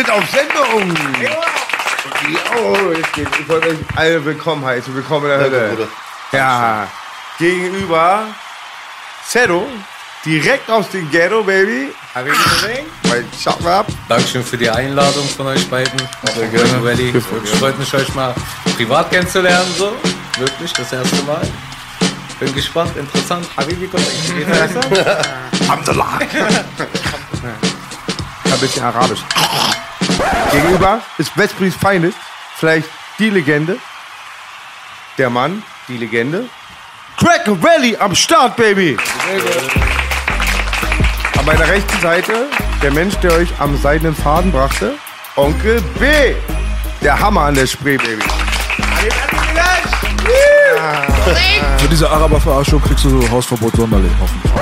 sind auf Sendung. Oh, geht's. Ich wollte euch alle willkommen heißen. Willkommen in der Hölle. Ja, gegenüber Zero, direkt aus dem Ghetto, Baby. Mein Shop ab. Dankeschön für die Einladung von euch beiden. Sehr gerne. Valley. Freut mich, euch mal privat kennenzulernen. So. Wirklich, das erste Mal. Bin gespannt, interessant. Habibi, kommt Geht besser? Alhamdulillah. Ein bisschen arabisch. Gegenüber ist Westbries Feindes, vielleicht die Legende, der Mann, die Legende. Cracker Valley am Start, Baby! An meiner rechten Seite der Mensch, der euch am seidenen Faden brachte, Onkel B. Der Hammer an der Spree, Baby. Für diese Araber-Verarschung kriegst du Hausverbot Sonderling. hoffentlich.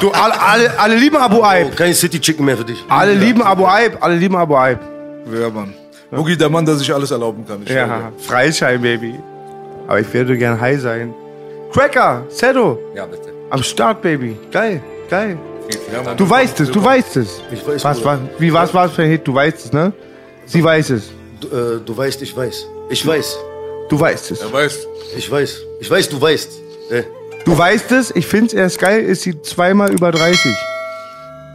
Du, alle, alle, alle lieben Abu Aib. Kein City Chicken mehr für dich. Alle lieben Abu Aib. Alle lieben Abu Aib. Ja, Mann. Boogie, der Mann, der sich alles erlauben kann. Ich Ja. Freischein, Baby. Aber ich werde gern high sein. Cracker, Sedo, Ja, bitte. am Start, Baby. Geil, geil. Dank. Du weißt es, du weißt es. Ich weiß, Was, was, wie, was war es für ein Hit? Du weißt es, ne? Sie weiß es. Du, äh, du weißt, ich weiß. Ich weiß. Du weißt es. Er weiß. Ich weiß. Ich weiß, du weißt. Äh, Du weißt es. Ich find's erst geil, ist sie zweimal über 30.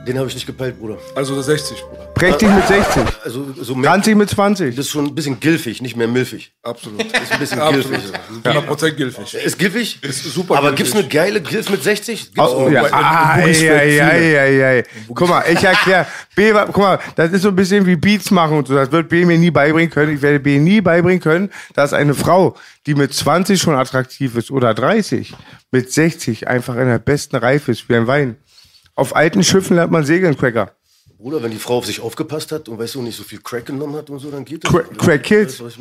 den habe ich nicht gepeilt, Bruder. Also der 60, Bruder. Prächtig mit 60. Also so mehr, 20 mit 20. das ist schon ein bisschen gilfig, nicht mehr milfig. Absolut. Das ist ein bisschen Absolut. gilfig. 100% gilfig. Ist gilfig? Ist super Aber gibt's eine geile Gilf mit 60? Gibt's Oh, ja. bei- Ah. Guck mal, ich erkläre. B, guck mal, das ist so ein bisschen wie Beats machen und so. Das wird B mir nie beibringen können. Ich werde B nie beibringen können, dass eine Frau, die mit 20 schon attraktiv ist oder 30, mit 60 einfach in der besten Reife ist wie ein Wein. Auf alten Schiffen lernt man segeln, Cracker. Bruder, wenn die Frau auf sich aufgepasst hat und weißt du, nicht so viel Crack genommen hat und so, dann geht das. Crack- Crack kills. Weißt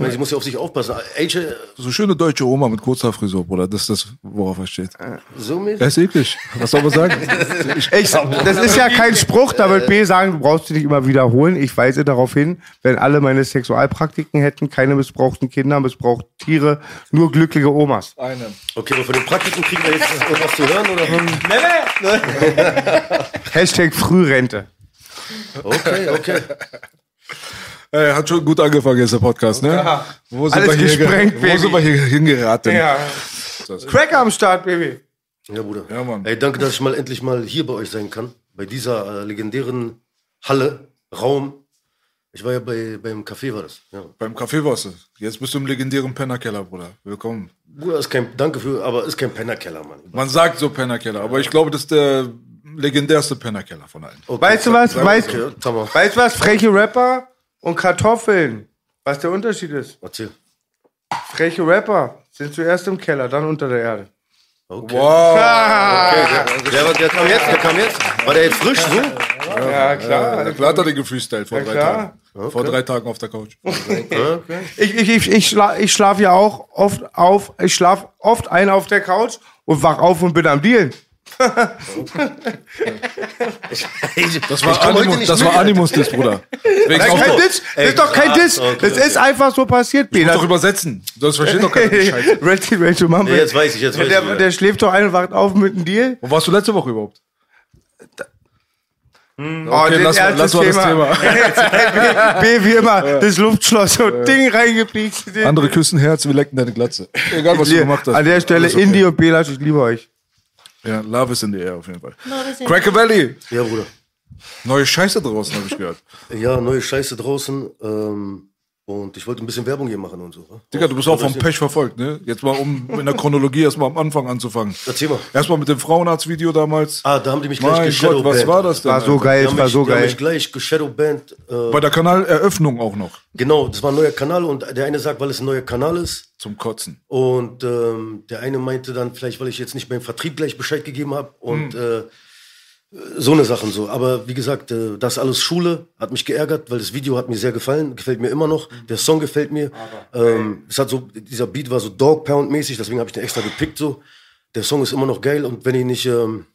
meine? Ich meine, sie muss ja auf sich aufpassen. AJ, So schöne deutsche Oma mit kurzer Frisur, Bruder. Das ist das, worauf er steht. so mäßig? Er ist eklig. Was soll man sagen? Ich, das ist ja kein Spruch, da wird B sagen, du brauchst dich nicht immer wiederholen. Ich weise darauf hin, wenn alle meine Sexualpraktiken hätten, keine missbrauchten Kinder, missbrauchte Tiere, nur glückliche Omas. Eine. Okay, aber von den Praktiken kriegen wir jetzt irgendwas zu hören, oder? Hashtag Frührente. Okay, okay. Ey, hat schon gut angefangen jetzt der Podcast, ne? Wo sind, Alles wir hier, gesprengt, ge- Baby. wo sind wir hier hingeraten? Cracker am Start, Baby. Ja, Bruder. Ja, Mann. Ey, danke, dass ich mal endlich mal hier bei euch sein kann. Bei dieser äh, legendären Halle, Raum. Ich war ja bei, beim Café, war das. Ja. Beim Café warst du. Jetzt bist du im legendären Pennerkeller, Bruder. Willkommen. Bruder, ist kein, danke für, aber ist kein Pennerkeller, Mann. Man sagt so Pennerkeller, aber ich glaube, das ist der legendärste Pennerkeller von allen. Okay, Weißt du was? Weißt, Okay, weißt du was? Freche Rapper und Kartoffeln. Was der Unterschied ist? Erzähl. Freche Rapper sind zuerst im Keller, dann unter der Erde. Okay. Wow. Der, der, war- der kam jetzt, der kam jetzt. War der jetzt frisch, so? Ja, klar. Ja, klar hat er den gefreestylt vor drei klar. Tagen. Vor drei Tagen auf der Couch. Ich, ich, ich, ich, schla, ich schlafe ja auch oft auf, ich schlafe oft ein auf der Couch und wach auf und bin am Dealen. Das war, Animus, das war Animus Diss, Bruder. Nein, kein Diss. Das ist doch kein Diss. Das ist einfach so passiert, muss Peter. doch übersetzen. Sonst versteht doch keiner ready to mumble. Jetzt weiß ich, jetzt weiß der, ich. der schläft doch ein und wacht auf mit einem Deal. Wo warst du letzte Woche überhaupt? Oh, Okay, lass mal- lass mal das B wie immer, das Luftschloss und Ding reingepiekt. Andere küssen Herz, wir lecken deine Glatze. Egal, was du gemacht hast. An der Stelle. Indie und Belasch, ich liebe euch. Ja, Love is in the air auf jeden Fall. Cracker Valley. Ja, Bruder. Neue Scheiße draußen, habe ich gehört. Ja, neue Scheiße draußen. Ähm, Und ich wollte ein bisschen Werbung hier machen und so. ne? Digga, du bist auch vom Pech verfolgt, ne? Jetzt mal, um in der Chronologie erstmal am Anfang anzufangen. Erzähl mal. Erstmal mit dem Frauenarzt-Video damals. Ah, da haben die mich gleich mein Gott, geshadowbanned. was war das denn? War so geil, war mich, so die haben geil. mich gleich geshadowbanned. Äh, Bei der Kanaleröffnung auch noch. genau, das war ein neuer Kanal und der eine sagt, weil es ein neuer Kanal ist. Zum Kotzen. Und ähm, der eine meinte dann vielleicht, weil ich jetzt nicht beim Vertrieb gleich Bescheid gegeben habe und äh, so eine Sachen so. Aber wie gesagt, äh, das alles Schule hat mich geärgert, weil das Video hat mir sehr gefallen, gefällt mir immer noch. Der Song gefällt mir. Ähm, es hat so, dieser Beat war so Dog Pound mäßig, deswegen habe ich den extra gepickt so. Der Song ist immer noch geil und wenn ihr nicht, ähm,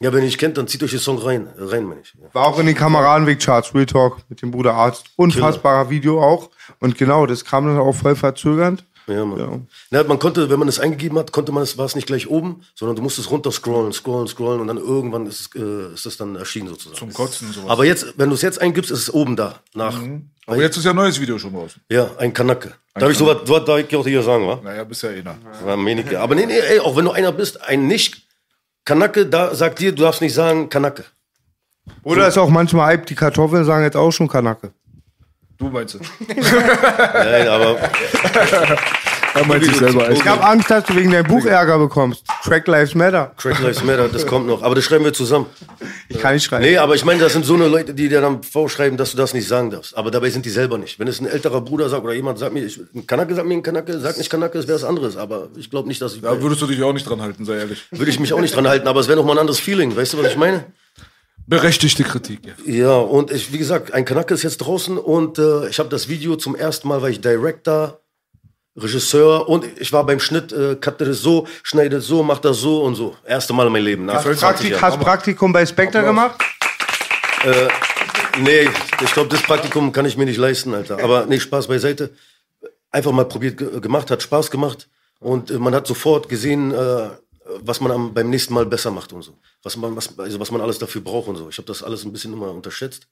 ja, wenn ihr nicht kennt, dann zieht euch den Song rein, äh, rein, meine ich. Ja. War auch in den Kameradenweg-Charts, Real Talk mit dem Bruder Arzt. Unfassbarer Video auch. Und genau, das kam dann auch voll verzögernd. Ja, Mann. Na, man konnte, wenn man es eingegeben hat, konnte man es, war es nicht gleich oben, sondern du musstest runter scrollen, scrollen, scrollen und dann irgendwann ist es, äh, ist es dann erschienen sozusagen. Zum Kotzen sowas. Aber jetzt, wenn du es jetzt eingibst, ist es oben da. Nach. Aber jetzt ist ja ein neues Video schon raus. Ja, ein Kanacke. Darf ich sowas, sowas darf ich auch hier sagen, wa? Naja, bist ja einer. War Menike. Aber nee, nee, ey, auch wenn du einer bist, ein nicht Kanacke, da sagt dir, du darfst nicht sagen Kanacke. Oder ist auch manchmal Hype, die Kartoffeln sagen jetzt auch schon Kanacke. Du meinst es. Nein, aber Er meint sich selber. Ich habe Angst, dass du wegen deinem Buch Ärger bekommst. Track Lives Matter. Crack Lives Matter, das kommt noch. Aber das schreiben wir zusammen. Ich kann nicht schreiben. Nee, aber ich meine, das sind so eine Leute, die dir dann vorschreiben, dass du das nicht sagen darfst. Aber dabei sind die selber nicht. Wenn es ein älterer Bruder sagt oder jemand sagt mir, ich, ein Kanake sagt mir ein Kanake, sagt nicht Kanake, das wäre was anderes. Aber ich glaube nicht, dass ich. Da würdest du dich auch nicht dran halten, sei ehrlich. würde ich mich auch nicht dran halten, aber es wäre noch mal ein anderes Feeling. Weißt du, was ich meine? Berechtigte Kritik. Ja. Ja, und ich, wie gesagt, ein Kanake ist jetzt draußen und äh, ich habe das Video zum ersten Mal, weil ich Director, Regisseur und ich war beim Schnitt, äh, cutte das so, schneide das so, mach das so und so. Erste Mal in meinem Leben. Nach Hast, 20 Praktik, hast Praktikum bei Spectre gemacht? Nee, ich glaube, das Praktikum kann ich mir nicht leisten, Alter. Aber nee, Spaß beiseite. Einfach mal probiert, ge- gemacht, hat Spaß gemacht. Und äh, man hat sofort gesehen, äh, was man am, beim nächsten Mal besser macht und so. Was man, was, also was man alles dafür braucht und so. Ich habe das alles ein bisschen immer unterschätzt.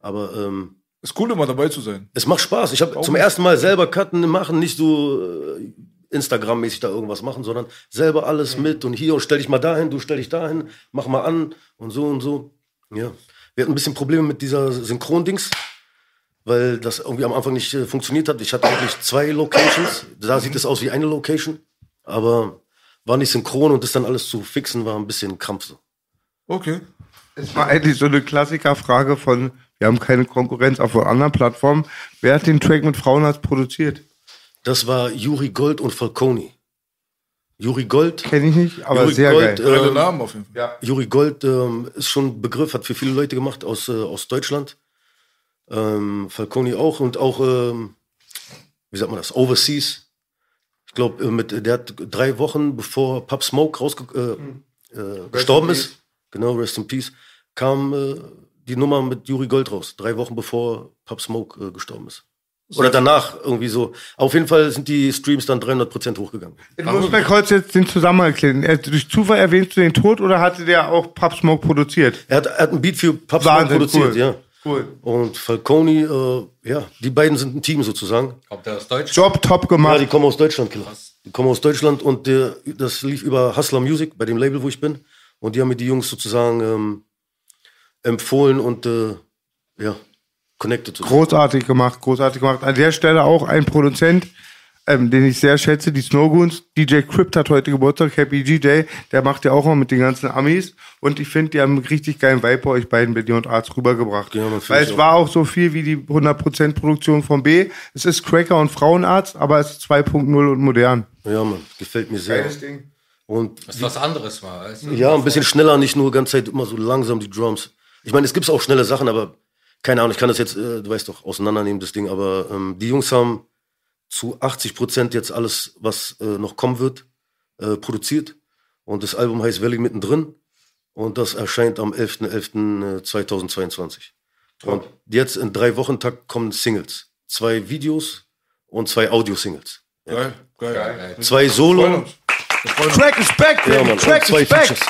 Aber ähm, Ist cool, immer dabei zu sein. es macht Spaß. Ich habe zum ersten Mal selber Cutten machen, nicht so äh, Instagram-mäßig da irgendwas machen, sondern selber alles mit und hier und stell dich mal dahin, du stell dich dahin, mach mal an und so und so. Ja. Wir hatten ein bisschen Probleme mit dieser Synchron-Dings, weil das irgendwie am Anfang nicht äh, funktioniert hat. Ich hatte eigentlich zwei Locations. Da sieht es aus wie eine Location, aber war nicht synchron und das dann alles zu fixen war ein bisschen Krampf so. Okay. Das war eigentlich so eine Klassikerfrage von, wir haben keine Konkurrenz auf anderen Plattformen. Wer hat den Track mit Frauenarzt produziert? Das war Juri Gold und Falconi. Juri Gold. Kenne ich nicht, aber Juri sehr Gold, geil. Geile ähm, Namen auf jeden Fall. Juri Gold ähm, ist schon ein Begriff, hat für viele Leute gemacht aus, äh, aus Deutschland. Ähm, Falconi auch und auch, ähm, wie sagt man das, Overseas. Ich glaube, äh, mit- der hat drei Wochen bevor Pub Smoke rausge äh, äh, gestorben ist, genau, Rest in Peace, kam äh, die Nummer mit Juri Gold raus. Drei Wochen bevor Pub Smoke äh, gestorben ist. Oder danach irgendwie so. Auf jeden Fall sind die Streams dann 300% hochgegangen. Du musst mir kurz jetzt den Zusammenhang erklären. Er- Durch Zufall erwähnst du den Tod oder hatte der auch Pub Smoke produziert? Er hat, er hat einen Beat für Pub Smoke Wahnsinn, produziert, cool. ja. Cool. Und Falconi, äh, ja, die beiden sind ein Team sozusagen. Kommt der aus Deutschland? Job top Ja, gemacht. die kommen aus Deutschland, Killer. Die kommen aus Deutschland und der, das lief über Hustler Music, bei dem Label, wo ich bin. Und die haben mir die Jungs sozusagen ähm, empfohlen und äh, ja, connected. sozusagen. Großartig gemacht, großartig gemacht. An der Stelle auch ein Produzent, ähm, den ich sehr schätze, die Snowgoons. DJ Crypt hat heute Geburtstag, Happy DJ. Der macht ja auch mal mit den ganzen Amis. Und ich finde, die haben einen richtig geilen Vibe bei euch beiden, bei dir und Arzt, rübergebracht. Ja, man Weil es auch. war auch so viel wie die 100% Produktion von B. Es ist Cracker und Frauenarzt, aber es ist 2.0 und modern. Ja, Mann, gefällt mir sehr. Ding. Und Das ist was anderes mal. weißt du? ja, ein bisschen schneller, nicht nur ganze Zeit immer so langsam die Drums. Ich meine, es gibt auch schnelle Sachen, aber keine Ahnung, ich kann das jetzt, äh, du weißt doch, auseinandernehmen, das Ding. Aber ähm, die Jungs haben zu 80 Prozent jetzt alles, was äh, noch kommen wird, äh, produziert. Und das Album heißt Valley mittendrin. Und das erscheint am 11.11.2022. Und jetzt in drei Wochen Takt kommen Singles. Zwei Videos und zwei Audio-Singles. Geil, geil. Zwei Freuen Solo. Track is back, Ja, baby. Mann, Track zwei is back. Features.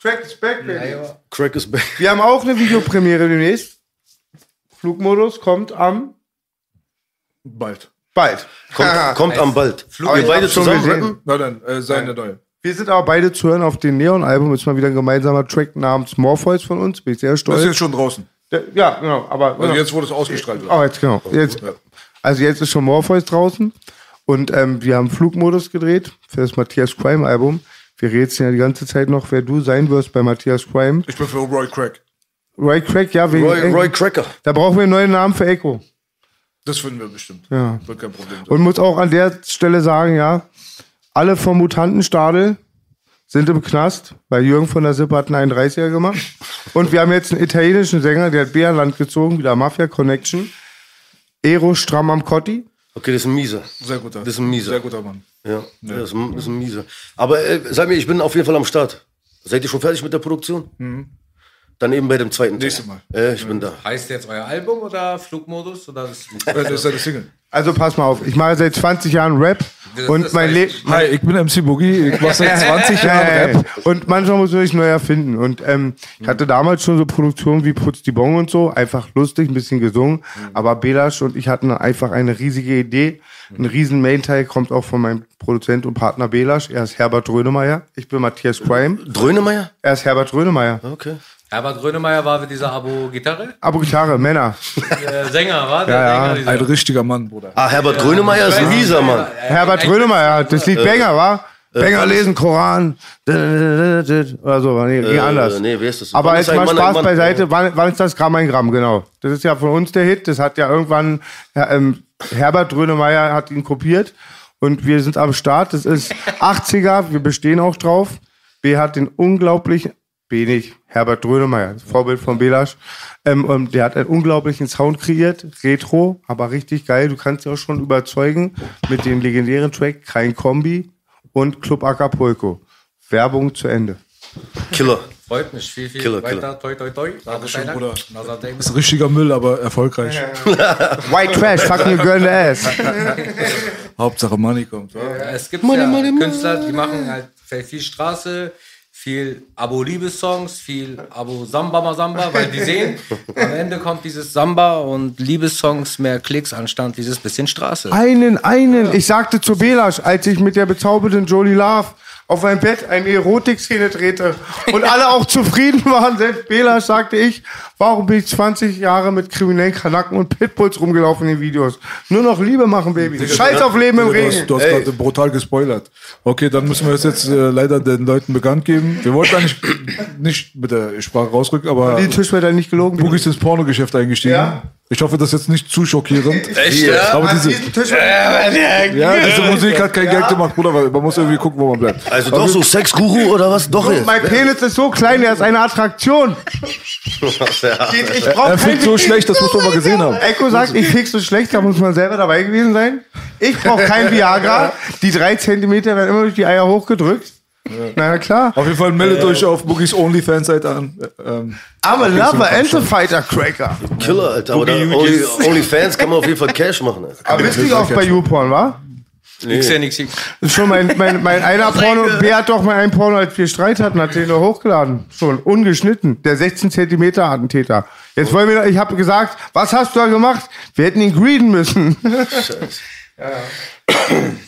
Track is back, baby. Crack is back. Wir haben auch eine Videopremiere demnächst. Flugmodus kommt am Bald. Bald. Kommt, kommt am bald. Aber Wir beide zusammen gesehen. rappen. Na dann, äh, seine neue. Wir sind aber beide zu hören auf dem Neon-Album. Ist mal wieder ein gemeinsamer Track namens Morpheus von uns. Bin ich sehr Das ist stolz. jetzt schon draußen. Ja, genau. Aber, Also genau. jetzt, wo das ausgestrahlt wird. Oh, jetzt genau. Jetzt. Also jetzt ist schon Morpheus draußen und ähm, wir haben Flugmodus gedreht für das Matthias Crime Album. Wir rätseln ja die ganze Zeit noch, wer du sein wirst bei Matthias Crime. Ich bin für Roy Craig. Roy Craig, ja, wegen Roy, Roy Cracker. Da brauchen wir einen neuen Namen für Echo. Das finden wir bestimmt. Ja. Wird kein Problem sein. Und muss auch an der Stelle sagen, ja, alle vom Mutantenstadel sind im Knast, weil Jürgen von der Sippe hat einen 31er gemacht. Und wir haben jetzt einen italienischen Sänger, der hat Bärland gezogen, wieder Mafia Connection. Ero stramm am Cotti. Okay, das ist ein Mieser. Sehr guter. Das ist ein Mieser. Sehr guter Mann. Ja, Das, ist ein, das ist ein Mieser. Aber äh, sag mir, ich bin auf jeden Fall am Start. Seid ihr schon fertig mit der Produktion? Dann eben bei dem zweiten Teil. Nächstes Mal. Äh, ich bin da. Heißt jetzt euer Album oder Flugmodus? Oder das Das ist eine Single. Also pass mal auf, ich mache seit 20 Jahren Rap Das und ist mein Leben. Hi, ich bin MC Boogie. Ich mache seit 20 Jahren Rap. Und manchmal muss man sich neu erfinden. Und ähm, ich hatte damals schon so Produktionen wie Putz die Bon und so, einfach lustig, ein bisschen gesungen. Aber Belasch und ich hatten einfach eine riesige Idee. Ein riesen Mainteil kommt auch von meinem Produzent und Partner Belasch. Er ist Herbert Rönemeyer. Ich bin Matthias Crime. Drönemeyer? Er ist Herbert Rönemeyer. Okay. Herbert Grönemeyer war mit dieser Abo-Gitarre. Abo Gitarre, Männer. Der Sänger, war der Ja, ja. Sänger dieser Ein richtiger Mann, Bruder. Ah, Herbert Grönemeyer ist ein Mieser, Mann. Herbert Rönemeyer, das Lied Banger, war? Banger lesen, Koran. Oder so, nee, Äh, anders. nee, wie ist das? Aber jetzt mal Mann Spaß Mann? beiseite. Wann, wann ist das Gramm ein Gramm, genau. Das ist ja von uns der Hit. Das hat ja irgendwann ja, ähm, Herbert Rönemeyer hat ihn kopiert. Und wir sind am Start. Das ist 80er. Wir bestehen auch drauf. B hat den unglaublichen, B nicht, Herbert Drönemeyer, das Vorbild von Belasch. Ähm, und der hat einen unglaublichen Sound kreiert, Retro, aber richtig geil. Du kannst dich auch schon überzeugen mit dem legendären Track Kein Kombi und Club Acapulco. Werbung zu Ende. Killer. Freut mich. Viel, viel Killer, weiter. Toi, toi, toi. Dankeschön, Dank. Bruder. Ist richtiger Müll, aber erfolgreich. White Trash, fucking girl in the ass. Hauptsache Money kommt. Ja. Ja, Es gibt ja Künstler, die machen halt viel Straße, viel Abo-Liebessongs, viel Abo-Samba-Samba, weil die sehen, am Ende kommt dieses Samba und Liebessongs mehr Klicks anstatt dieses bisschen Straße. Einen, einen. Ich sagte zu Belasch, als ich mit der bezauberten Jolie Love auf mein Bett eine Erotikszene drehte und alle auch zufrieden waren, selbst Belasch sagte ich, warum bin ich 20 Jahre mit kriminellen Kanaken und Pitbulls rumgelaufen in den Videos? Nur noch Liebe machen, Baby. Scheiß auf Leben im Du hast, Regen. du hast gerade brutal gespoilert. Okay, dann müssen wir es jetzt äh, leider den Leuten bekannt geben. Wir wollten eigentlich nicht mit der Sprache rausrücken, aber Die Tischwetter nicht gelogen. Boogie ist ins Pornogeschäft eingestiegen. Ja. Ich hoffe, das ist jetzt nicht zu schockierend. Echt, ja? Aber diese, ja, diese Musik hat kein Geld gemacht, Bruder, weil man muss irgendwie gucken, wo man bleibt. Also doch so Sexguru oder was? Doch jetzt. Mein Penis ist so klein, er ist eine Attraktion. Ich brauch Er fickt so schlecht, das muss man mal gesehen haben. Echo sagt, ich fick so schlecht, da muss man selber dabei gewesen sein. Ich brauche kein Viagra. Die drei Zentimeter werden immer durch die Eier hochgedrückt. Na ja, klar. Auf jeden Fall meldet euch auf Boogies OnlyFans-Seite an. Ähm, I'm a lover and a fighter cracker. Killer, Alter. Aber Only, OnlyFans kann man auf jeden Fall Cash machen. Alter. Aber bist du auch bei YouPorn, wa? Nix ja, nix. Das ist schon mein, mein, mein einer Porno. Wer hat doch mal einen Porno, als wir Streit hatten, hat den doch hochgeladen. Schon ungeschnitten. Der 16 Zentimeter Attentäter. Jetzt wollen wir, ich habe gesagt, was hast du da gemacht? Wir hätten ihn greeden müssen.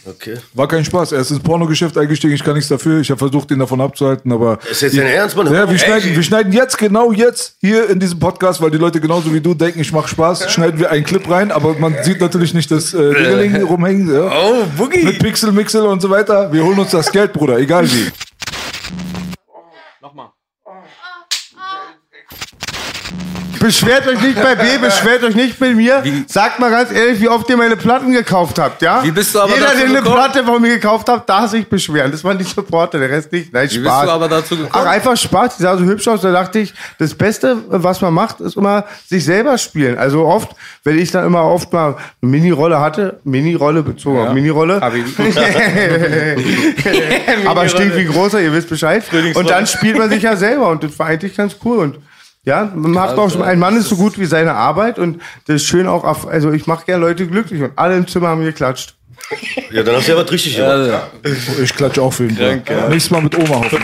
Okay. war kein Spaß. Er ist ins Pornogeschäft eingestiegen, ich kann nichts dafür. Ich habe versucht, ihn davon abzuhalten, aber. Ist jetzt dein Ernst, Mann? Ja, wir schneiden, wir schneiden jetzt, genau jetzt, hier in diesem Podcast, weil die Leute genauso wie du denken, ich mache Spaß, schneiden wir einen Clip rein, aber man sieht natürlich nicht das äh, Dingeling rumhängen. Ja. Oh, Boogie. Mit Pixel, Mixel und so weiter. Wir holen uns das Geld, Bruder, egal wie. Beschwert euch nicht bei B, beschwert euch nicht bei mir. Sagt mal ganz ehrlich, wie oft ihr meine Platten gekauft habt, ja? Wie bist du aber Jeder, dazu der eine gekommen? Platte von mir gekauft hat, darf sich beschweren. Das waren die Supporter, der Rest nicht. Nein, Wie bist Spaß. du aber dazu gekommen? Ach, einfach Spaß. Die sah so hübsch aus. Da dachte ich, das Beste, was man macht, ist immer sich selber spielen. Also oft, wenn ich dann immer oft mal eine Mini-Rolle hatte, Mini-Rolle bezogen auf Mini-Rolle. Aber stinkt wie großer, ihr wisst Bescheid. Und dann spielt man sich ja selber und das war eigentlich ganz cool. Und ja, man macht auch schon, ein Mann ist so gut wie seine Arbeit und das ist schön auch, auf, also ich mache gerne Leute glücklich und alle im Zimmer haben geklatscht. Ja, dann hast du ja was richtig gemacht. Ich klatsche auch für ihn. Bruder. Nächstes Mal mit Oma hoffen.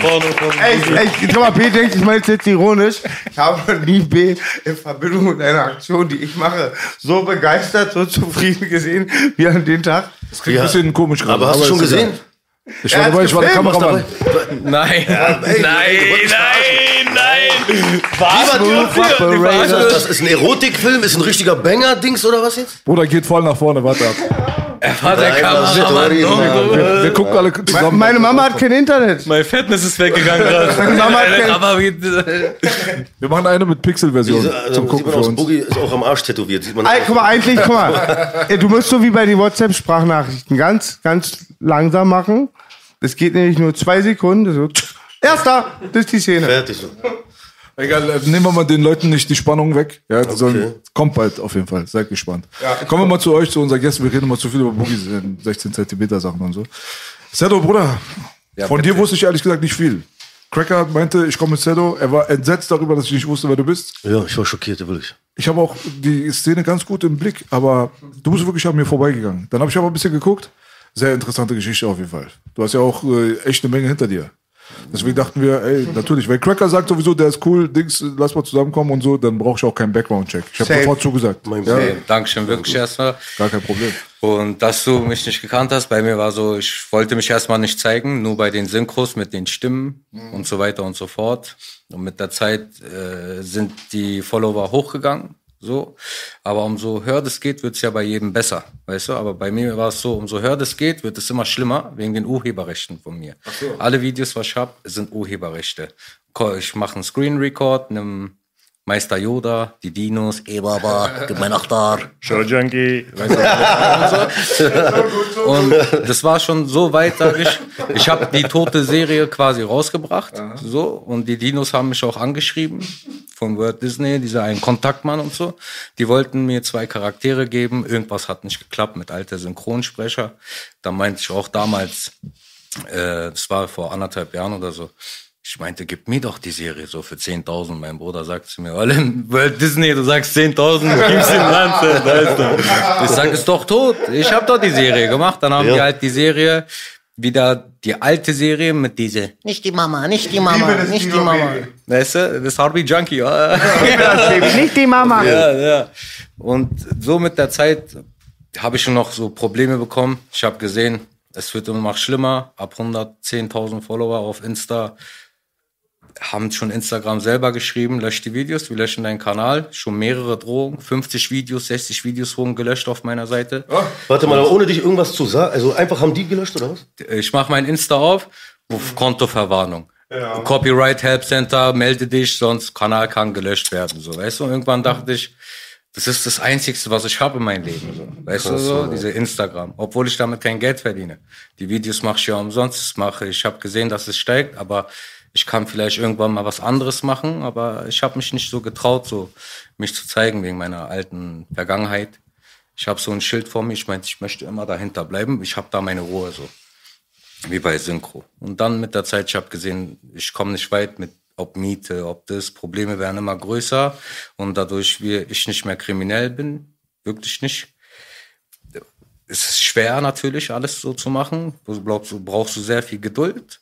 Ey, ey, guck mal, B denkt, ich meine es jetzt ironisch. Ich habe nie B in Verbindung mit einer Aktion, die ich mache, so begeistert, so zufrieden gesehen wie an dem Tag. Das klingt ein bisschen komisch gerade. Aber hast du schon gesehen? Ich war dabei, ich war der Kameramann. Nein, nein, nein, nein. Das, das ist ein Erotikfilm, ist ein richtiger Banger-Dings oder was jetzt? Bruder geht voll nach vorne, warte ab. Er war der Kameramann. Wir, wir gucken alle zusammen. Meine Mama hat kein Internet. Mein Fitness ist weggegangen gerade. Mama hat kein- Aber Wir machen eine mit Pixel-Version zum also, sieht Gucken für uns. Boogie ist auch am Arsch tätowiert. Sieht man Ey, guck mal, eigentlich, guck mal. Du musst so wie bei den WhatsApp-Sprachnachrichten ganz, ganz langsam machen. Es geht nämlich nur zwei Sekunden. So. Erster, das ist die Szene. fertig so. Egal, äh, nehmen wir mal den Leuten nicht die Spannung weg. Ja, die sollen, kommt bald auf jeden Fall. Seid gespannt. Kommen wir mal zu euch, zu unseren Gästen. Wir reden mal zu viel über Boogies, äh, 16 Zentimeter Sachen und so. Sedo, Bruder, von dir wusste ich ehrlich gesagt nicht viel. Cracker meinte, ich komme mit Sedo. Er war entsetzt darüber, dass ich nicht wusste, wer du bist. Ja, ich war schockiert, wirklich. Ich habe auch die Szene ganz gut im Blick, aber du bist wirklich an mir vorbeigegangen. Dann habe ich aber ein bisschen geguckt. Sehr interessante Geschichte auf jeden Fall. Du hast ja auch äh, echt eine Menge hinter dir. Deswegen dachten wir, ey, natürlich, wenn Cracker sagt sowieso, der ist cool, Dings, lass mal zusammenkommen und so, dann brauche ich auch keinen Background-Check. Ich habe sofort zugesagt. Mein ja, Dankeschön wirklich erstmal. gar kein Problem. Und dass du mich nicht gekannt hast, bei mir war so, ich wollte mich erstmal nicht zeigen, nur bei den Synchros mit den Stimmen und so weiter und so fort. Und mit der Zeit äh, sind die Follower hochgegangen. So, aber umso höher das geht, wird's ja bei jedem besser, weißt du? Aber bei mir war es so, umso höher das geht, wird es immer schlimmer wegen den Urheberrechten von mir. Alle Videos, was ich hab, sind Urheberrechte. Ich mache einen Screen Record, nimm Meister Yoda, die Dinos, Ebaba, gib mein Achtar. Show Junkie. Und das war schon so weit, sag ich. Ich habe die tote Serie quasi rausgebracht. So. Und die Dinos haben mich auch angeschrieben von Walt Disney, dieser ein Kontaktmann und so. Die wollten mir zwei Charaktere geben. Irgendwas hat nicht geklappt mit alter Synchronsprecher. Da meinte ich auch damals, äh, das war vor anderthalb Jahren oder so. Ich meinte, gib mir doch die Serie so für 10.000. Mein Bruder sagt zu mir, Olin, Walt Disney, du sagst 10.000, du gibst den Land. Da ist er. Ich sag, ist doch tot. Ich habe doch die Serie gemacht. Dann haben Ja. die halt die Serie, wieder die alte Serie mit diese, nicht die Mama, nicht die Mama, das nicht die Mama. Weißt du, das Harvey Junkie. nicht die Mama. Ja, ja. Und so mit der Zeit habe ich schon noch so Probleme bekommen. Ich habe gesehen, es wird immer noch schlimmer. Ab 110.000 Follower auf Insta haben schon Instagram selber geschrieben, löscht die Videos, wir löschen deinen Kanal. Schon mehrere Drohungen, 50 Videos, 60 Videos wurden gelöscht auf meiner Seite. Warte mal, ohne dich irgendwas zu sagen. Also einfach haben die gelöscht oder was? Ich mache mein Insta auf, auf Kontoverwarnung. Copyright Help Center, melde dich, sonst Kanal kann gelöscht werden. So, weißt du, und irgendwann dachte ich, das ist das Einzigste, was ich habe in meinem Leben. So. Weißt du, so, diese Instagram. Obwohl ich damit kein Geld verdiene. Die Videos mache ich ja umsonst. Das mache ich. Ich habe gesehen, dass es steigt, aber ich kann vielleicht irgendwann mal was anderes machen. Aber ich habe mich nicht so getraut, so mich zu zeigen wegen meiner alten Vergangenheit. Ich habe so ein Schild vor mir. Ich meinte, ich möchte immer dahinter bleiben. Ich habe da meine Ruhe so wie bei Synchro. Und dann mit der Zeit, ich habe gesehen, ich komme nicht weit mit ob Miete, ob das, Probleme werden immer größer und dadurch, wie ich nicht mehr kriminell bin, wirklich nicht. Es ist schwer natürlich, alles so zu machen. Du brauchst, du brauchst du sehr viel Geduld.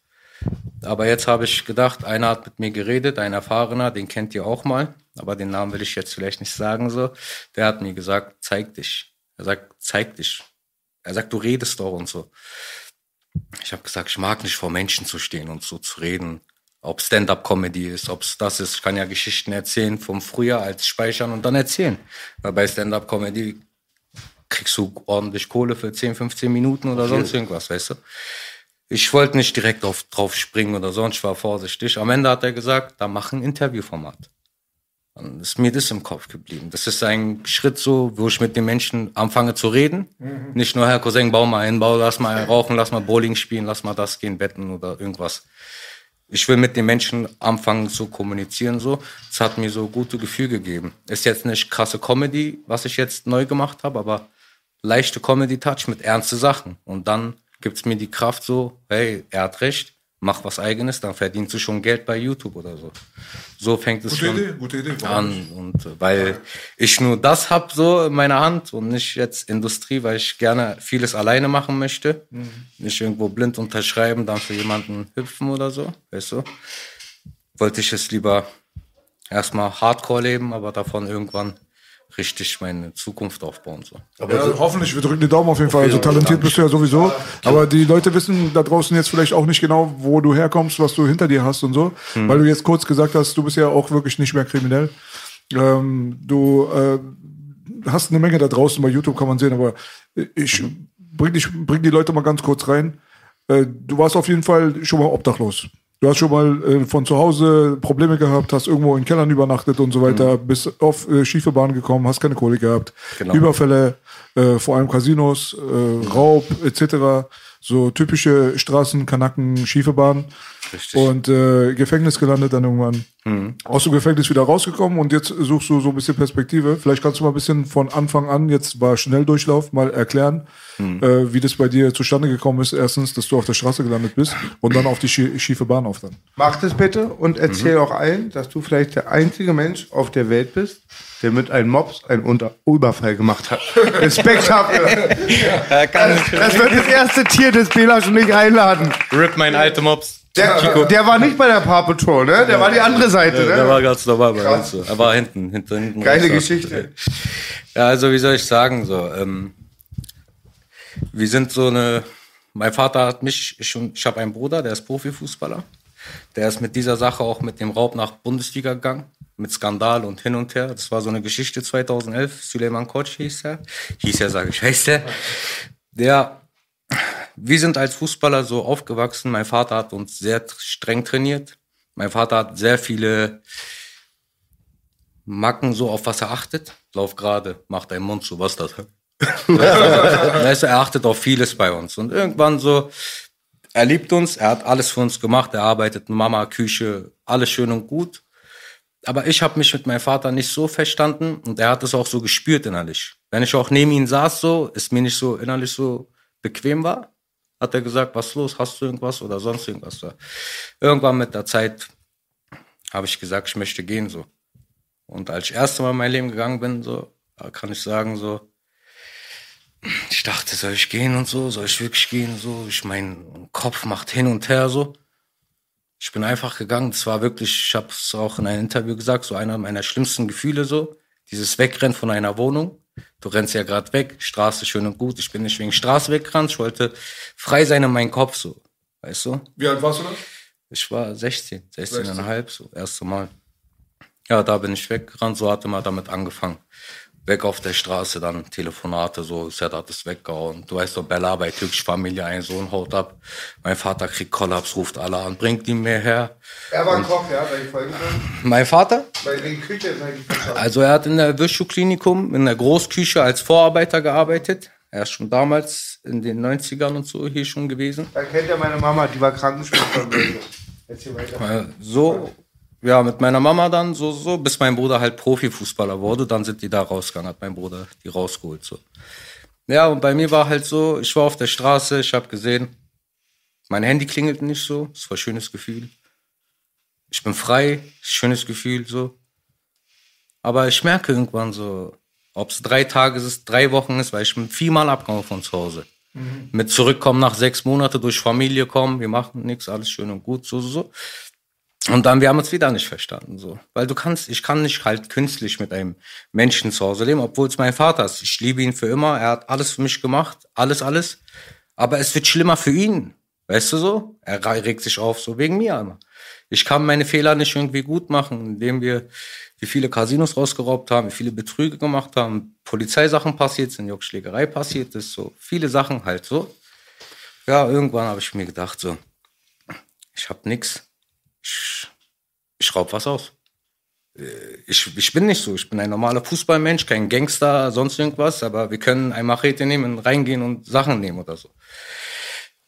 Aber jetzt habe ich gedacht, einer hat mit mir geredet, ein Erfahrener, den kennt ihr auch mal, aber den Namen will ich jetzt vielleicht nicht sagen so. Der hat mir gesagt, zeig dich. Er sagt, zeig dich. Er sagt, du redest doch und so. Ich habe gesagt, ich mag nicht vor Menschen zu stehen und so zu reden. Ob Stand-up-Comedy ist, ob es das ist. Ich kann ja Geschichten erzählen vom Frühjahr als speichern und dann erzählen. Weil bei Stand-up-Comedy kriegst du ordentlich Kohle für 10, 15 Minuten oder sonst irgendwas, weißt du? Ich wollte nicht direkt auf, drauf springen oder sonst, ich war vorsichtig. Am Ende hat er gesagt, da mach ein Interviewformat. Dann ist mir das im Kopf geblieben. Das ist ein Schritt so, wo ich mit den Menschen anfange zu reden. Nicht nur, Herr Cousin, bau mal ein, bau, lass mal rauchen, lass mal Bowling spielen, lass mal das gehen, wetten oder irgendwas. Ich will mit den Menschen anfangen zu kommunizieren so. Es hat mir so gute Gefühl gegeben. Ist jetzt nicht krasse Comedy, was ich jetzt neu gemacht habe, aber leichte Comedy-Touch mit ernste Sachen. Und dann gibt's mir die Kraft so, hey, er hat recht, mach was eigenes, dann verdienst du schon Geld bei YouTube oder so. So fängt es Gute schon Idee, gute Idee. nicht? an. Und äh, weil ich nur das hab so in meiner Hand und nicht jetzt Industrie, weil ich gerne vieles alleine machen möchte. Nicht irgendwo blind unterschreiben, dann für jemanden hüpfen oder so, weißt du. Wollte ich es lieber erstmal Hardcore leben, aber davon irgendwann richtig meine Zukunft aufbauen. So. Aber Ja, hoffentlich, wir drücken die Daumen auf jeden Fall. Also talentiert bist du ja sowieso. Aber die Leute wissen da draußen jetzt vielleicht auch nicht genau, wo du herkommst, was du hinter dir hast und so. Hm. Weil du jetzt kurz gesagt hast, du bist ja auch wirklich nicht mehr kriminell. Ähm, du äh, hast eine Menge da draußen bei YouTube, kann man sehen, aber ich bring, dich, bring die Leute mal ganz kurz rein. Äh, du warst auf jeden Fall schon mal obdachlos. Du hast schon mal äh, von zu Hause Probleme gehabt, hast irgendwo in Kellern übernachtet und so weiter, bist auf äh, schiefe Bahn gekommen, hast keine Kohle gehabt. Genau. Überfälle, äh, vor allem Casinos, äh, Raub etc. So typische Straßen, Kanacken, schiefe Bahn. Richtig. Und äh, Gefängnis gelandet dann irgendwann. Aus dem Gefängnis wieder rausgekommen und jetzt suchst du so ein bisschen Perspektive. Vielleicht kannst du mal ein bisschen von Anfang an, jetzt war Schnelldurchlauf, mal erklären, äh, wie das bei dir zustande gekommen ist. Erstens, dass du auf der Straße gelandet bist und dann auf die schie schiefe Bahn auf dann. Mach das bitte und erzähl auch allen, dass du vielleicht der einzige Mensch auf der Welt bist, der mit einem Mops einen Unter Überfall gemacht hat. Respekt dafür. Das wird das erste Tier des Bela schon nicht einladen. Rip mein alter Mops. Der, der war nicht bei der Paw Patrol, ne? Der war die andere Seite, ne? Der war ganz normal bei uns. So. Er war hinten, hinter hinten. Geile. Geschichte. Ja, also wie soll ich sagen, so, ähm, wir sind so eine, mein Vater hat mich, ich, und- ich habe einen Bruder, der ist Profifußballer. Der ist mit dieser Sache auch mit dem Raub nach Bundesliga gegangen, mit Skandal und hin und her. Das war so eine Geschichte 2011. Suleiman Koch hieß er. Hieß er, sage ich, heißt er. Der, wir sind als Fußballer so aufgewachsen. Mein Vater hat uns sehr tr- streng trainiert. Mein Vater hat sehr viele Macken so auf was er achtet. Lauf gerade, mach deinen Mund zu, was das? weißt du, er achtet auf vieles bei uns. Und irgendwann so, er liebt uns, er hat alles für uns gemacht, er arbeitet Mama, Küche, alles schön und gut. Aber ich habe mich mit meinem Vater nicht so verstanden und er hat es auch so gespürt innerlich. Wenn ich auch neben ihm saß, so, ist mir nicht so innerlich so bequem war, hat er gesagt, was ist los, hast du irgendwas oder sonst irgendwas. Irgendwann mit der Zeit habe ich gesagt, ich möchte gehen so. Und als ich erste Mal in mein Leben gegangen bin, so, kann ich sagen, so, ich dachte, soll ich gehen und so, soll ich wirklich gehen, so, ich mein Kopf macht hin und her, so. Ich bin einfach gegangen, es war wirklich, ich habe es auch in einem Interview gesagt, so einer meiner schlimmsten Gefühle, so, dieses Wegrennen von einer Wohnung. Du rennst ja gerade weg, Straße schön und gut, ich bin nicht wegen Straße weggerannt, ich wollte frei sein in meinem Kopf, so, weißt du? Wie alt warst du da? Ich war 16, 16,5, so, erste Mal. Ja, da bin ich weggerannt, so hatte man damit angefangen. Weg auf der Straße, dann Telefonate, so, Set hat es weggehauen. Du weißt doch, Bella bei türkischer Familie, ein Sohn haut ab. Mein Vater kriegt Kollaps, ruft alle an, bringt ihn mir her. Er war ein Koch, ja, bei den Folgen. Mein Vater? Bei den Küche. Also er hat in der Wirtschuklinikum, in der Großküche als Vorarbeiter gearbeitet. Er ist schon damals in den 90ern und so hier schon gewesen. Da kennt ja meine Mama, die war Krankenschwester. Erzähl weiter. So, ja, mit meiner Mama dann so, so, bis mein Bruder halt Profifußballer wurde, dann sind die da rausgegangen, hat mein Bruder die rausgeholt, so. Ja, und bei mir war halt so, ich war auf der Straße, ich habe gesehen, mein Handy klingelt nicht so, das war ein schönes Gefühl. Ich bin frei, schönes Gefühl, so. Aber ich merke irgendwann so, ob es drei Tage ist, drei Wochen ist, weil ich bin viermal abgehauen von zu Hause. Mit zurückkommen nach sechs Monate durch Familie kommen, wir machen nichts, alles schön und gut, so, so, so. Und dann, wir haben uns wieder nicht verstanden, so. Weil du kannst, ich kann nicht halt künstlich mit einem Menschen zu Hause leben, obwohl es mein Vater ist. Ich liebe ihn für immer, er hat alles für mich gemacht, alles, alles. Aber es wird schlimmer für ihn. Weißt du so? Er regt sich auf, so wegen mir immer. Ich kann meine Fehler nicht irgendwie gut machen, indem wir, wie viele Casinos rausgeraubt haben, wie viele Betrüge gemacht haben, Polizeisachen passiert sind, Juckschlägerei passiert ist, so viele Sachen halt so. Ja, irgendwann habe ich mir gedacht, so, ich hab nix. Ich, ich raub was aus. Äh, Ich, ich bin nicht so. Ich bin ein normaler Fußballmensch, kein Gangster, sonst irgendwas, aber wir können ein Machete nehmen, reingehen und Sachen nehmen oder so.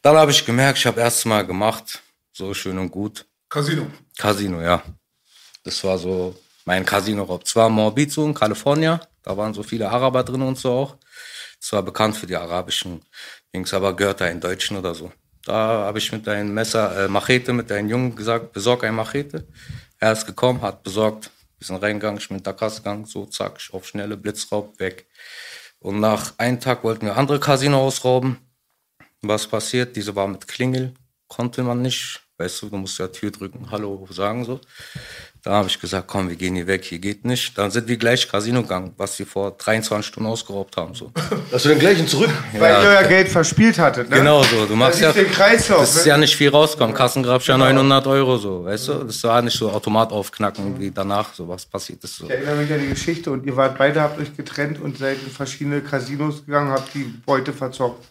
Dann habe ich gemerkt, ich habe erst mal gemacht, so schön und gut. Casino. Casino, ja. Das war so mein Casino-Raub. Zwar Morbizo in Kalifornien, da waren so viele Araber drin und so auch. Es war bekannt für die arabischen Dings, aber gehört da einen Deutschen oder so. Da habe ich mit einem Messer, äh, Machete, mit einem Jungen gesagt, besorg ein Machete. Er ist gekommen, hat besorgt, sind reingegangen, ich bin mit der gegangen, so zack, auf schnelle Blitzraub, weg. Und nach einem Tag wollten wir andere Casino ausrauben. Was passiert? Diese war mit Klingel, konnte man nicht. Weißt du, du musst ja Tür drücken, Hallo sagen so. Da habe ich gesagt, komm, wir gehen hier weg, hier geht nicht. Dann sind wir gleich Casino gegangen, was wir vor 23 Stunden ausgeraubt haben. So. Hast du den gleichen zurück? Weil ihr euer Geld verspielt hattet, ne? Genau so. Du machst ja, der Kreislauf, das ist ne? ja nicht viel rauskommen. Kassengrab ja 900 Euro so, weißt du? Das war nicht so Automat aufknacken, wie danach so was passiert ist. So. Ich erinnere mich an die Geschichte und ihr wart beide, habt euch getrennt und seid in verschiedene Casinos gegangen, habt die Beute verzockt.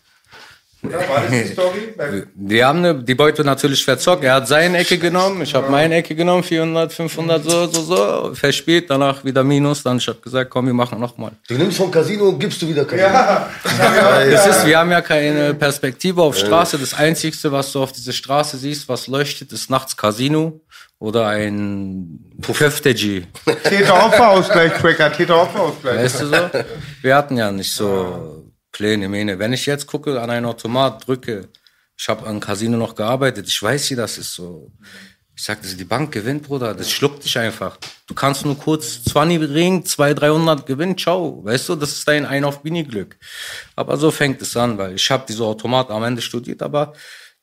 Oder? War das die Story? Wir haben ne, die Beute natürlich verzockt. Er hat seine Ecke genommen, ich habe meine Ecke genommen, 400, 500, so, so, so, verspielt, danach wieder Minus. Dann ich habe gesagt, komm, wir machen nochmal. Du nimmst vom Casino und gibst du wieder Casino. Ja, Das ist, wir haben ja keine Perspektive auf Straße. Das Einzige, was du auf dieser Straße siehst, was leuchtet, ist nachts Casino oder ein Köfteji. Täter-Opfer-Ausgleich, Tracker, Täter-Opfer-Ausgleich. Weißt du so? Wir hatten ja nicht so Pläne, Mähne. Wenn ich jetzt gucke, an einen Automat drücke, ich habe an Casino noch gearbeitet, ich weiß, wie das ist so. Ich sag, das ist die Bank gewinnt, Bruder, das schluckt dich einfach. Du kannst nur kurz 20 bringen, 200, 300 gewinnen, ciao. Weißt du, das ist dein Ein auf Bini-Glück. Aber so fängt es an, weil ich habe diese Automat am Ende studiert, aber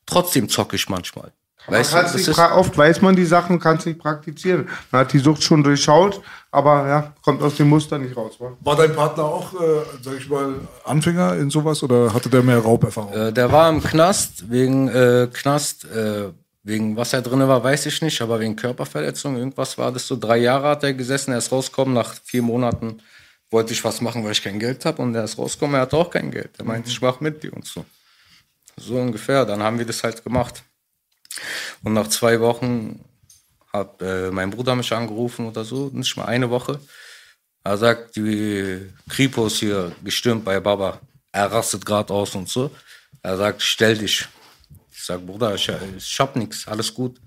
trotzdem zocke ich manchmal. Weißt du, Kann's das nicht oft weiß man die Sachen, kann es nicht praktizieren. Man hat die Sucht schon durchschaut, aber ja, kommt aus dem Muster nicht raus. wa? War dein Partner auch, äh, sag ich mal, Anfänger in sowas oder hatte der mehr Rauberfahrung? Äh, der war im Knast wegen äh, Knast, äh, wegen was er drin war, weiß ich nicht, aber wegen Körperverletzung, irgendwas war das so. Drei Jahre hat er gesessen, er ist rausgekommen, nach vier Monaten wollte ich was machen, weil ich kein Geld habe und er ist rausgekommen, er hat auch kein Geld. Er meinte, ich mach mit dir und so. So ungefähr, dann haben wir das halt gemacht. Und nach zwei Wochen hat äh, mein Bruder mich angerufen oder so, nicht mal eine Woche. Er sagt, die Kripo ist hier gestürmt bei Baba. Er rastet gerade aus und so. Er sagt, stell dich. Ich sag, Bruder, ich, ich hab nix, alles gut.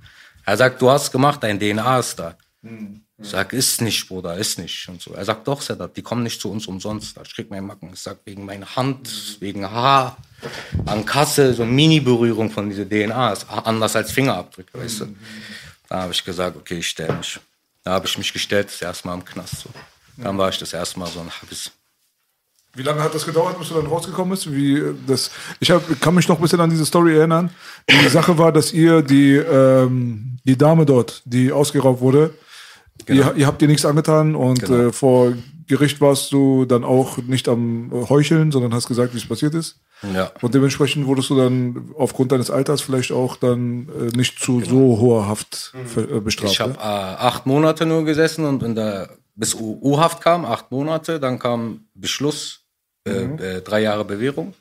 Er sagt, du hast gemacht, dein DNA ist da. Ich sag, ist nicht, Bruder, ist nicht. Und so. Er sagt, doch, Sedat, die kommen nicht zu uns umsonst. Ich krieg meinen Macken. Ich sag, wegen meiner Hand, wegen Haar, an Kasse, so eine Mini-Berührung von dieser DNA ist anders als Fingerabdrücke, weißt du. Da habe ich gesagt, okay, ich stelle mich. Da habe ich mich gestellt, das erste Mal im Knast. So. Dann war ich das erste Mal so ein Habis. Wie lange hat das gedauert, bis du dann rausgekommen bist? Wie, das, ich hab, kann mich noch ein bisschen an diese Story erinnern. Die Sache war, dass ihr die, ähm, die Dame dort, die ausgeraubt wurde, ihr, ihr habt ihr nichts angetan und Genau. äh, vor Gericht warst du dann auch nicht am äh, Heucheln, sondern hast gesagt, wie es passiert ist. Ja. Und dementsprechend wurdest du dann aufgrund deines Alters vielleicht auch dann äh, nicht zu so hoher Haft ver- äh, bestraft. Ich habe ne? äh, acht Monate nur gesessen und in der, bis U-Haft kam, acht Monate, dann kam Beschluss, äh, äh, drei Jahre Bewährung.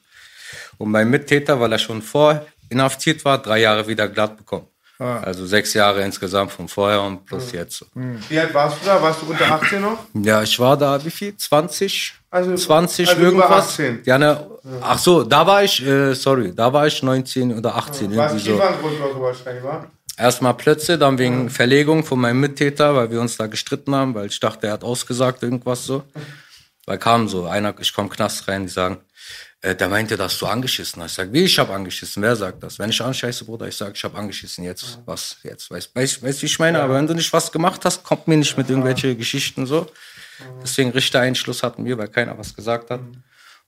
Und mein Mittäter, weil er schon vor inhaftiert war, drei Jahre wieder glatt bekommen. Also sechs Jahre insgesamt von vorher und plus jetzt. so. Wie alt warst du da? Warst du unter 18 noch? Ja, ich war da, wie viel? 20? Also- 20 also irgendwas? 18. Ja, ne, ach so, da war ich, äh, sorry, da war ich 19 oder 18, Warst irgendwie so. Kieferngrund oder so wahrscheinlich, wa? Erstmal Plötze, dann wegen Verlegung von meinem Mittäter, weil wir uns da gestritten haben, weil ich dachte, er hat ausgesagt, irgendwas so. Weil kam so, einer, ich komm Knast rein, die sagen, äh, der meinte, dass du angeschissen hast. Ich sag, wie, ich hab angeschissen? Wer sagt das? Wenn ich anscheiße, Bruder, ich sag, ich hab angeschissen. Jetzt, was, jetzt? Weißt du, weißt, weißt, wie ich meine? Aber wenn du nicht was gemacht hast, kommt mir nicht mit irgendwelche Geschichten so. Deswegen Richtereinschluss hatten wir, weil keiner was gesagt hat.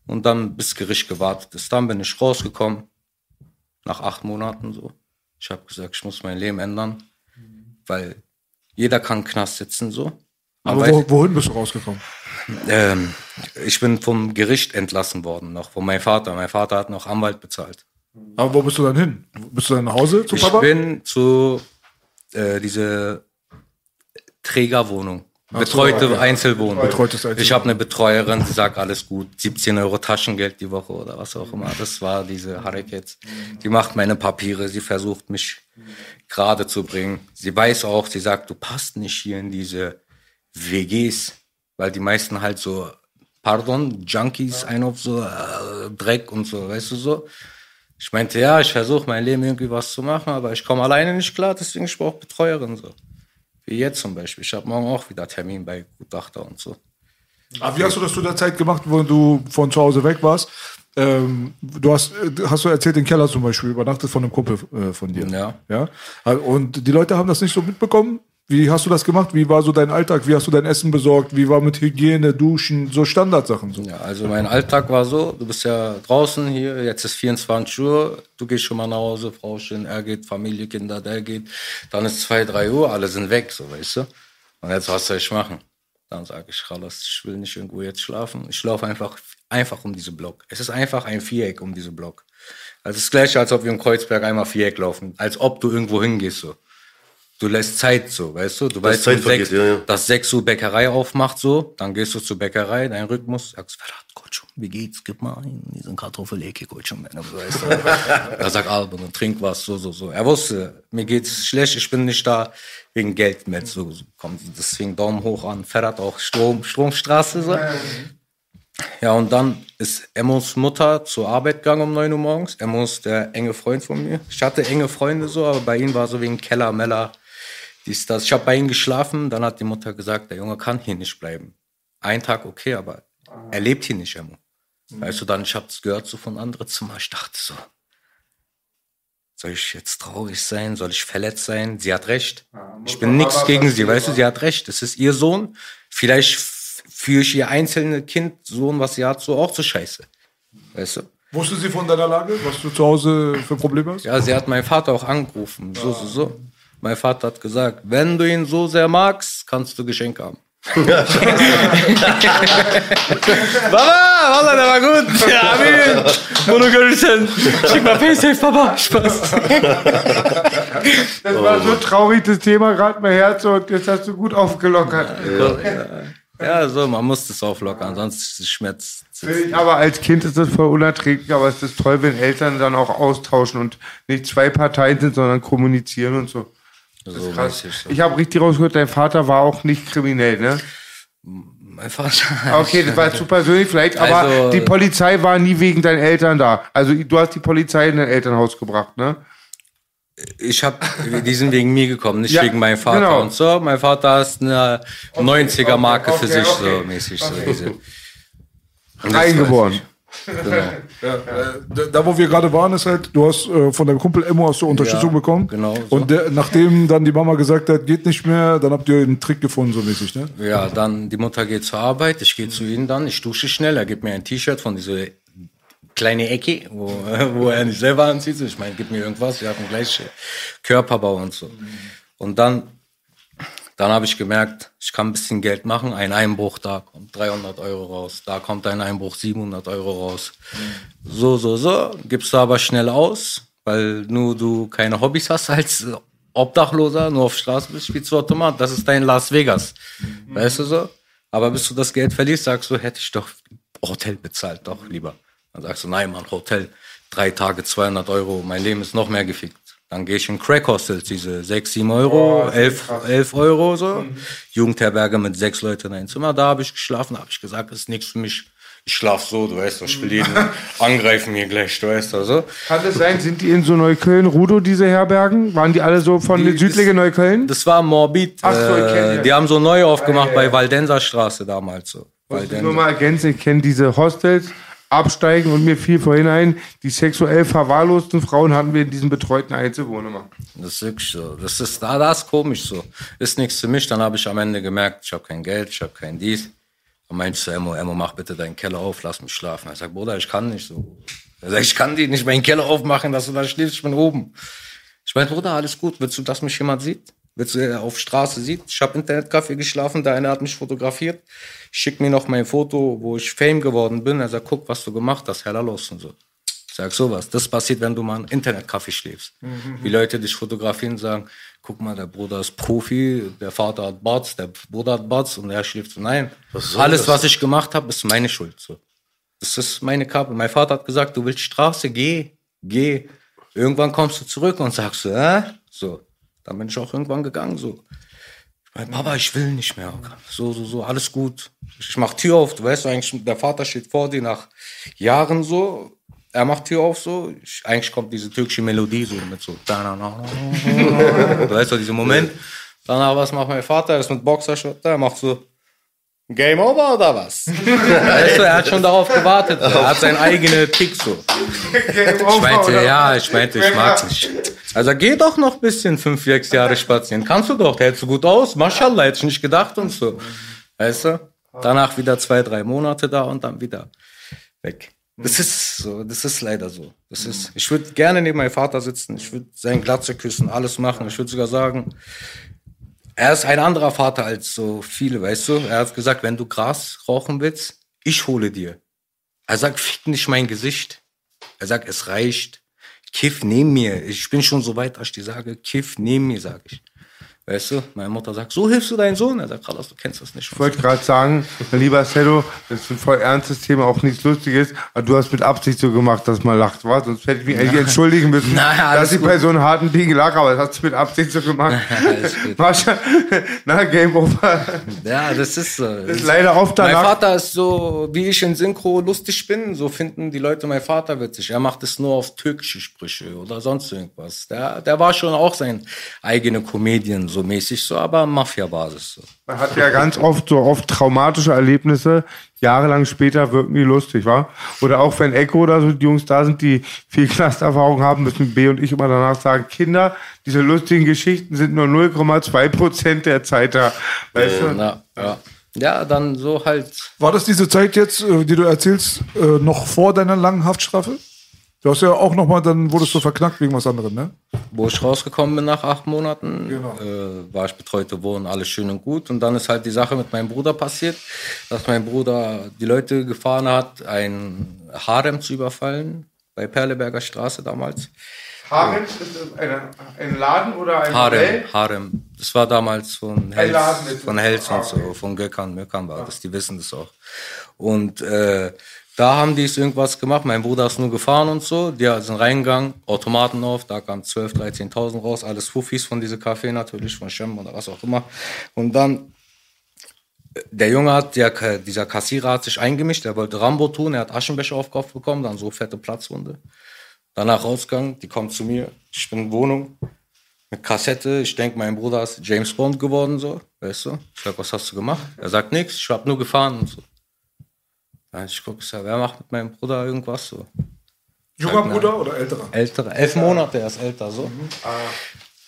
Und dann bis Gericht gewartet ist. Dann bin ich rausgekommen, nach acht Monaten so. Ich habe gesagt, ich muss mein Leben ändern, weil jeder kann Knast sitzen so. Aber wo, wohin bist du rausgekommen? ähm, ich bin vom Gericht entlassen worden, noch von meinem Vater. Mein Vater hat noch Anwalt bezahlt. Aber wo bist du dann hin? Bist du dann nach Hause zu Ich Papa? bin zu äh, diese Trägerwohnung. so, Betreute okay. Einzelwohnung. Betreutes Einzelwohnung. Ich habe eine Betreuerin, die sagt alles gut, 17 Euro Taschengeld die Woche oder was auch immer. Das war diese Harikets. Die macht meine Papiere, sie versucht mich gerade zu bringen. Sie weiß auch, sie sagt, du passt nicht hier in diese WGs, weil die meisten halt so, pardon, Junkies, ein auf so äh, Dreck und so, weißt du so. Ich meinte, ja, ich versuche mein Leben irgendwie was zu machen, aber ich komme alleine nicht klar, deswegen ich brauche Betreuerin so. Wie jetzt zum Beispiel. Ich habe morgen auch wieder Termin bei Gutachter und so. Aber wie hast du das zu der Zeit gemacht, wo du von zu Hause weg warst? Ähm, du hast, hast du erzählt, den Keller zum Beispiel übernachtet von einem Kumpel äh, von dir. Ja. ja. Und die Leute haben das nicht so mitbekommen. Wie hast du das gemacht? Wie war so dein Alltag? Wie hast du dein Essen besorgt? Wie war mit Hygiene, Duschen, so Standardsachen? So. Ja, also mein Alltag war so, du bist ja draußen hier, jetzt ist 24 Uhr, du gehst schon mal nach Hause, Frau schön, er geht, Familie, Kinder, der geht, dann ist 2, 3 Uhr, alle sind weg, so weißt du. Und jetzt, was soll ich machen? Dann sage ich, ich will nicht irgendwo jetzt schlafen. Ich laufe einfach, einfach um diesen Block. Es ist einfach ein Viereck um diesen Block. Also es ist gleich, als ob wir im Kreuzberg einmal Viereck laufen. Als ob du irgendwo hingehst, so. Du lässt Zeit so, weißt du? Du weißt, Zeit um sechs, vergeht, ja, ja. dass 6 Uhr Bäckerei aufmacht, so. Dann gehst du zur Bäckerei, dein Rhythmus, sagst, Verrat, Coach, wie geht's? Gib mal ein, diesen Kartoffelecke, Coach. Weißt du? er sagt, Albert, und trink was, so, so, so. Er wusste, mir geht's schlecht, ich bin nicht da wegen Geld mit, so, so. Komm, deswegen Daumen hoch an. Ferrat auch Strom, Stromstraße, so. Ja, und dann ist Emmos Mutter zur Arbeit gegangen um 9 Uhr morgens. Emmo ist der enge Freund von mir. Ich hatte enge Freunde so, aber bei ihm war so wegen Keller, Meller, dies, das. Ich habe bei ihm geschlafen, dann hat die Mutter gesagt, der Junge kann hier nicht bleiben. Ein Tag okay, aber er lebt hier nicht, Emmo. Weißt du, dann, ich habe es gehört so von anderen Zimmer. Ich dachte so, soll ich jetzt traurig sein? Soll ich verletzt sein? Sie hat recht. Ich bin nichts gegen sie, weißt du, sie hat recht. Es ist ihr Sohn. Vielleicht führe ich ihr einzelne Kind, Sohn, was sie hat, so auch zu scheiße. Weißt du? Wusste sie von deiner Lage, was du zu Hause für Probleme hast? Ja, sie hat meinen Vater auch angerufen. So, so, so. Mein Vater hat gesagt, wenn du ihn so sehr magst, kannst du Geschenke haben. Baba, Wallah, der war gut. Ja, Amin. Monogaristen. Schick mal Paysafe, Papa. Spaß. Das war so traurig, das Thema gerade mein Herz und jetzt hast du gut aufgelockert. Ja, so, man muss das auflockern, sonst schmerzt ich, Aber als Kind ist das voll unerträglich, aber es ist toll, wenn Eltern dann auch austauschen und nicht zwei Parteien sind, sondern kommunizieren und so. So Krass. so. Ich habe richtig rausgehört, dein Vater war auch nicht kriminell, ne? Mein Vater. Okay, das war zu persönlich vielleicht, aber Also- die Polizei war nie wegen deinen Eltern da. Also du hast die Polizei in dein Elternhaus gebracht, ne? Ich hab, die sind wegen mir gekommen, nicht Ja, wegen meinem Vater genau. und so. Mein Vater ist eine 90er Marke okay, für sich, okay. so mäßig. So diese. Genau. Ja, äh, da, wo wir gerade waren, ist halt, du hast äh, von deinem Kumpel Emmo hast du Unterstützung Ja, bekommen. genau so. Und der, nachdem dann die Mama gesagt hat, geht nicht mehr, dann habt ihr einen Trick gefunden, so mäßig, ne? Ja, dann die Mutter geht zur Arbeit, ich gehe zu ihm dann, ich dusche schnell, er gibt mir ein T-Shirt von dieser kleine Ecke, wo, wo er nicht selber anzieht. Ich meine, gib mir irgendwas, wir haben gleich Körperbau und so. Und dann, dann habe ich gemerkt, ich kann ein bisschen Geld machen. Ein Einbruch, da kommt 300 Euro raus. Da kommt ein Einbruch 700 Euro raus. So, so, so. Gibst du aber schnell aus, weil nur du keine Hobbys hast als Obdachloser, nur auf Straße bist, spielst du Automat. Das ist dein Las Vegas. Weißt du so? Aber bis du das Geld verlierst, sagst du, hätte ich doch Hotel bezahlt, doch lieber. Dann sagst du, nein, Mann, Hotel, drei Tage 200 Euro, mein Leben ist noch mehr gefickt. Dann gehe ich in Crack-Hostels, diese 6, 7 Euro, 11, 11 Euro so. Jugendherberge mit sechs Leuten in ein Zimmer, da habe ich geschlafen, da habe ich gesagt, das ist nichts für mich. Ich schlaf so, du weißt, ich will jeden angreifen hier gleich, du weißt, also. Kann das sein, sind die in so Neukölln, Rudo, diese Herbergen? Waren die alle so von südliche Neukölln? Das war Morbid. Ach so, ich kenn äh, die. die haben so neu aufgemacht bei Waldenser Straße damals so. Muss ich nur mal ergänzen, ich kenne diese Hostels, absteigen und mir fiel vorhin ein, die sexuell verwahrlosten Frauen hatten wir in diesem betreuten Einzelwohnzimmer. Das ist wirklich so. Das ist, da, das ist komisch so. Ist nichts für mich. Dann habe ich am Ende gemerkt, ich habe kein Geld, ich habe kein dies. Dann meinte ich zu Emmo, Emmo, mach bitte deinen Keller auf, lass mich schlafen. Er sagt, Bruder, ich kann nicht so. Er sagt, ich kann dir nicht meinen Keller aufmachen, dass du da schläfst, ich bin oben. Ich meine, Bruder, alles gut. Willst du, dass mich jemand sieht? Willst du, der auf Straße sieht? Ich habe Internetcafé geschlafen, der eine hat mich fotografiert. Schick mir noch mein Foto, wo ich Fame geworden bin. Er sagt, guck, was du gemacht hast, heller los und so. Ich sag sowas. Das passiert, wenn du mal im Internetcafé schläfst. Wie Leute dich fotografieren und sagen, guck mal, der Bruder ist Profi, der Vater hat Bots, der Bruder hat Bots und er schläft so. Nein, soll alles, das? was ich gemacht habe, ist meine Schuld. So. Das ist meine Kappe. Mein Vater hat gesagt, du willst Straße, geh, geh. Irgendwann kommst du zurück und sagst äh? So. Dann bin ich auch irgendwann gegangen, so. Ich mein, Papa, ich will nicht mehr. So, so, so, alles gut. Ich mach Tür auf, du weißt eigentlich, der Vater steht vor dir nach Jahren so. Er macht Tür auf so. Ich, eigentlich kommt diese türkische Melodie so mit so. Du weißt doch, diesen Moment. Danach, was macht mein Vater? Er ist mit Boxershot da, er macht so. Game over oder was? weißt du, er hat schon darauf gewartet. Er hat seinen eigenen Tick so. Ich meinte, ja, ich meinte, ich mag's nicht. Also geh doch noch ein bisschen fünf, sechs Jahre spazieren. Kannst du doch, der hält so gut aus. Maschallah, hätte ich nicht gedacht und so. Weißt du? Danach wieder zwei, drei Monate da und dann wieder weg. Das ist so, das ist leider so. Das ist, ich würde gerne neben meinem Vater sitzen, ich würde seinen Glatze küssen, alles machen. Ich würde sogar sagen, er ist ein anderer Vater als so viele, weißt du? Er hat gesagt, wenn du Gras rauchen willst, ich hole dir. Er sagt, fick nicht mein Gesicht. Er sagt, es reicht. Kiff neben mir. Ich bin schon so weit, dass ich dir sage, Kiff neben mir, sage ich. Weißt du, meine Mutter sagt, so hilfst du deinen Sohn? Er sagt, Carlos, du kennst das nicht. Ich wollte gerade sagen, mein lieber Cello, das ist ein voll ernstes Thema, auch nichts Lustiges, aber du hast mit Absicht so gemacht, dass man lacht, was? Sonst hätte ich mich eigentlich entschuldigen müssen, Na, alles dass ich gut. bei so einem harten Ding lag, aber das hast du mit Absicht so gemacht. Mascha, na, Game Over. Ja, das ist so. Das ist leider oft Mein danach. Vater ist so, wie ich in Synchro lustig bin, so finden die Leute mein Vater witzig. Er macht es nur auf türkische Sprüche oder sonst irgendwas. Der, der war schon auch sein eigene Comedian so mäßig so, aber Mafia-Basis so. Man hat ja ganz oft so oft traumatische Erlebnisse, jahrelang später wirken die lustig, wa? Oder auch wenn Echo oder so die Jungs da sind, die viel Knasterfahrung haben, müssen B und ich immer danach sagen, Kinder, diese lustigen Geschichten sind nur 0,2 Prozent der Zeit da. Weißt du? Ja, ja. ja, dann so halt. War das diese Zeit jetzt, äh, die du erzählst, äh, noch vor deiner langen Haftstrafe? Du hast ja auch noch mal, dann wurdest du verknackt wegen was anderem, ne? wo ich rausgekommen bin nach acht Monaten, Genau. äh, war ich betreute Wohnen, alles schön und gut. Und dann ist halt die Sache mit meinem Bruder passiert, dass mein Bruder die Leute gefahren hat, ein Harem zu überfallen, bei Perleberger Straße damals. Harem ist eine, ein Laden oder ein Harem, Modell? Harem. Das war damals von mit- von Hels und so, von Gökhan, Mökhan war das, die wissen das auch. Und äh, da haben die es irgendwas gemacht, mein Bruder ist nur gefahren und so, die sind reingegangen, Automaten auf, da kamen 12, 13.000 raus, alles Fuffis von diesem Café natürlich, von Shem oder was auch immer. Und dann der Junge hat, der, dieser Kassierer hat sich eingemischt, er wollte Rambo tun, er hat Aschenbecher auf Kopf bekommen, dann so fette Platzwunde. Danach rausgegangen, die kommt zu mir, ich bin in Wohnung, mit Kassette, ich denke, mein Bruder ist James Bond geworden, so, weißt du? Ich sag, was hast du gemacht? Er sagt nichts, ich hab nur gefahren und so. Ja, ich guck, ich sag, wer macht mit meinem Bruder irgendwas so? Junger Bruder oder älterer? Ältere, elf Monate, er ist älter, so.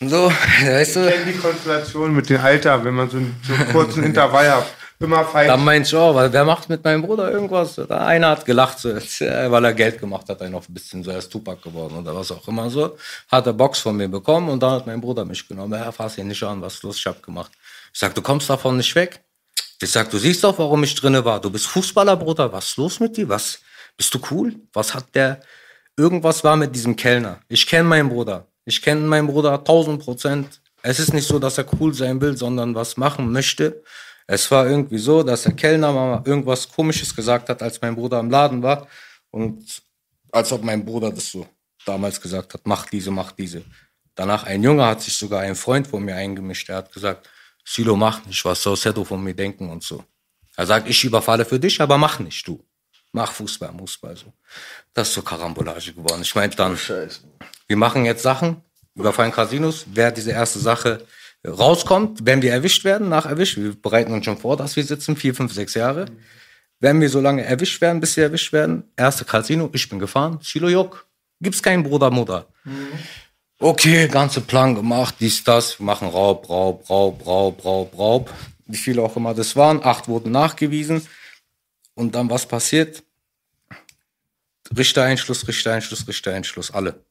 So, weißt Ich du? kenne die Konstellation mit dem Alter, wenn man so einen, so einen kurzen Intervall hat. Immer fein. Dann meinte ich, oh, weil wer macht mit meinem Bruder irgendwas? Oder einer hat gelacht, so, weil er Geld gemacht hat, er noch ein bisschen so, er ist Tupac geworden oder was auch immer so. Hat er Box von mir bekommen und dann hat mein Bruder mich genommen. Ja, fass ihn nicht an, was ist los, ich hab gemacht. Ich sag, du kommst davon nicht weg. Ich sag, du siehst doch, warum ich drinne war. Du bist Fußballer, Bruder, was ist los mit dir? Was, bist du cool? Was hat der, irgendwas war mit diesem Kellner. Ich kenne meinen Bruder. Ich kenne meinen Bruder 1000 Prozent. Es ist nicht so, dass er cool sein will, sondern was machen möchte. Es war irgendwie so, dass der Kellner mal irgendwas Komisches gesagt hat, als mein Bruder im Laden war. Und als ob mein Bruder das so damals gesagt hat, mach diese, mach diese. Danach ein Junge hat sich sogar ein Freund von mir eingemischt. Er hat gesagt, Silo, mach nicht, was soll Seto von mir denken und so. Er sagt, ich überfalle für dich, aber mach nicht, du. Mach Fußball, Fußball, so. Das ist so Karambolage geworden. Ich meinte dann, wir machen jetzt Sachen, überfallen Casinos. Wer diese erste Sache rauskommt, wenn wir erwischt werden, nach erwischt, wir bereiten uns schon vor, dass wir sitzen, vier, fünf, sechs Jahre. Wenn wir so lange erwischt werden, bis wir erwischt werden, erste Casino, ich bin gefahren, Silo Jok, gibt's keinen Bruder, Mutter. Okay, ganze Plan gemacht, dies, das, wir machen Raub, Raub, Raub, Raub, Raub, Raub. Wie viele auch immer das waren, acht wurden nachgewiesen. Und dann was passiert? Richtereinschluss, Richtereinschluss, Richtereinschluss, alle.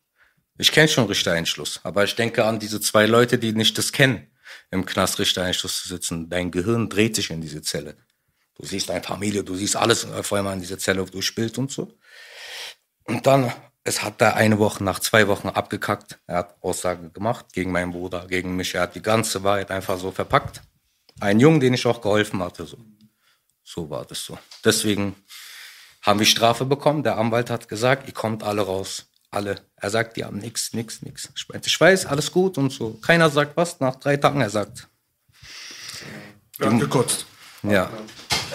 Ich kenne schon Richtereinschluss, aber ich denke an diese zwei Leute, die nicht das kennen, im Knast Richtereinschluss zu sitzen. Dein Gehirn dreht sich in diese Zelle. Du siehst deine Familie, du siehst alles auf einmal in dieser Zelle durchspielt und so. Und dann, es hat da eine Woche, nach zwei Wochen abgekackt. Er hat Aussage gemacht gegen meinen Bruder, gegen mich. Er hat die ganze Wahrheit einfach so verpackt. Ein Jungen, den ich auch geholfen hatte, so. So war das so. Deswegen haben wir Strafe bekommen. Der Anwalt hat gesagt, ihr kommt alle raus. Alle. Er sagt, die haben nix, nix, nix. Ich meinte, ich weiß, alles gut und so. Keiner sagt was. Nach drei Tagen, er sagt, Er hat gekotzt. ja.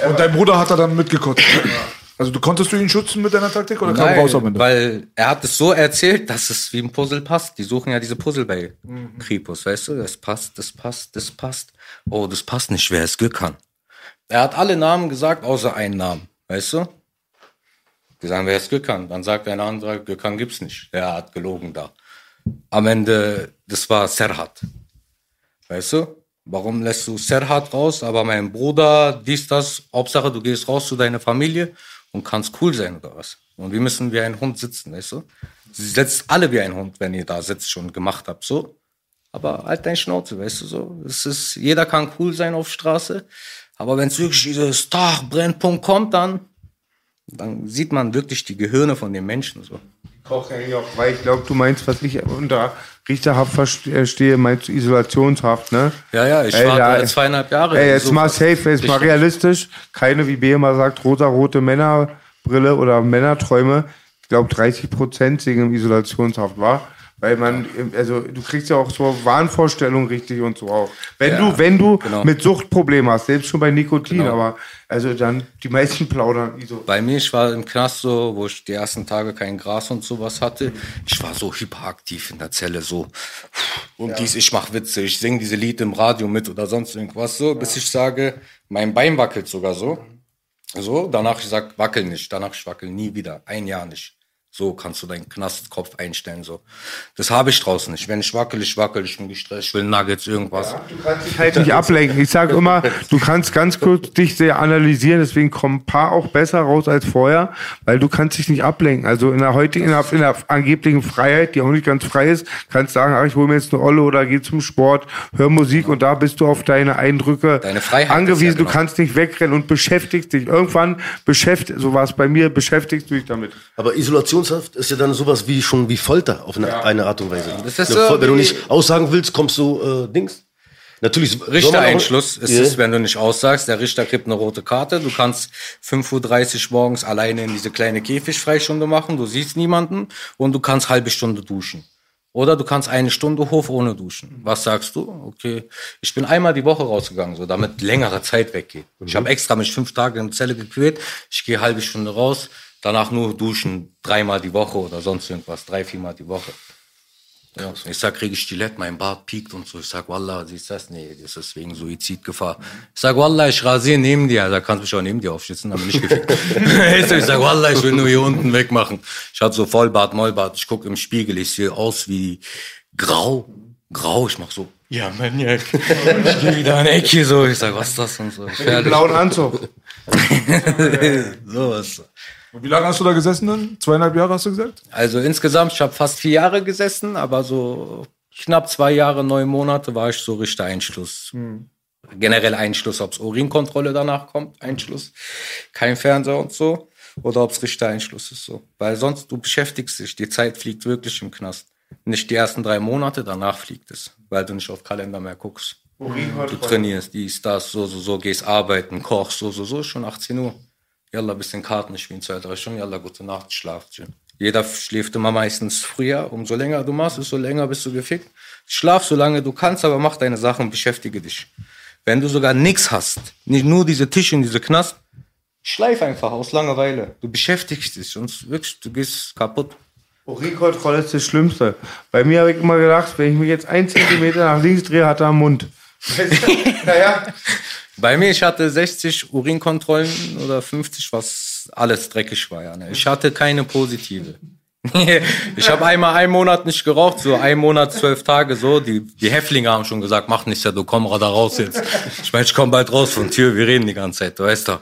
Und dein Bruder hat er dann mitgekotzt. Also du konntest du ihn schützen mit deiner Taktik oder kam Nein, raus am Ende? weil er hat es so erzählt, dass es wie ein Puzzle passt. Die suchen ja diese Puzzle bei Kripus, weißt du? Das passt, das passt, das passt. Oh, das passt nicht, wer es Gökhan. Er hat alle Namen gesagt, außer einen Namen, weißt du? Die sagen, wer ist Gökhan? Dann sagt ein anderer, Gökhan gibt's nicht. Der hat gelogen da. Am Ende, das war Serhat. Weißt du? Warum lässt du Serhat raus, aber mein Bruder, dies, das, Hauptsache du gehst raus zu deiner Familie und kannst cool sein oder was? Und wir müssen wie ein Hund sitzen, weißt du? Sie setzt alle wie ein Hund, wenn ihr da sitzt schon gemacht habt, so. aber halt dein Schnauze, weißt du so. Es ist, jeder kann cool sein auf Straße, aber wenn es wirklich dieses Tag-Brennpunkt kommt, dann, dann sieht man wirklich die Gehirne von den Menschen so. Koche eigentlich auch, weil ich glaube, du meinst, was ich unter Richterhaft verstehe, meinst du Isolationshaft, ne? Ja, ja, ich Ey, war da zweieinhalb Jahre. Ey, jetzt so mal safe, jetzt mal realistisch. Keine, wie B immer sagt, rosa-rote Männerbrille oder Männerträume. Ich glaube, 30 Prozent sind im Isolationshaft, war. Weil man, also du kriegst ja auch so Wahnvorstellungen richtig und so auch. Wenn Ja, du, wenn du genau. mit Suchtproblemen hast, selbst schon bei Nikotin, Genau. aber also dann die meisten plaudern ISO. Bei mir, ich war im Knast so, wo ich die ersten Tage kein Gras und sowas hatte. Ich war so hyperaktiv in der Zelle, so. Und dies, ich mach Witze, ich singe diese Lied im Radio mit oder sonst irgendwas so, bis ich sage, mein Bein wackelt sogar so. So, danach ich sag, wackel nicht, danach ich wackel nie wieder, ein Jahr nicht. So kannst du deinen Knastkopf einstellen, so. Das habe ich draußen nicht. Wenn ich wackel, ich wackel, ich bin gestresst, ich will Nuggets, irgendwas. Du kannst dich halt nicht ablenken. Ich sage immer, du kannst ganz kurz dich sehr analysieren, deswegen kommen ein paar auch besser raus als vorher, weil du kannst dich nicht ablenken. Also in der heutigen, in der, in der angeblichen Freiheit, die auch nicht ganz frei ist, kannst sagen, ach, ich hole mir jetzt eine Olle oder geh zum Sport, hör Musik und da bist du auf deine Eindrücke Deine Freiheit angewiesen. ja Du genau. kannst nicht wegrennen und beschäftigst dich. Irgendwann beschäftigt, so war es bei mir, beschäftigst du dich damit. Aber Isolationshaft ist ja dann sowas wie schon wie Folter auf eine, eine Art und Weise. Das ist Eine so wenn du nicht aussagen willst, kommst du äh, Dings. Natürlich. Richtereinschluss ist Ja. es, wenn du nicht aussagst. Der Richter kriegt eine rote Karte. Du kannst 5.30 Uhr morgens alleine in diese kleine Käfigfreistunde machen. Du siehst niemanden und du kannst halbe Stunde duschen. Oder du kannst eine Stunde hoch ohne duschen. Was sagst du? Okay, ich bin einmal die Woche rausgegangen, so damit längere Zeit weggeht. Ich habe extra mich fünf Tage in der Zelle gequält. Ich gehe halbe Stunde raus, danach nur duschen, dreimal die Woche oder sonst irgendwas, drei, viermal die Woche. Ja, ich sag, kriege ich Gillette, mein Bart piekt und so. Ich sag, Wallah, siehst du das? Nee, das ist wegen Suizidgefahr. Ich sag, Wallah, ich rasiere neben dir. Da kannst du mich auch neben dir aufschützen, aber nicht gefickt. ich ich sag, Wallah, ich will nur hier unten wegmachen. Ich hatte so Vollbart, Mollbart. Ich guck im Spiegel, ich sehe aus wie grau. Grau, ich mach so, ja, Maniak. ich geh wieder an Ecke so. Ich sag, was ist das und so. Im Gefährlich. blauen Anzug. so was. Und wie lange hast du da gesessen dann? Zweieinhalb Jahre hast du gesagt? Also insgesamt, ich habe fast vier Jahre gesessen, aber so knapp zwei Jahre, neun Monate war ich so Richter Einschluss. Generell Einschluss, ob es Urinkontrolle danach kommt, Einschluss, kein Fernseher und so, oder ob es Richter Einschluss ist so. Weil sonst du beschäftigst dich, die Zeit fliegt wirklich im Knast. Nicht die ersten drei Monate, danach fliegt es, weil du nicht auf Kalender mehr guckst. Du trainierst, dies, das, so, so, so, gehst arbeiten, kochst, so, so, so, schon 18 Uhr. Yalla, bisschen Karten spielen, zwei, drei Stunden, yalla, gute Nacht, schlaft schön. Jeder schläft immer meistens früher. Umso länger du machst, desto länger bist du gefickt. Schlaf so lange du kannst, aber mach deine Sachen, beschäftige dich. Wenn du sogar nichts hast, nicht nur diese Tische in diese Knast, schleif einfach aus Langeweile. Du beschäftigst dich, sonst wirklich, du gehst kaputt. Urinkontrolle ist das Schlimmste. Bei mir habe ich immer gedacht, wenn ich mich jetzt ein Zentimeter nach links drehe, hat er am Mund. naja, Bei mir, ich hatte 60 Urinkontrollen oder 50, was alles dreckig war. Ja, ne? Ich hatte keine positive. ich habe einmal einen Monat nicht geraucht, so ein Monat, zwölf Tage so. Die, die Häftlinge haben schon gesagt, mach nicht, ja, du komm da raus jetzt. Ich meine, ich komm bald raus von Tür, wir reden die ganze Zeit, du weißt doch.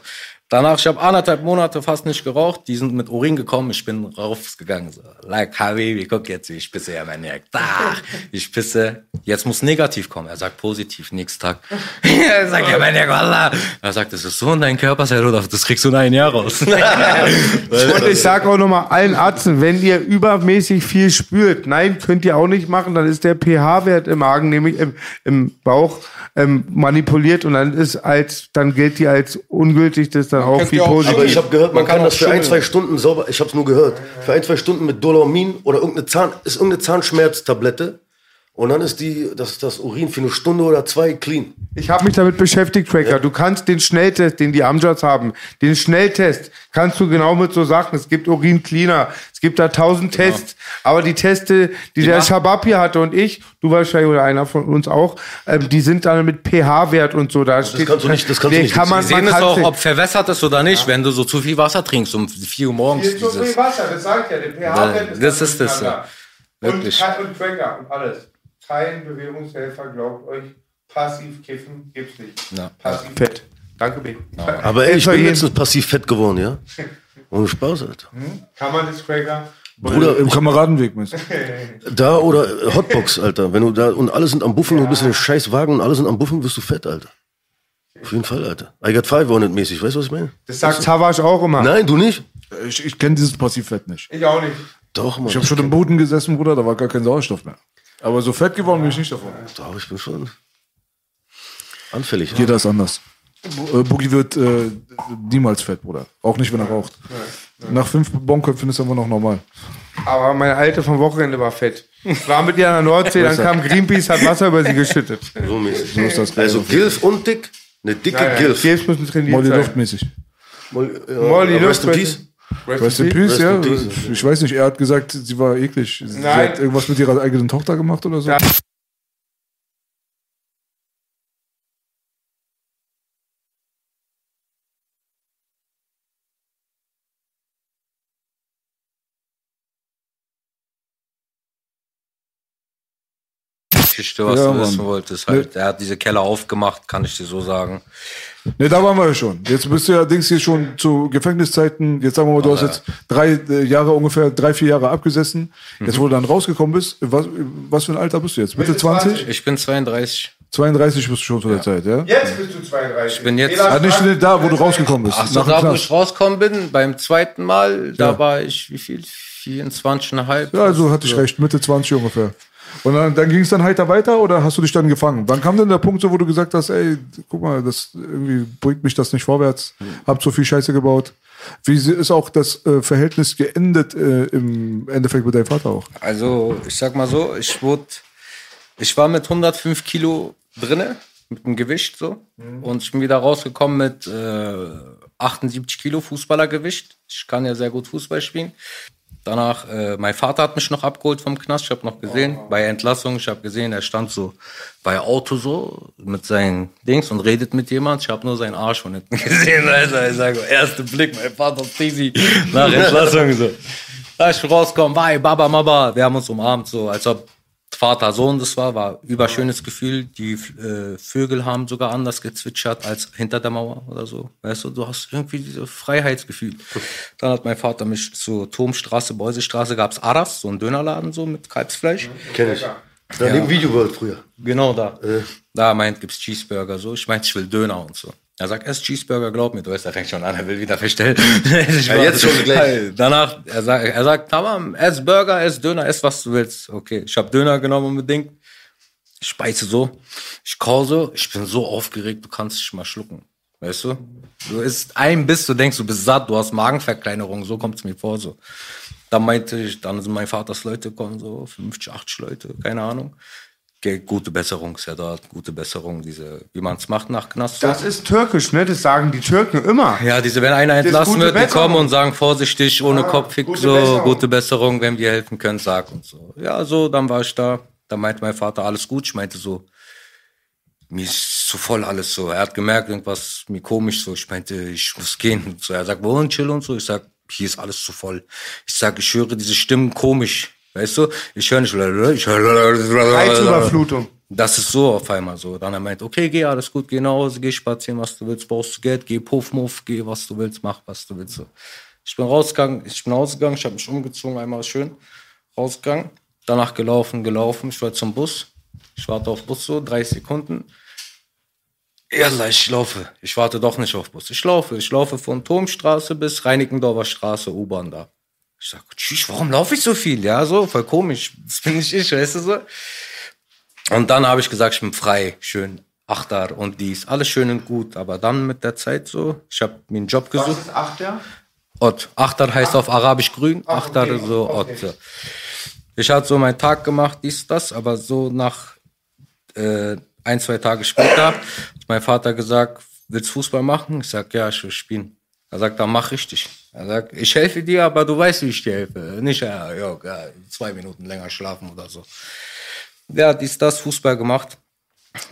Danach, ich habe anderthalb Monate fast nicht geraucht. Die sind mit Urin gekommen. Ich bin rausgegangen. So, like, Habibi, guck jetzt, wie ich pisse. Ja, mein. Da, ich pisse. Jetzt muss negativ kommen. Er sagt positiv, nächsten Tag. er sagt, ja, mein Jack, Wallah. Er sagt, das ist so in deinem Körper, Herr Rudolf, das kriegst du in ein Jahr raus. Und ich sage auch nochmal allen Ärzten, wenn ihr übermäßig viel spürt, nein, könnt ihr auch nicht machen, dann ist der pH-Wert im Magen, nämlich im, im Bauch, ähm, manipuliert und dann ist als, dann gilt die als ungültig, das ist dann auch viel ja positiv. Aber ich habe gehört, man, Man kann kann, das für ein, zwei Stunden sauber, ich habe es nur gehört, für ein, zwei Stunden mit Dolomin oder irgendeine Zahn, ist irgendeine Zahnschmerztablette und dann ist die, das, das Urin für eine Stunde oder zwei clean. Ich habe mich damit beschäftigt, Tracker. Du kannst den Schnelltest, den die Amjats haben, den Schnelltest, kannst du genau mit so Sachen. Es gibt Urin Cleaner, es gibt da tausend Tests. Aber die Teste, die, der machen- Shabab hier hatte und ich, du wahrscheinlich oder einer von uns auch, ähm, die sind dann mit pH-Wert und so. Da steht, kannst du nicht- das kannst du nicht kann man, Wir sehen man es auch, ob verwässert ist oder nicht, wenn du so zu viel Wasser trinkst um 4 Uhr morgens. Ist so viel Wasser, das sagt ja, der pH-Wert Das- ist das da ist das, ja. Und, Wirklich. kein- und Tracker und alles. Kein Bewegungshelfer, glaubt euch, passiv kiffen gibt's nicht. Ja. Passiv fett. Danke, B. Aber ey, ich bin letztens passiv fett geworden, ja? Ohne Spaß, Alter. Kann man das, Cracker? Bruder, Im Kameradenweg, du? da oder äh, Hotbox, Alter. Wenn du da und alle sind am Buffen, du bist in den scheiß Wagen und alle sind am Buffen, wirst du fett, Alter. Auf jeden Fall, Alter. I got five on it mäßig, weißt du, was ich meine? Das sagt Savas auch immer. Nein, du nicht? Ich, ich kenne dieses Passivfett nicht. Ich auch nicht. Doch, Mann. Ich habe schon im Boden gesessen, Bruder, da war gar kein Sauerstoff mehr. Aber so fett geworden bin ich nicht davon. Doch, ich bin schon anfällig. Jeder ist anders. Äh, Boogie wird äh, niemals fett, Bruder. Auch nicht, wenn er raucht. Nach fünf Bonköpfen ist er immer noch normal. Aber meine Alte vom Wochenende war fett. War mit ihr an der Nordsee, dann kam Greenpeace, hat Wasser über sie geschüttet. So mäßig. So ist das. Also Gilf und Dick, eine dicke Gilf. Gilfs müssen trainiert Molly sein. luftmäßig. Molly, ja, Molly Rest in Luft- Peace. Weißt du, Peace, Rest ja? in peace. Ich weiß nicht, er hat gesagt, sie war eklig. Sie Nein. hat irgendwas mit ihrer eigenen Tochter gemacht oder so. Ja. Geschichte, was Ja, du wissen Mann. wolltest. Halt. Er hat diese Keller aufgemacht, kann ich dir so sagen. Ne, da waren wir ja schon. Jetzt bist du ja, denkst hier schon zu Gefängniszeiten. Jetzt sagen wir mal, du hast jetzt drei äh, Jahre ungefähr, drei, vier Jahre abgesessen. Jetzt, wo du dann rausgekommen bist, was, was für ein Alter bist du jetzt? Mitte 20? Ich bin 32. 32 bist du schon zu der Zeit, ja? Jetzt bist du 32. Ich bin jetzt- Ah, nicht da, wo du rausgekommen bist. Ach so, nach dem da wo ich rausgekommen bin, beim zweiten Mal, da Ja. war ich, wie viel? 24,5. Ja, also hatte ich recht, Mitte 20 ungefähr. Und dann, dann ging es dann heiter weiter oder hast du dich dann gefangen? Wann kam denn der Punkt, so, wo du gesagt hast, ey, guck mal, das irgendwie bringt mich das nicht vorwärts, hab so viel Scheiße gebaut. Wie ist auch das äh, Verhältnis geendet äh, im Endeffekt mit deinem Vater auch? Also, ich sag mal so, ich wurde, ich war mit 105 Kilo drinne, mit dem Gewicht so. Und ich bin wieder rausgekommen mit äh, 78 Kilo Fußballergewicht. Ich kann ja sehr gut Fußball spielen. Danach, äh, mein Vater hat mich noch abgeholt vom Knast. Ich habe noch gesehen, bei Entlassung, ich habe gesehen, er stand so bei Auto so mit seinen Dings und redet mit jemand. Ich habe nur seinen Arsch von hinten gesehen. Also, ich sage, erster Blick, mein Vater ist easy nach Entlassung so. Da ich rauskomme, bye, Baba, Mama, wir haben uns umarmt, so als ob Vater, Sohn das war, war überschönes Gefühl. Die äh, Vögel haben sogar anders gezwitschert als hinter der Mauer oder so. Weißt du, du hast irgendwie dieses Freiheitsgefühl. Dann hat mein Vater mich zur Turmstraße, Beusestraße, gab's Aras, so ein Dönerladen so mit Kalbsfleisch. Kenn ich. Da neben Video World früher. Genau da. Da meint, gibt's Cheeseburger so. Ich meinte, ich will Döner und so. Er sagt, erst Cheeseburger, glaub mir, du weißt, er fängt schon an, er will wieder verstellen. Ich Ja, jetzt schon gleich. Danach, er sagt, er sagt, tamam, ess Burger, ess Döner, ess was du willst. Okay, ich habe Döner genommen unbedingt. Ich speise so, ich kau so, ich bin so aufgeregt, du kannst dich mal schlucken. Weißt du? Du isst ein Biss, du denkst, du bist satt, du hast Magenverkleinerung, so kommt's mir vor, so. Dann meinte ich, dann sind mein Vaters Leute kommen, so 50, 80 Leute, keine Ahnung. Gute Besserung ist ja dort, gute Besserung, diese, wie man's macht nach Knast. so. Das ist türkisch, ne? Das sagen die Türken immer. Ja, diese, wenn einer entlassen wird, die Besserung. kommen und sagen vorsichtig, ohne Kopfhick, gute so, Besserung. gute Besserung, wenn wir helfen können, sag und so. Ja, so, dann war ich da. Da meinte mein Vater, alles gut. Ich meinte so, mir ist zu voll alles so. Er hat gemerkt, irgendwas mir komisch so. Ich meinte, ich muss gehen. Und So, er sagt, wohin chill und so. Ich sag, hier ist alles zu voll. Ich sag, ich höre diese Stimmen komisch. Weißt du? Ich höre nicht, ich höre, Reizüberflutung. das ist so auf einmal so. Dann er meint, okay, geh, alles gut, geh nach Hause, geh spazieren, was du willst, brauchst du Geld, geh Puffmuff, geh, was du willst, mach, was du willst. So. Ich bin rausgegangen, ich bin rausgegangen, ich habe mich umgezogen, einmal schön rausgegangen, danach gelaufen, gelaufen, ich war zum Bus, ich warte auf Bus so, 30 Sekunden. Erla, ich laufe. Ich warte doch nicht auf Bus. Ich laufe. Ich laufe von Turmstraße bis Reinickendorfer Straße, U-Bahn da. Ich sag, tschüss, warum laufe ich so viel? Ja, so, voll komisch. Das bin nicht ich, weißt du so. Und dann habe ich gesagt, ich bin frei, schön, Achter und dies, alles schön und gut. Aber dann mit der Zeit so, ich habe mir einen Job Was gesucht. ist Achter? Ott. Achter heißt auf Arabisch grün, Achter okay, so Ott. Ich hatte so meinen Tag gemacht, dies, das, aber so nach äh, ein, zwei Tage später hat mein Vater gesagt, willst du Fußball machen? Ich sag, ja, ich will spielen. Er sagt, dann mach richtig. Er sagt, ich helfe dir, aber du weißt, wie ich dir helfe. Nicht, ja, ja, ja, zwei Minuten länger schlafen oder so. Ja, dies, das, Fußball gemacht.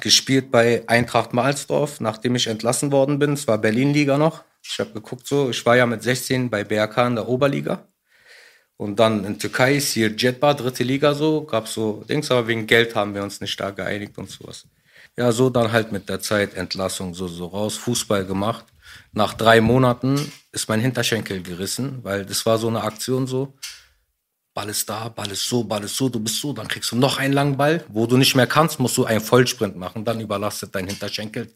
Gespielt bei Eintracht Mahlsdorf, nachdem ich entlassen worden bin. Es war Berlin-Liga noch. Ich habe geguckt so, ich war ja mit 16 bei BRK in der Oberliga. Und dann in Türkei hier Jetbar, dritte Liga so, gab so Dings, aber wegen Geld haben wir uns nicht da geeinigt und sowas. Ja, so dann halt mit der Zeit Entlassung so, so raus, Fußball gemacht. Nach drei Monaten ist mein Hinterschenkel gerissen, weil das war so eine Aktion so. Ball ist da, Ball ist so, Ball ist so, du bist so, dann kriegst du noch einen langen Ball, wo du nicht mehr kannst, musst du einen Vollsprint machen, dann überlastet dein Hinterschenkel.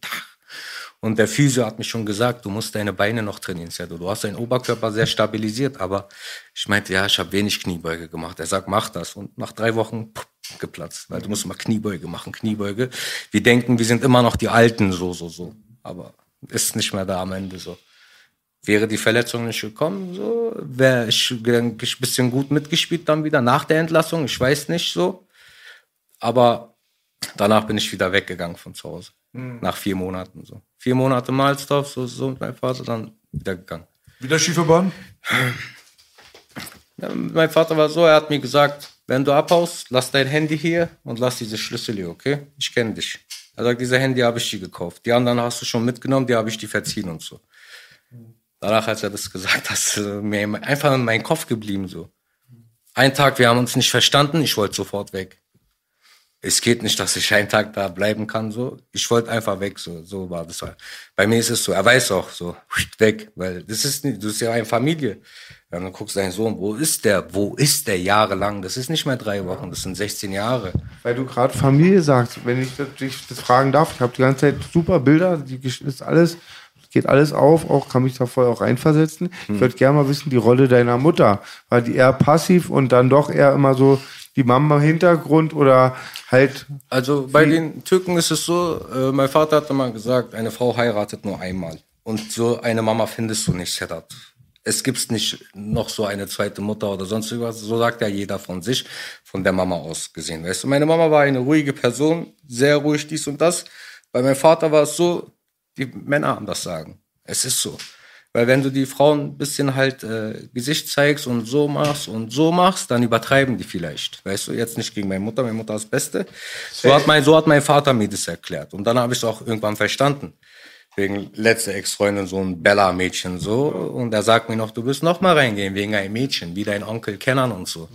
Und der Physio hat mich schon gesagt, du musst deine Beine noch trainieren, Serdo. Du hast deinen Oberkörper sehr stabilisiert, aber ich meinte, ja, ich habe wenig Kniebeuge gemacht. Er sagt, mach das. Und nach drei Wochen pff, geplatzt, weil du musst immer Kniebeuge machen, Kniebeuge. Wir denken, wir sind immer noch die Alten, so, so, so. Aber ist nicht mehr da am Ende so. Wäre die Verletzung nicht gekommen, so, wäre ich, denke ich, ein bisschen gut mitgespielt dann wieder nach der Entlassung. Ich weiß nicht so. Aber danach bin ich wieder weggegangen von zu Hause. Nach vier Monaten so. Vier Monate Malsdorf, so, so mit meinem Vater, dann wieder gegangen. Wieder schiefe Bahn? Ja, mein Vater war so, er hat mir gesagt, wenn du abhaust, lass dein Handy hier und lass diese Schlüssel hier, okay? Ich kenne dich. Er sagt, diese Handy habe ich dir gekauft. Die anderen hast du schon mitgenommen, die habe ich dir verziehen und so. Danach, als er das gesagt hat, ist äh, mir einfach in meinem Kopf geblieben so. Ein Tag, wir haben uns nicht verstanden, ich wollte sofort weg. Es geht nicht, dass ich einen Tag da bleiben kann, so. Ich wollte einfach weg, so. So war das. Bei mir ist es so, er weiß auch, so, weg, weil das ist nicht, du bist ja eine Familie. Ja, dann guckst du deinen Sohn, wo ist der? Wo ist der jahrelang? Das ist nicht mehr drei Wochen, das sind 16 Jahre. Weil du gerade Familie sagst, wenn ich das, dich das fragen darf, ich habe die ganze Zeit super Bilder, die ist alles, geht alles auf, auch kann mich da voll auch reinversetzen. Ich würde gerne mal wissen, die Rolle deiner Mutter. War die eher passiv und dann doch eher immer so die Mama im Hintergrund oder halt Also bei den Türken ist es so, äh, mein Vater hat immer gesagt, eine Frau heiratet nur einmal. Und so eine Mama findest du nicht, Sedat. Es gibt nicht noch so eine zweite Mutter oder sonst irgendwas. So sagt ja jeder von sich, von der Mama aus gesehen. Weißt du, meine Mama war eine ruhige Person, sehr ruhig dies und das. Bei meinem Vater war es so, die Männer haben das Sagen. Es ist so. Weil wenn du die Frauen ein bisschen halt äh, Gesicht zeigst und so machst und so machst, dann übertreiben die vielleicht. Weißt du, jetzt nicht gegen meine Mutter, meine Mutter ist das Beste. So hat mein, so hat mein Vater mir das erklärt. Und dann habe ich es auch irgendwann verstanden. Wegen letzte Ex-Freundin, so ein Bella-Mädchen so. Und er sagt mir noch, du wirst noch mal reingehen wegen einem Mädchen, wie dein Onkel Kenan und so.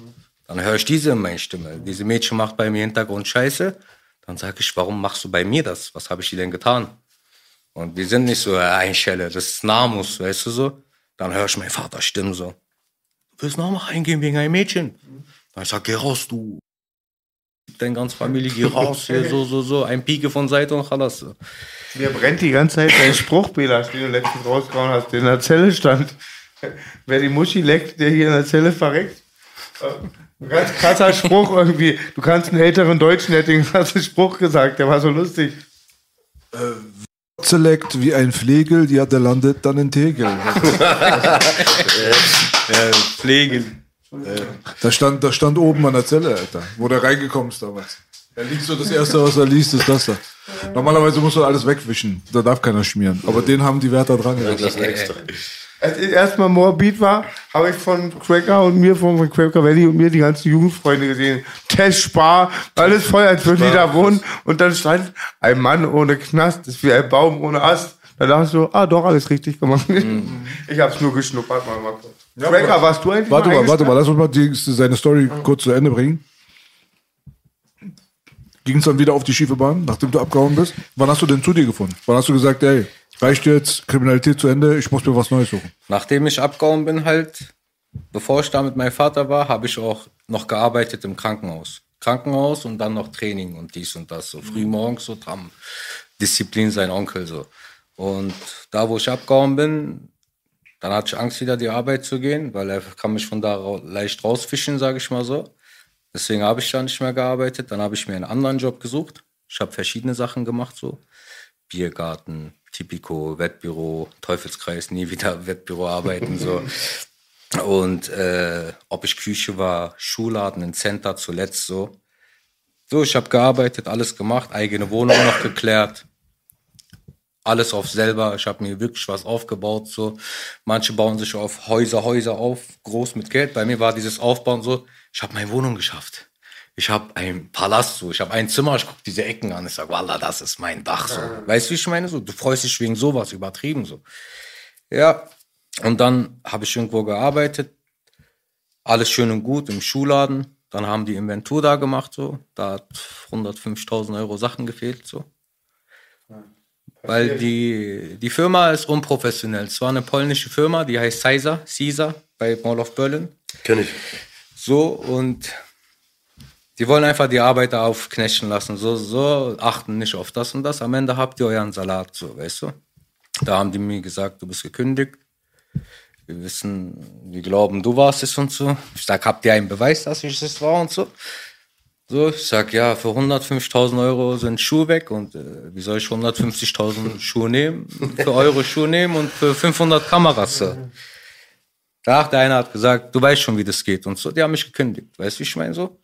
Dann höre ich diese in meine Stimme. Diese Mädchen macht bei mir Hintergrund Scheiße. Dann sage ich, warum machst du bei mir das? Was habe ich dir denn getan? Und wir sind nicht so äh, ein Schelle, das ist Namus, weißt du so. Dann höre ich meinen Vater stimmen so. Du willst noch mal reingehen wegen einem Mädchen? Dann ich sag, geh raus, du. Deine ganze Familie, geh raus, hier, so, so, so. Ein Pieke von Seite und alles. So. Mir brennt die ganze Zeit dein Spruch, Bela, den du letztens rausgehauen hast, der in der Zelle stand. Wer die Muschi leckt, der hier in der Zelle verreckt. Ein ganz krasser Spruch irgendwie. Du kannst einen älteren Deutschen, der hat den krassen Spruch gesagt, der war so lustig. Select wie ein Flegel, ja, der landet dann in Tegel. Pflege. Da stand, da stand oben an der Zelle, Alter, wo der reingekommen ist damals. Er liest so das erste, was er liest, ist das da. Normalerweise muss er alles wegwischen. Da darf keiner schmieren. Aber den haben die Wärter dran gelassen. Das ist extra. Als ich erstmal Moabit war, habe ich von Cracker und mir, von Cracker Valley und mir die ganzen Jugendfreunde gesehen. Tess Spar, alles voll, als würden die da wohnen. Und dann stand ein Mann ohne Knast, ist wie ein Baum ohne Ast. Da dachte ich so, ah, doch, alles richtig gemacht. Ich habe es nur geschnuppert, mal, mal kurz. Cracker, warst du eigentlich Warte mal, warte mal, lass uns mal die, seine Story kurz zu Ende bringen. Ging es dann wieder auf die schiefe Bahn, nachdem du abgehauen bist? Wann hast du denn zu dir gefunden? Wann hast du gesagt, ey, reicht jetzt, Kriminalität zu Ende, ich muss mir was Neues suchen? Nachdem ich abgehauen bin halt, bevor ich da mit meinem Vater war, habe ich auch noch gearbeitet im Krankenhaus. Krankenhaus und dann noch Training und dies und das. So früh morgens so dran. Disziplin sein Onkel so. Und da, wo ich abgehauen bin, dann hatte ich Angst, wieder die Arbeit zu gehen, weil er kann mich von da leicht rausfischen, sage ich mal so. Deswegen habe ich da nicht mehr gearbeitet. Dann habe ich mir einen anderen Job gesucht. Ich habe verschiedene Sachen gemacht, so Biergarten, Tipico, Wettbüro, Teufelskreis, nie wieder Wettbüro arbeiten, so. Und äh, ob ich Küche war, Schuhladen, ein Center zuletzt so. So, ich habe gearbeitet, alles gemacht, eigene Wohnung noch geklärt. Alles auf selber. Ich habe mir wirklich was aufgebaut. So, manche bauen sich auf Häuser, Häuser auf, groß mit Geld. Bei mir war dieses Aufbauen so. Ich habe meine Wohnung geschafft. Ich habe ein Palast so. Ich habe ein Zimmer. Ich gucke diese Ecken an. Ich sage, Wallah, das ist mein Dach so. Weißt du, wie ich meine so? Du freust dich wegen sowas übertrieben so. Ja. Und dann habe ich irgendwo gearbeitet. Alles schön und gut im Schuhladen. Dann haben die Inventur da gemacht so. Da hat 150.000 Euro Sachen gefehlt so. Weil die, die Firma ist unprofessionell. Es war eine polnische Firma, die heißt Caesar, Caesar bei Mall of Berlin. Kenn ich. So, und die wollen einfach die Arbeiter aufknechten lassen. So, so, achten nicht auf das und das. Am Ende habt ihr euren Salat, so, weißt du? Da haben die mir gesagt, du bist gekündigt. Wir wissen, wir glauben, du warst es und so. Ich sag, habt ihr einen Beweis, dass ich es war und so? So, ich sag, ja, für 150.000 Euro sind Schuhe weg und äh, wie soll ich 150.000 Schuhe nehmen, für Euro Schuhe nehmen und für 500 Kameras? So. Danach der eine hat gesagt, du weißt schon, wie das geht und so. Die haben mich gekündigt, weißt du, wie ich meine so?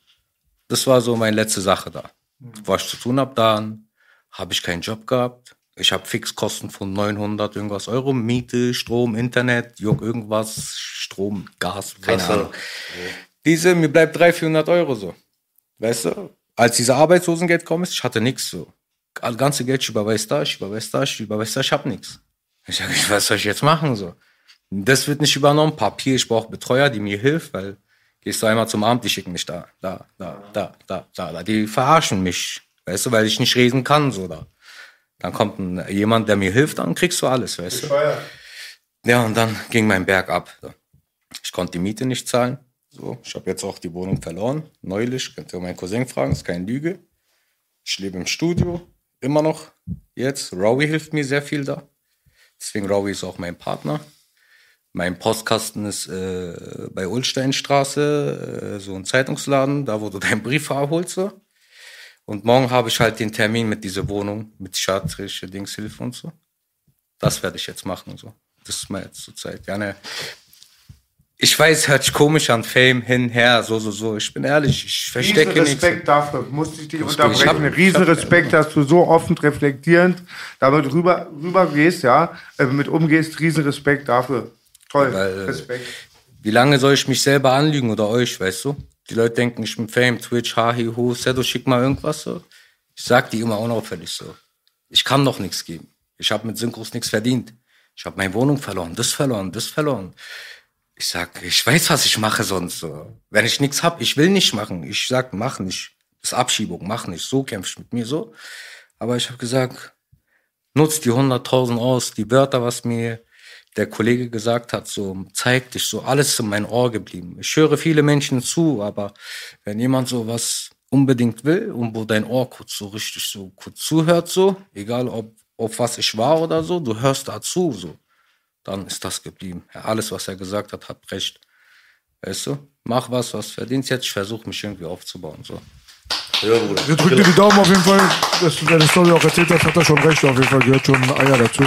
Das war so meine letzte Sache da. Was ich zu tun hab, dann habe ich keinen Job gehabt. Ich habe Fixkosten von 900 irgendwas Euro, Miete, Strom, Internet, Jog, irgendwas, Strom, Gas, keine Wasser. Ahnung. Diese, mir bleibt 300, 400 Euro so. Weißt du? Als diese Arbeitslosengeld kommt, ich hatte nichts so. Das ganze Geld, ich überweise da, ich überweise da, ich überweise da, ich hab nichts. Ich sage, was soll ich jetzt machen so? Das wird nicht übernommen. Papier, ich brauche Betreuer, die mir hilft, weil gehst du einmal zum Amt, die schicken mich da, da, da, da, da, da, da. Die verarschen mich, weißt du, weil ich nicht reden kann so da. Dann kommt ein, jemand, der mir hilft, dann kriegst du alles, weißt du. Ja, und dann ging mein Berg ab. So. Ich konnte die Miete nicht zahlen. So, ich habe jetzt auch die Wohnung verloren. Neulich, könnt ihr meinen Cousin fragen, ist keine Lüge. Ich lebe im Studio, immer noch. Jetzt, Rowie hilft mir sehr viel da. Deswegen Rowie ist auch mein Partner. Mein Postkasten ist äh, bei Ulsteinstraße, äh, so ein Zeitungsladen, da wo du deinen Brief abholst. Und morgen habe ich halt den Termin mit dieser Wohnung, mit psychiatrischer Dingshilfe und so. Das werde ich jetzt machen. So. Das ist mir jetzt zur Zeit. Ja, ne. Ich weiß, hört sich komisch an, Fame, hin, her, so, so, so. Ich bin ehrlich, ich verstecke Riesen nichts. Respekt dafür, musste ich dich Ich unterbrechen. hab- Riesen hab- Respekt, dass du so offen reflektierend damit rüber, rüber gehst, ja, äh, mit umgehst. Riesen Respekt dafür. Toll, Weil, äh, Respekt. Wie lange soll ich mich selber anlügen oder euch, weißt du? Die Leute denken, ich bin Fame, Twitch, Hahi, Hu, Sedo, schick mal irgendwas so. Ich sag die immer unauffällig so. Ich kann doch nichts geben. Ich habe mit Synchros nichts verdient. Ich habe meine Wohnung verloren, das verloren, das verloren. Ich sag, ich weiß, was ich mache sonst so. Wenn ich nichts hab, ich will nicht machen. Ich sag, mach nicht. Das ist Abschiebung, mach nicht. So kämpf ich mit mir so. Aber ich habe gesagt, nutz die 100.000 aus, die Wörter, was mir der Kollege gesagt hat, so zeig dich, so alles in mein Ohr geblieben. Ich höre viele Menschen zu, aber wenn jemand so was unbedingt will und wo dein Ohr kurz so richtig so kurz zuhört, so, egal ob auf was ich war oder so, du hörst dazu, so, dann ist das geblieben. Alles, was er gesagt hat, hat recht. Weißt du? Mach was, was verdienst jetzt. Ich versuche mich irgendwie aufzubauen. So. Ja, Bruder. Wir drücken dir die Daumen auf jeden Fall, dass du deine Story auch erzählt hast, hat er schon recht, auf jeden Fall gehört schon Eier dazu.